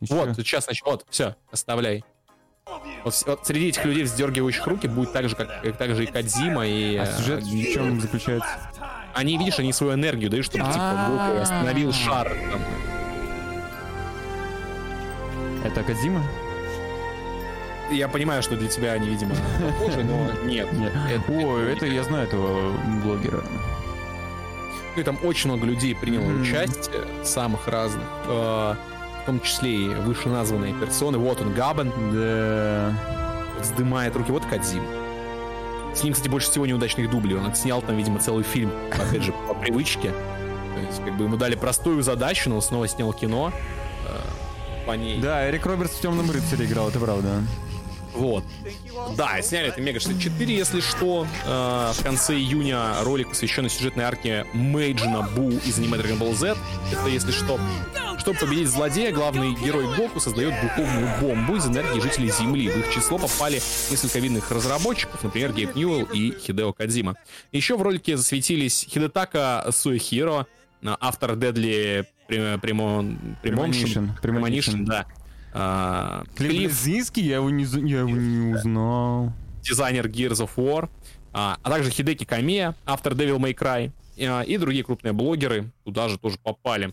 еще. Вот, сейчас, значит, вот, все, оставляй. Вот, вот среди этих людей, вздергивающих руки, будет так же, как, как так же и Кадзима, и... А э, сюжет в чем заключается? Они, видишь, они свою энергию дают, чтобы, типа, Гоку остановил шар. там. Это Кадзима? Я понимаю, что для тебя они, видимо, похожи, но нет. Нет. Это- О, это это я знаю этого блогера. Ну и там очень много людей приняло участие, самых разных, э, в том числе и вышеназванные персоны. Вот он, Габен, Да. вздымает руки. Вот Кадзим. С ним, кстати, больше всего неудачных дублей. Он снял там, видимо, целый фильм, опять же, по привычке. То есть, как бы ему дали простую задачу, но он снова снял кино э, по ней. Да, Эрик Робертс в темном рыцаре играл, это правда. Вот. Да, сняли это Мега 64, если что. Э, в конце июня ролик, посвященный сюжетной арке Мейджина Бу из аниме Dragon Ball Z. Это если что. Чтобы победить злодея, главный герой Гоку создает духовную бомбу из энергии жителей Земли. В их число попали несколько видных разработчиков, например, Гейб Ньюэлл и Хидео Кадзима. Еще в ролике засветились Хидетака Суэхиро, автор Deadly Premon- Premon- Premonition. Premonition, Premonition. да. А, Клифф Близинский, я его не, я его не узнал. дизайнер Gears of War, а, а также Хидеки Камия, автор Devil May Cry, а, и другие крупные блогеры туда же тоже попали.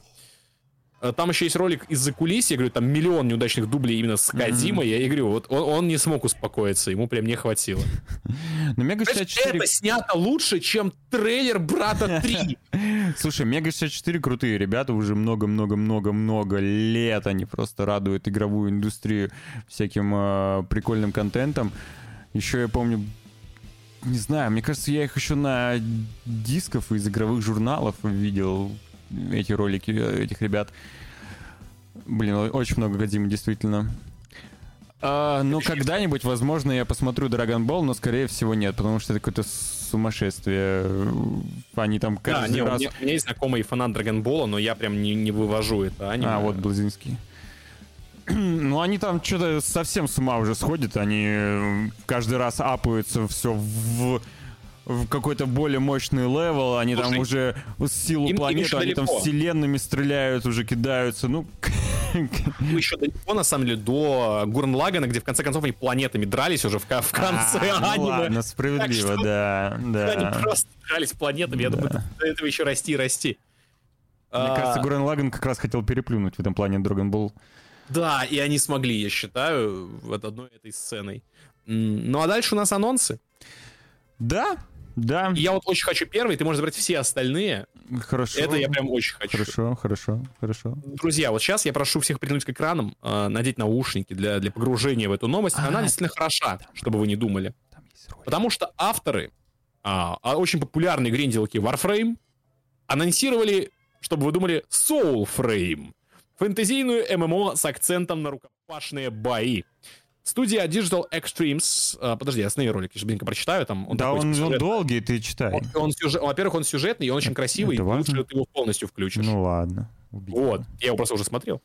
А, Там еще есть ролик из-за кулис, я говорю, там миллион неудачных дублей именно с Кадзимой, я и говорю, вот он, он не смог успокоиться, ему прям не хватило. Но Мега Понимаешь, 64... Это снято лучше, чем трейлер Брата 3. Слушай, Мега 64 крутые ребята, уже много-много-много-много лет они просто радуют игровую индустрию всяким э, прикольным контентом. Еще я помню, не знаю, мне кажется, я их еще на дисков из игровых журналов видел, эти ролики э, этих ребят. Блин, очень много Годзимы, действительно. А, ну, когда-нибудь, возможно, я посмотрю Dragon Ball, но, скорее всего, нет, потому что это какое-то сумасшествие. Они там Да, каждый не, у раз... меня, у меня есть знакомый фанат Драгонбола, но я прям не, не вывожу это аниме. А, вот Блазинский. Ну, они там что-то совсем с ума уже сходят. Они э, каждый раз апаются все в, в какой-то более мощный level. Они там Слушай, уже с силу планеты, они там вселенными стреляют, уже кидаются. Ну, Мы еще далеко, на самом деле, до Гуррен-Лаганна, где в конце концов они планетами дрались уже в, в конце а, ну аниме. ладно, справедливо, что да, Они да. просто дрались планетами. Я думаю, до этого еще расти и расти. Мне А, кажется, Гурен Лаган как раз хотел переплюнуть в этом плане Dragon Ball. Да, и они смогли, я считаю, вот одной этой сценой. Ну а дальше у нас анонсы. Да, да, И я вот очень хочу первый, ты можешь забрать все остальные. хорошо. Это я прям очень хочу. Хорошо, хорошо, хорошо. Друзья, вот сейчас я прошу всех прильнуть к экранам, э, надеть наушники для, для погружения в эту новость. Она действительно хороша, чтобы вы не думали. Потому что авторы а, а очень популярной гринделки Warframe анонсировали, чтобы вы думали, Soulframe. Фэнтезийную ММО с акцентом на рукопашные бои. Студия Digital Extremes... а, подожди, я останови ролик, я же быстренько прочитаю. Там, он Да, такой, он, типа, он сюжет- долгий, ты читай. он, он сюжет- Во-первых, он сюжетный, и он очень красивый, это и важно. лучше ты его полностью включишь. Ну ладно. убить. Вот, я его просто уже смотрел.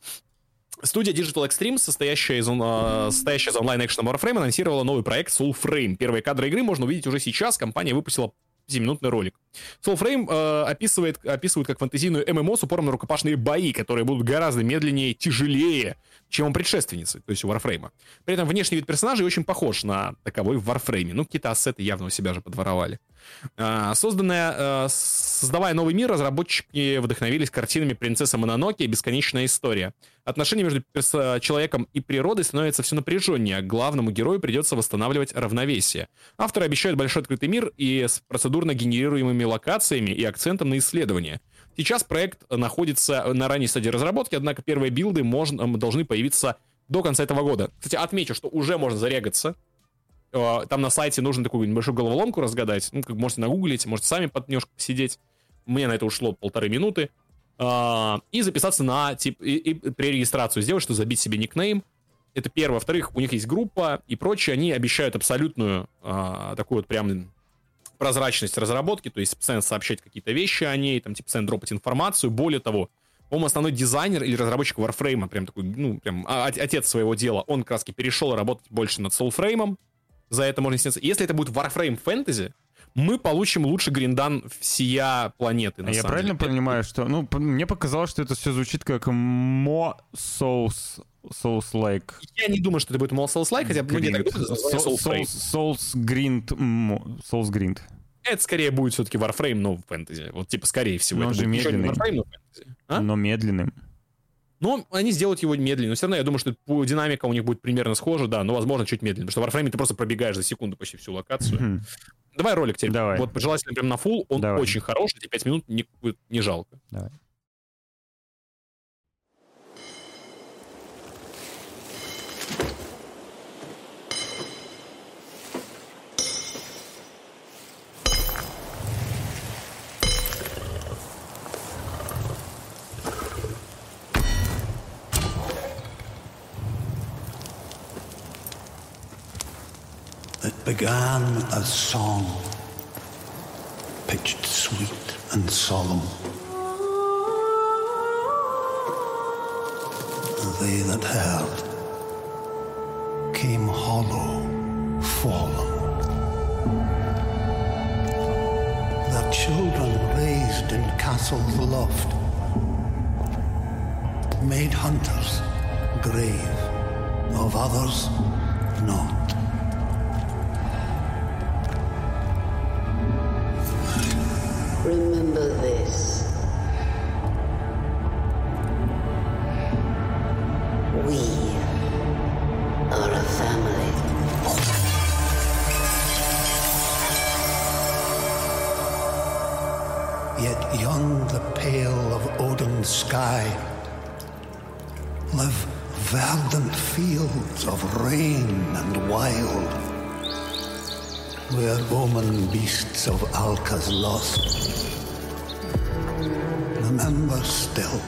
Студия Digital Extremes, состоящая из, а, состоящая из онлайн-экшена Warframe, анонсировала новый проект Soulframe. Первые кадры игры можно увидеть уже сейчас. Компания выпустила 7-минутный ролик. Soulframe э, описывает, описывает как фэнтезийную ММО с упором на рукопашные бои, которые будут гораздо медленнее, тяжелее, чем у предшественницы, то есть у Warframe. При этом внешний вид персонажей очень похож на таковой в Warframe. Ну, какие-то ассеты явно у себя же подворовали. А, Созданная, э, создавая новый мир, разработчики вдохновились картинами «Принцесса Мононоке» и «Бесконечная история». Отношения между перс- человеком и природой становятся все напряженнее, а главному герою придется восстанавливать равновесие. Авторы обещают большой открытый мир и с процедурно генерируемыми локациями и акцентом на исследование. Сейчас проект находится на ранней стадии разработки, однако первые билды можно, должны появиться до конца этого года. Кстати, отмечу, что уже можно зарегаться. Э, Там на сайте нужно такую небольшую головоломку разгадать. Ну, как можете нагуглить, можете сами под немножко посидеть. Мне на это ушло полторы минуты. А, И записаться на тип и, и пререгистрацию сделать, что забить себе никнейм. Это первое. Во-вторых, у них есть группа и прочее. Они обещают абсолютную а, такую вот прям прозрачность разработки, то есть постоянно сообщать какие-то вещи о ней, там, типа, постоянно дропать информацию. Более того, по-моему, основной дизайнер или разработчик Warframe, прям такой, ну, прям от- отец своего дела, он как раз перешел работать больше над Soulframe, за это можно сняться. Если это будет Warframe Fantasy, мы получим лучший гриндан всея планеты, на А я правильно деле. понимаю, что... Ну, мне показалось, что это все звучит как Мо Souls... Souls-like. Я не думаю, что это будет Mall Souls-like, хотя многие так думают. Souls Grind. Souls Grind. Это скорее будет все-таки Warframe, но в фэнтези. Вот типа скорее всего. Но он же медленный. Warframe, но фэнтези. А? Но медленным. Но они сделают его медленнее. Но все равно я думаю, что динамика у них будет примерно схожа, да, но, возможно, чуть медленнее. Потому что в Warframe ты просто пробегаешь за секунду почти всю локацию. Давай ролик теперь. Давай. Вот желательно прям на full. Он Давай. очень хороший. Эти 5 минут не, не жалко. Давай. That began as song, pitched sweet and solemn. They that heard came hollow, fallen. Their children raised in castles loft, made hunters grave, of others not. Remember this. Where omen beasts of Alka's lost remember still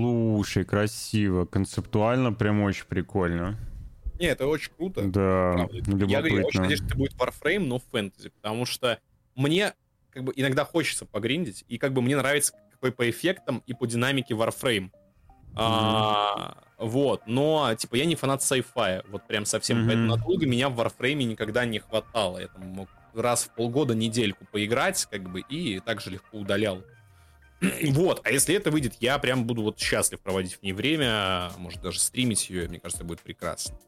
Слушай, красиво, концептуально прям очень прикольно. Не, это очень круто. Да. Я говорю, я очень надеюсь, что это будет Warframe, но фэнтези, потому что мне как бы иногда хочется погриндить, и как бы мне нравится какой по эффектам и по динамике Warframe. А, вот, но, типа, я не фанат sci-fi, вот прям совсем, Мгм. поэтому надолго меня в Warframe никогда не хватало. Я там мог раз в полгода недельку поиграть, как бы, и также легко удалял. Вот, а если это выйдет, я прям буду вот счастлив проводить в ней время, может даже стримить ее, мне кажется, будет прекрасно.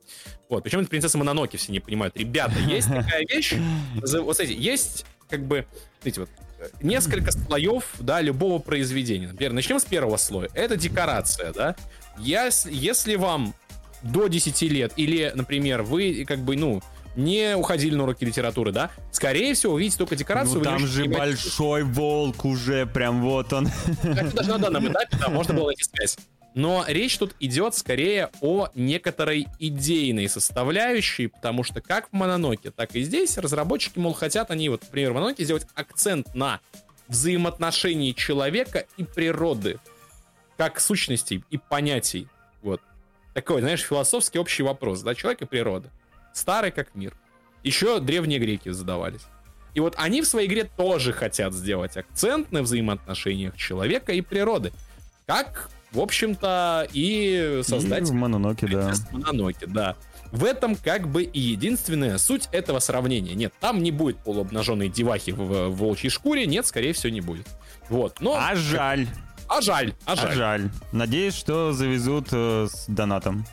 Вот, причем это принцесса Мононоки, все не понимают. Ребята, есть такая вещь, вот смотрите, есть как бы, смотрите, вот, э, несколько слоев, да, любого произведения. Например, начнем с первого слоя. Это декорация, да. Если, если вам до 10 лет, или, например, вы как бы, ну, не уходили на уроки литературы, да, скорее всего, увидите только декорацию. Ну там же большой волк уже, прям вот он. Хотя даже на данном этапе, да, можно было найти связь. Но речь тут идет скорее о некоторой идейной составляющей, потому что как в Мононоке, так и здесь разработчики, мол, хотят они, вот, например, в Мононоке сделать акцент на взаимоотношении человека и природы, как сущностей и понятий. Вот. Такой, знаешь, философский общий вопрос, да, человек и природа. Старый как мир. Еще древние греки задавались. И вот они в своей игре тоже хотят сделать акцент на взаимоотношениях человека и природы. Как, в общем-то, и создать... И в Мононоке, да. Мононоке, да. В этом как бы и единственная суть этого сравнения. Нет, там не будет полуобнаженной девахи в, в волчьей шкуре, нет, скорее всего, не будет. Вот, но... А жаль. А жаль, а жаль. А жаль. Надеюсь, что завезут э, с донатом.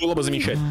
Было бы замечательно.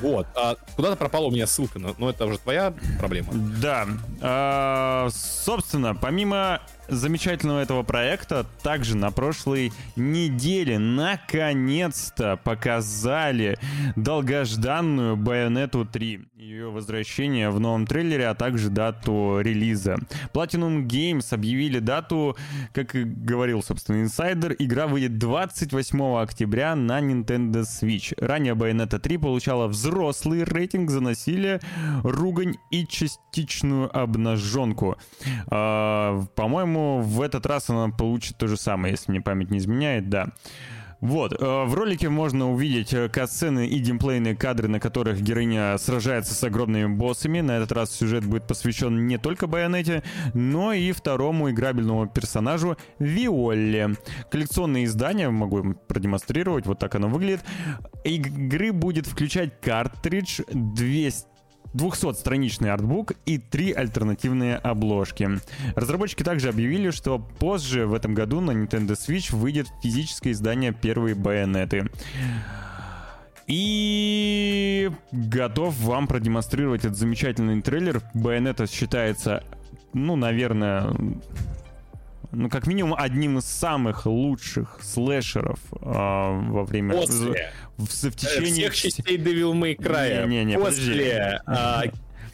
Вот. А куда-то пропала у меня ссылка, но, но это уже твоя проблема. Да. А, собственно, помимо замечательного этого проекта, также на прошлой неделе наконец-то показали долгожданную Bayonetta 3. Ее возвращение в новом трейлере, а также дату релиза. Platinum Games объявили дату, как и говорил, собственно, инсайдер, игра выйдет 28 октября на Nintendo Switch. Ранее Bayonetta 3 получала взрослый рейтинг за насилие, ругань и частичную обнаженку. А, по-моему, в этот раз она получит то же самое, если мне память не изменяет, да. Вот, э, в ролике можно увидеть э, катсцены и геймплейные кадры, на которых героиня сражается с огромными боссами. На этот раз сюжет будет посвящен не только Байонете, но и второму играбельному персонажу Виолле. Коллекционные издания, могу им продемонстрировать, вот так оно выглядит. Игры будет включать картридж 200 200-страничный артбук и три альтернативные обложки. Разработчики также объявили, что позже в этом году на Nintendo Switch выйдет физическое издание первой байонеты. И готов вам продемонстрировать этот замечательный трейлер. Байонета считается, ну, наверное, ну, как минимум, одним из самых лучших слэшеров э, во время... После. В, в, в течение... Всех частей Devil May Cry. Не, не, не, После а,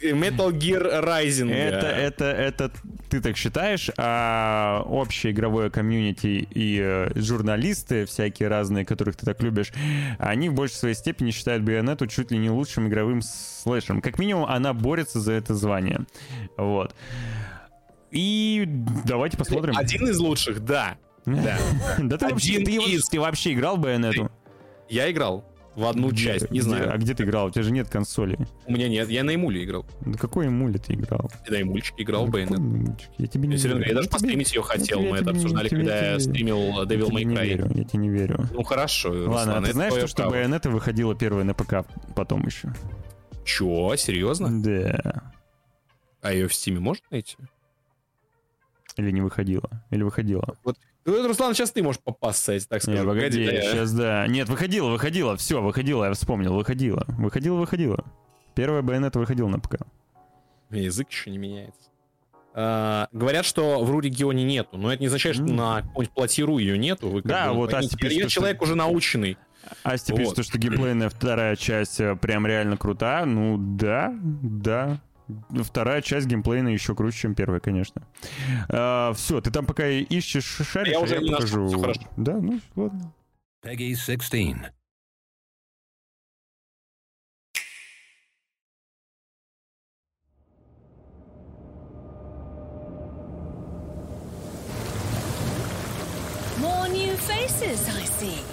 Metal Gear Rising. Это, это, это ты так считаешь, а общее игровое комьюнити и э, журналисты всякие разные, которых ты так любишь, они в большей своей степени считают Bayonetta чуть ли не лучшим игровым слэшером. Как минимум, она борется за это звание. Вот. И давайте посмотрим. Один из лучших, да. Да. Да ты вообще, ты вообще играл в Bayonetta? Я играл. В одну часть, не знаю. А где ты играл? У тебя же нет консоли. У меня нет, я на эмуле играл. На какой эмуле ты играл? Я на эмульчике играл в Bayonetta. Я тебе не верю. Я даже постримить ее хотел, мы это обсуждали, когда я стримил Devil May Cry. Я тебе не верю. Ну хорошо, Ладно, а ты знаешь, что Bayonetta выходила первая на ПК потом еще? Чё, серьезно? Да. А ее в Стиме можно найти? Или не выходила? Или выходила? Вот, ну, Руслан, сейчас ты можешь попасться, так скажу. Не, погоди, погоди сейчас, да. Нет, выходила, выходила, все, выходила, я вспомнил, выходила. Выходила, выходила. Первая байонета выходила на ПК. Язык еще не меняется. А, говорят, что в РУ-регионе нету, но это не означает, что mm. на какой-нибудь платиру ее нету. Вы, да, бы, вот Асти пишет, Я человек что... уже наученный. Асти вот. пишет, что геймплейная вторая часть э, прям реально крутая. Ну да, да, вторая часть геймплейна еще круче, чем первая, конечно. А, все, ты там пока ищешь шаришь, я, уже я покажу. Нашел, да, ну ладно. Peggy 16. More new faces, I see.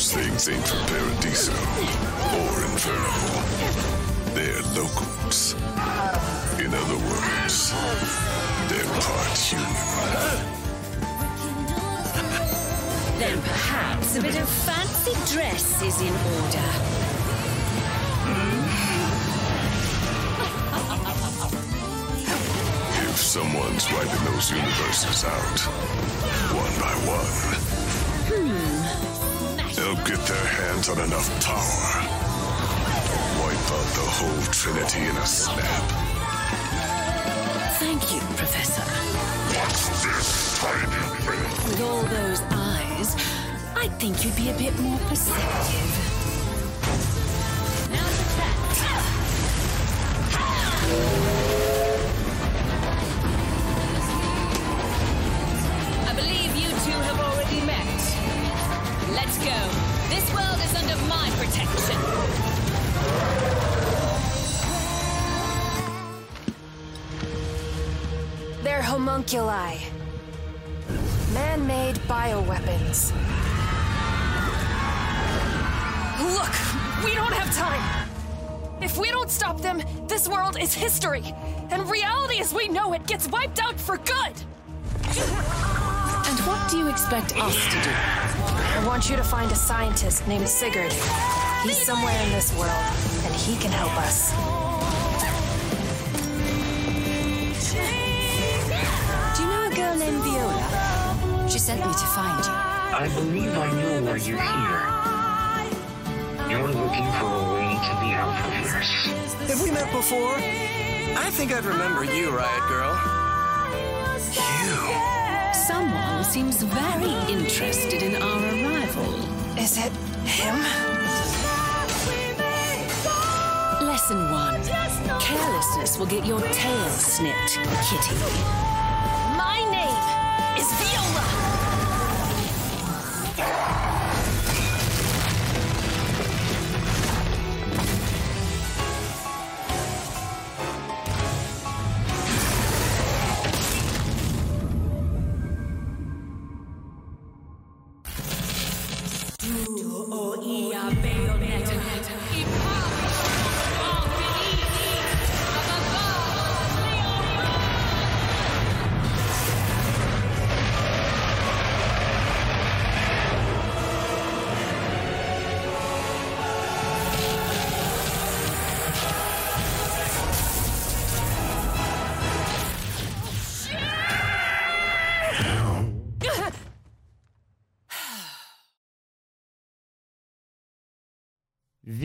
Those things ain't from Paradiso or Inferno. They're locals. In other words, they're part human. Then perhaps a bit of fancy dress is in order. If someone's wiping those universes out, one by one. Hmm. They'll get their hands on enough power. Wipe out the whole Trinity in a snap. Thank you, Professor. What's this, tiny thing? With all those eyes, I think you'd be a bit more perceptive. Now Let's go. This world is under my protection. They're homunculi. Man-made bioweapons. Look! We don't have time! If we don't stop them, this world is history, and reality as we know it gets wiped out for good! And what do you expect us to do? I want you to find a scientist named Sigurd. He's somewhere in this world, and he can help us. Do you know a girl named Viola? She sent me to find you. I believe I know why you're here. You're looking for a way to the Alphaverse. Have we met before? I think I'd remember you, Riot Girl. Someone seems very interested in our arrival. Is it him? Lesson one. Carelessness will get your tail snipped, kitty. My name is Viola.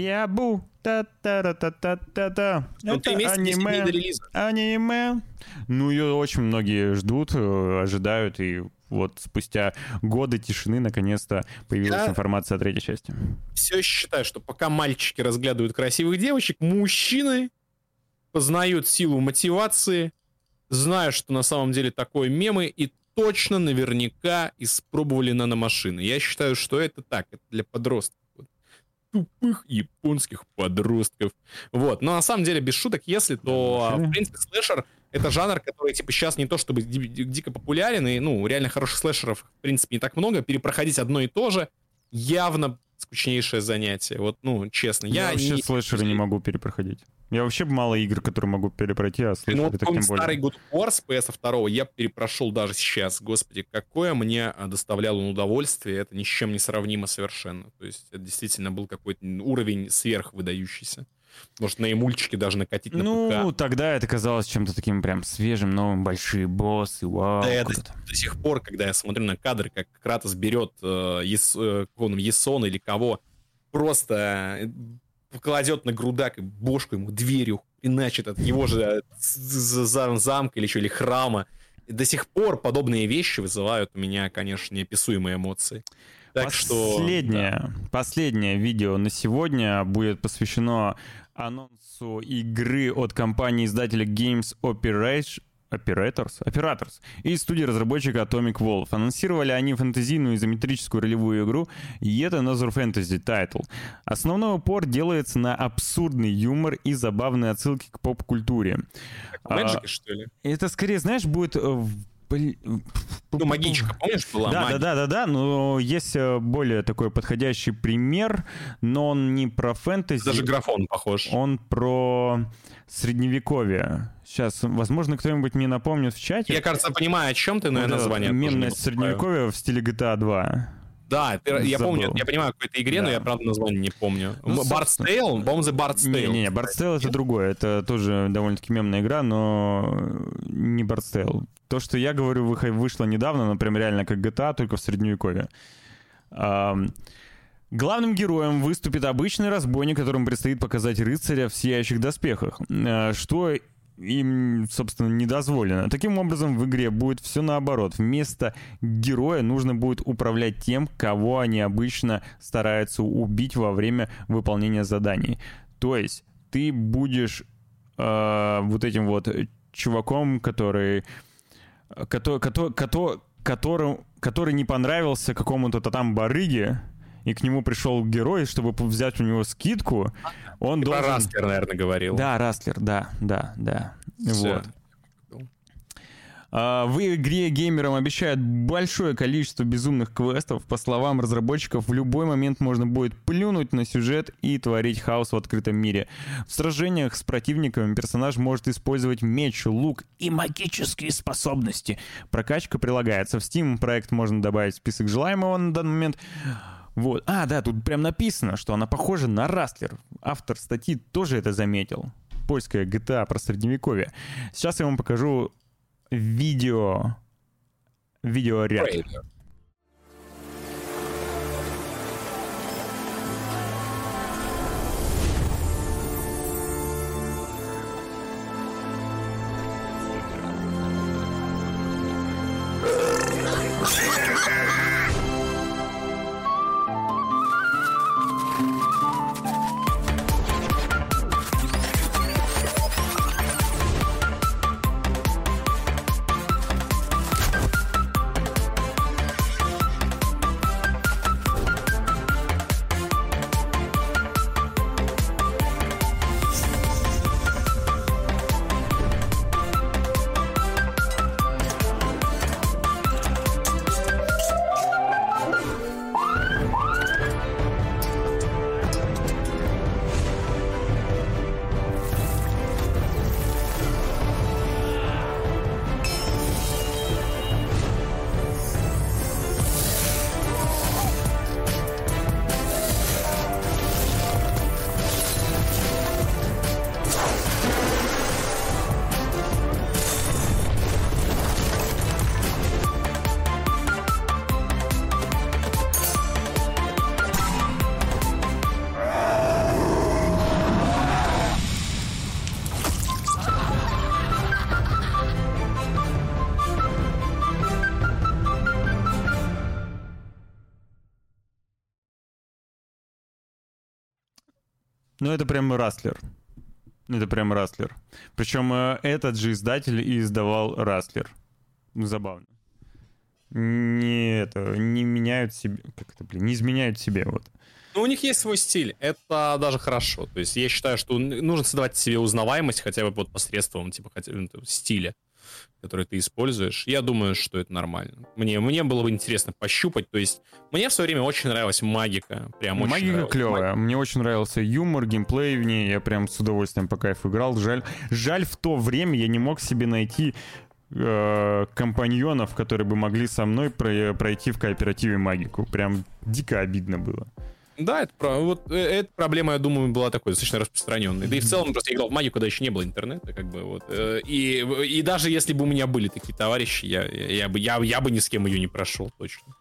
Виабу. Та-та-та-та-та-та. Ну, Это дней аниме. Аниме. Ну, ее очень многие ждут, э, ожидают, и вот спустя годы тишины наконец-то появилась Я- информация о третьей части. Все еще считаю, что пока мальчики разглядывают красивых девочек, мужчины познают силу мотивации, зная, что на самом деле такое мемы, и точно наверняка испробовали наномашины. Я считаю, что это так, это для подростков. Тупых японских подростков. Вот. Но на самом деле, без шуток, если, то, а, в принципе, слэшер — это жанр, который, типа, сейчас не то чтобы ди- ди- дико популярен, и, ну, реально хороших слэшеров, в принципе, не так много. Перепроходить одно и то же явно скучнейшее занятие. Вот, ну, честно. Я, Я, вообще не... слэшеры не могу перепроходить. Я вообще мало игр, которые могу перепройти, а Ну, слэшеры вот так тем более. старый God of War с PS2 я перепрошел даже сейчас. Господи, какое мне а, доставляло удовольствие. Это ни с чем не сравнимо совершенно. То есть это действительно был какой-то уровень сверхвыдающийся. Может, на эмульчике даже накатить на Ну, ПК. тогда это казалось чем-то таким прям свежим, новым, большие боссы, вау. Да, я до, до сих пор, когда я смотрю на кадры, как Кратос берет э, Ес- э, он, Есона или кого, просто э, кладет на грудак и бошку ему дверью, иначе от его же э, замка или еще, или храма. И до сих пор подобные вещи вызывают у меня, конечно, неописуемые эмоции. Так что... Последнее, последнее видео на сегодня будет посвящено анонсу игры от компании-издателя Games Operation, Operators, Operators и студии разработчика Atomic Wolf. Анонсировали они фэнтезийную изометрическую ролевую игру Yet Another Fantasy Title. Основной упор делается на абсурдный юмор и забавные отсылки к поп-культуре. Magic, что ли? Это скорее, знаешь, будет... Ну, магичка, помнишь, была? да, Магия. да, да, да, да, но есть э, более такой подходящий пример, но он не про фэнтези. Даже графон похож. Он про средневековье. Сейчас, возможно, кто-нибудь мне напомнит в чате. Я, кажется, понимаю, о чем ты, но я Вот это название Мемное средневековье в стиле GTA 2. Да, ты- я Забыл. помню, я понимаю, о какой-то игре, но Да. я, правда, название не помню. Ну, собственно- Tale? По-моему, The Bard's Tale. Не-не-не, Bard's Tale это другое. Это тоже довольно-таки мемная игра, но не Bard's Tale. То, что я говорю, вышло недавно, но прям реально как GTA, только в средневековье. Главным героем выступит обычный разбойник, которому предстоит показать рыцаря в сияющих доспехах, э, что им, собственно, не дозволено. Таким образом, в игре будет все наоборот. Вместо героя нужно будет управлять тем, кого они обычно стараются убить во время выполнения заданий. То есть ты будешь э, вот этим вот чуваком, который, который, который, который, который, который не понравился какому-то там барыге, и к нему пришел герой, чтобы взять у него скидку, он про должен... Rustler, наверное, говорил. Да, Rustler, да, да, да. Всё. Вот. А, В игре геймерам обещают большое количество безумных квестов. По словам разработчиков, в любой момент можно будет плюнуть на сюжет и творить хаос в открытом мире. В сражениях с противниками персонаж может использовать меч, лук и магические способности. Прокачка прилагается в Steam. Проект можно добавить в список желаемого на данный момент. Вот. А, да, тут прям написано, что она похожа на Растлер. Автор статьи тоже это заметил. Польская GTA про средневековье. Сейчас я вам покажу видео. Видеоряд. Трейлер. Ну, это прям Rustler. Это прям Rustler. Причем э, этот же издатель и издавал Rustler. Ну, забавно. Не это, не меняют себе, как это, блин, не изменяют себе, вот. Ну, у них есть свой стиль, это даже хорошо. То есть я считаю, что нужно создавать себе узнаваемость хотя бы вот посредством типа хотя ну, стиля, который ты используешь. Я думаю, что это нормально. Мне, мне было бы интересно пощупать. То есть мне в свое время очень нравилась магика. Прям очень Магика нравилась. клевая. Мне очень нравился юмор, геймплей в ней. Я прям с удовольствием по кайфу играл. Жаль, жаль в то время я не мог себе найти э, компаньонов, которые бы могли со мной про- пройти в кооперативе магику. Прям дико обидно было. Да, это, вот, э, эта проблема, я думаю, была такой достаточно распространенной. Да и в целом просто я играл в магию, когда еще не было интернета, как бы вот. э, И, и даже если бы у меня были такие товарищи, я, я, я бы, я, я бы ни с кем ее не прошел, точно.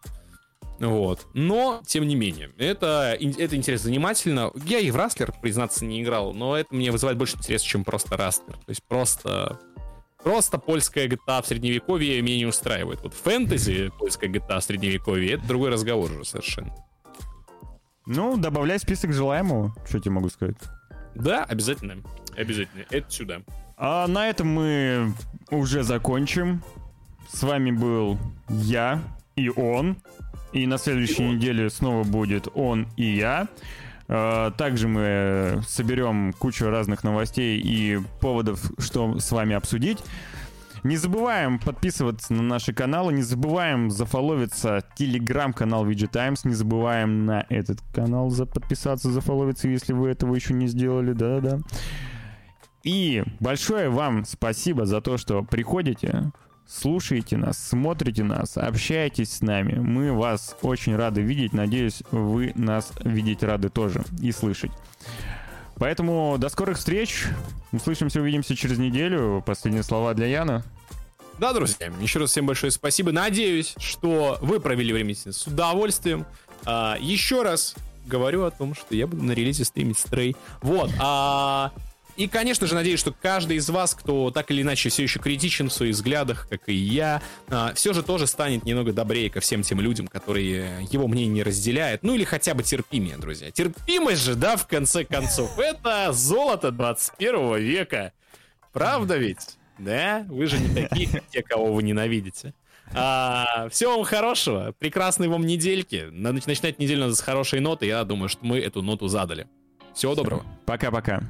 Вот. Но, тем не менее, это, это интересно, занимательно. Я и в Растлер, признаться, не играл, но это мне вызывает больше интереса, чем просто Растлер. То есть просто... Просто польская GTA в средневековье меня не устраивает. Вот фэнтези польская GTA в средневековье это другой разговор уже совершенно. Ну, добавляй список желаемого. Что тебе могу сказать? Да, обязательно. Обязательно. Это сюда. А на этом мы уже закончим. С вами был я и он. И на следующей неделе снова будет он и я. А, Также мы соберем кучу разных новостей и поводов, что с вами обсудить. Не забываем подписываться на наши каналы, не забываем зафоловиться телеграм-канал VG Times, не забываем на этот канал за подписаться, зафоловиться, если вы этого еще не сделали, да-да. И большое вам спасибо за то, что приходите, слушаете нас, смотрите нас, общаетесь с нами. Мы вас очень рады видеть. Надеюсь, вы нас видеть рады тоже и слышать. Поэтому до скорых встреч. Услышимся, увидимся через неделю. Последние слова для Яна. Да, друзья, еще раз всем большое спасибо. Надеюсь, что вы провели время с удовольствием. А, еще раз говорю о том, что я буду на релизе стримить стрей. Вот. А, и, конечно же, надеюсь, что каждый из вас, кто так или иначе все еще критичен в своих взглядах, как и я, а, все же тоже станет немного добрее ко всем тем людям, которые его мнение не разделяют. Ну или хотя бы терпимее, друзья. Терпимость же, да, в конце концов. Это золото 21 века. Правда ведь? Да? Вы же не такие, как те, кого вы ненавидите. А, всего вам хорошего, прекрасной вам недельки. Надо начинать неделю надо с хорошей ноты. Я думаю, что мы эту ноту задали. Всего доброго. Пока-пока.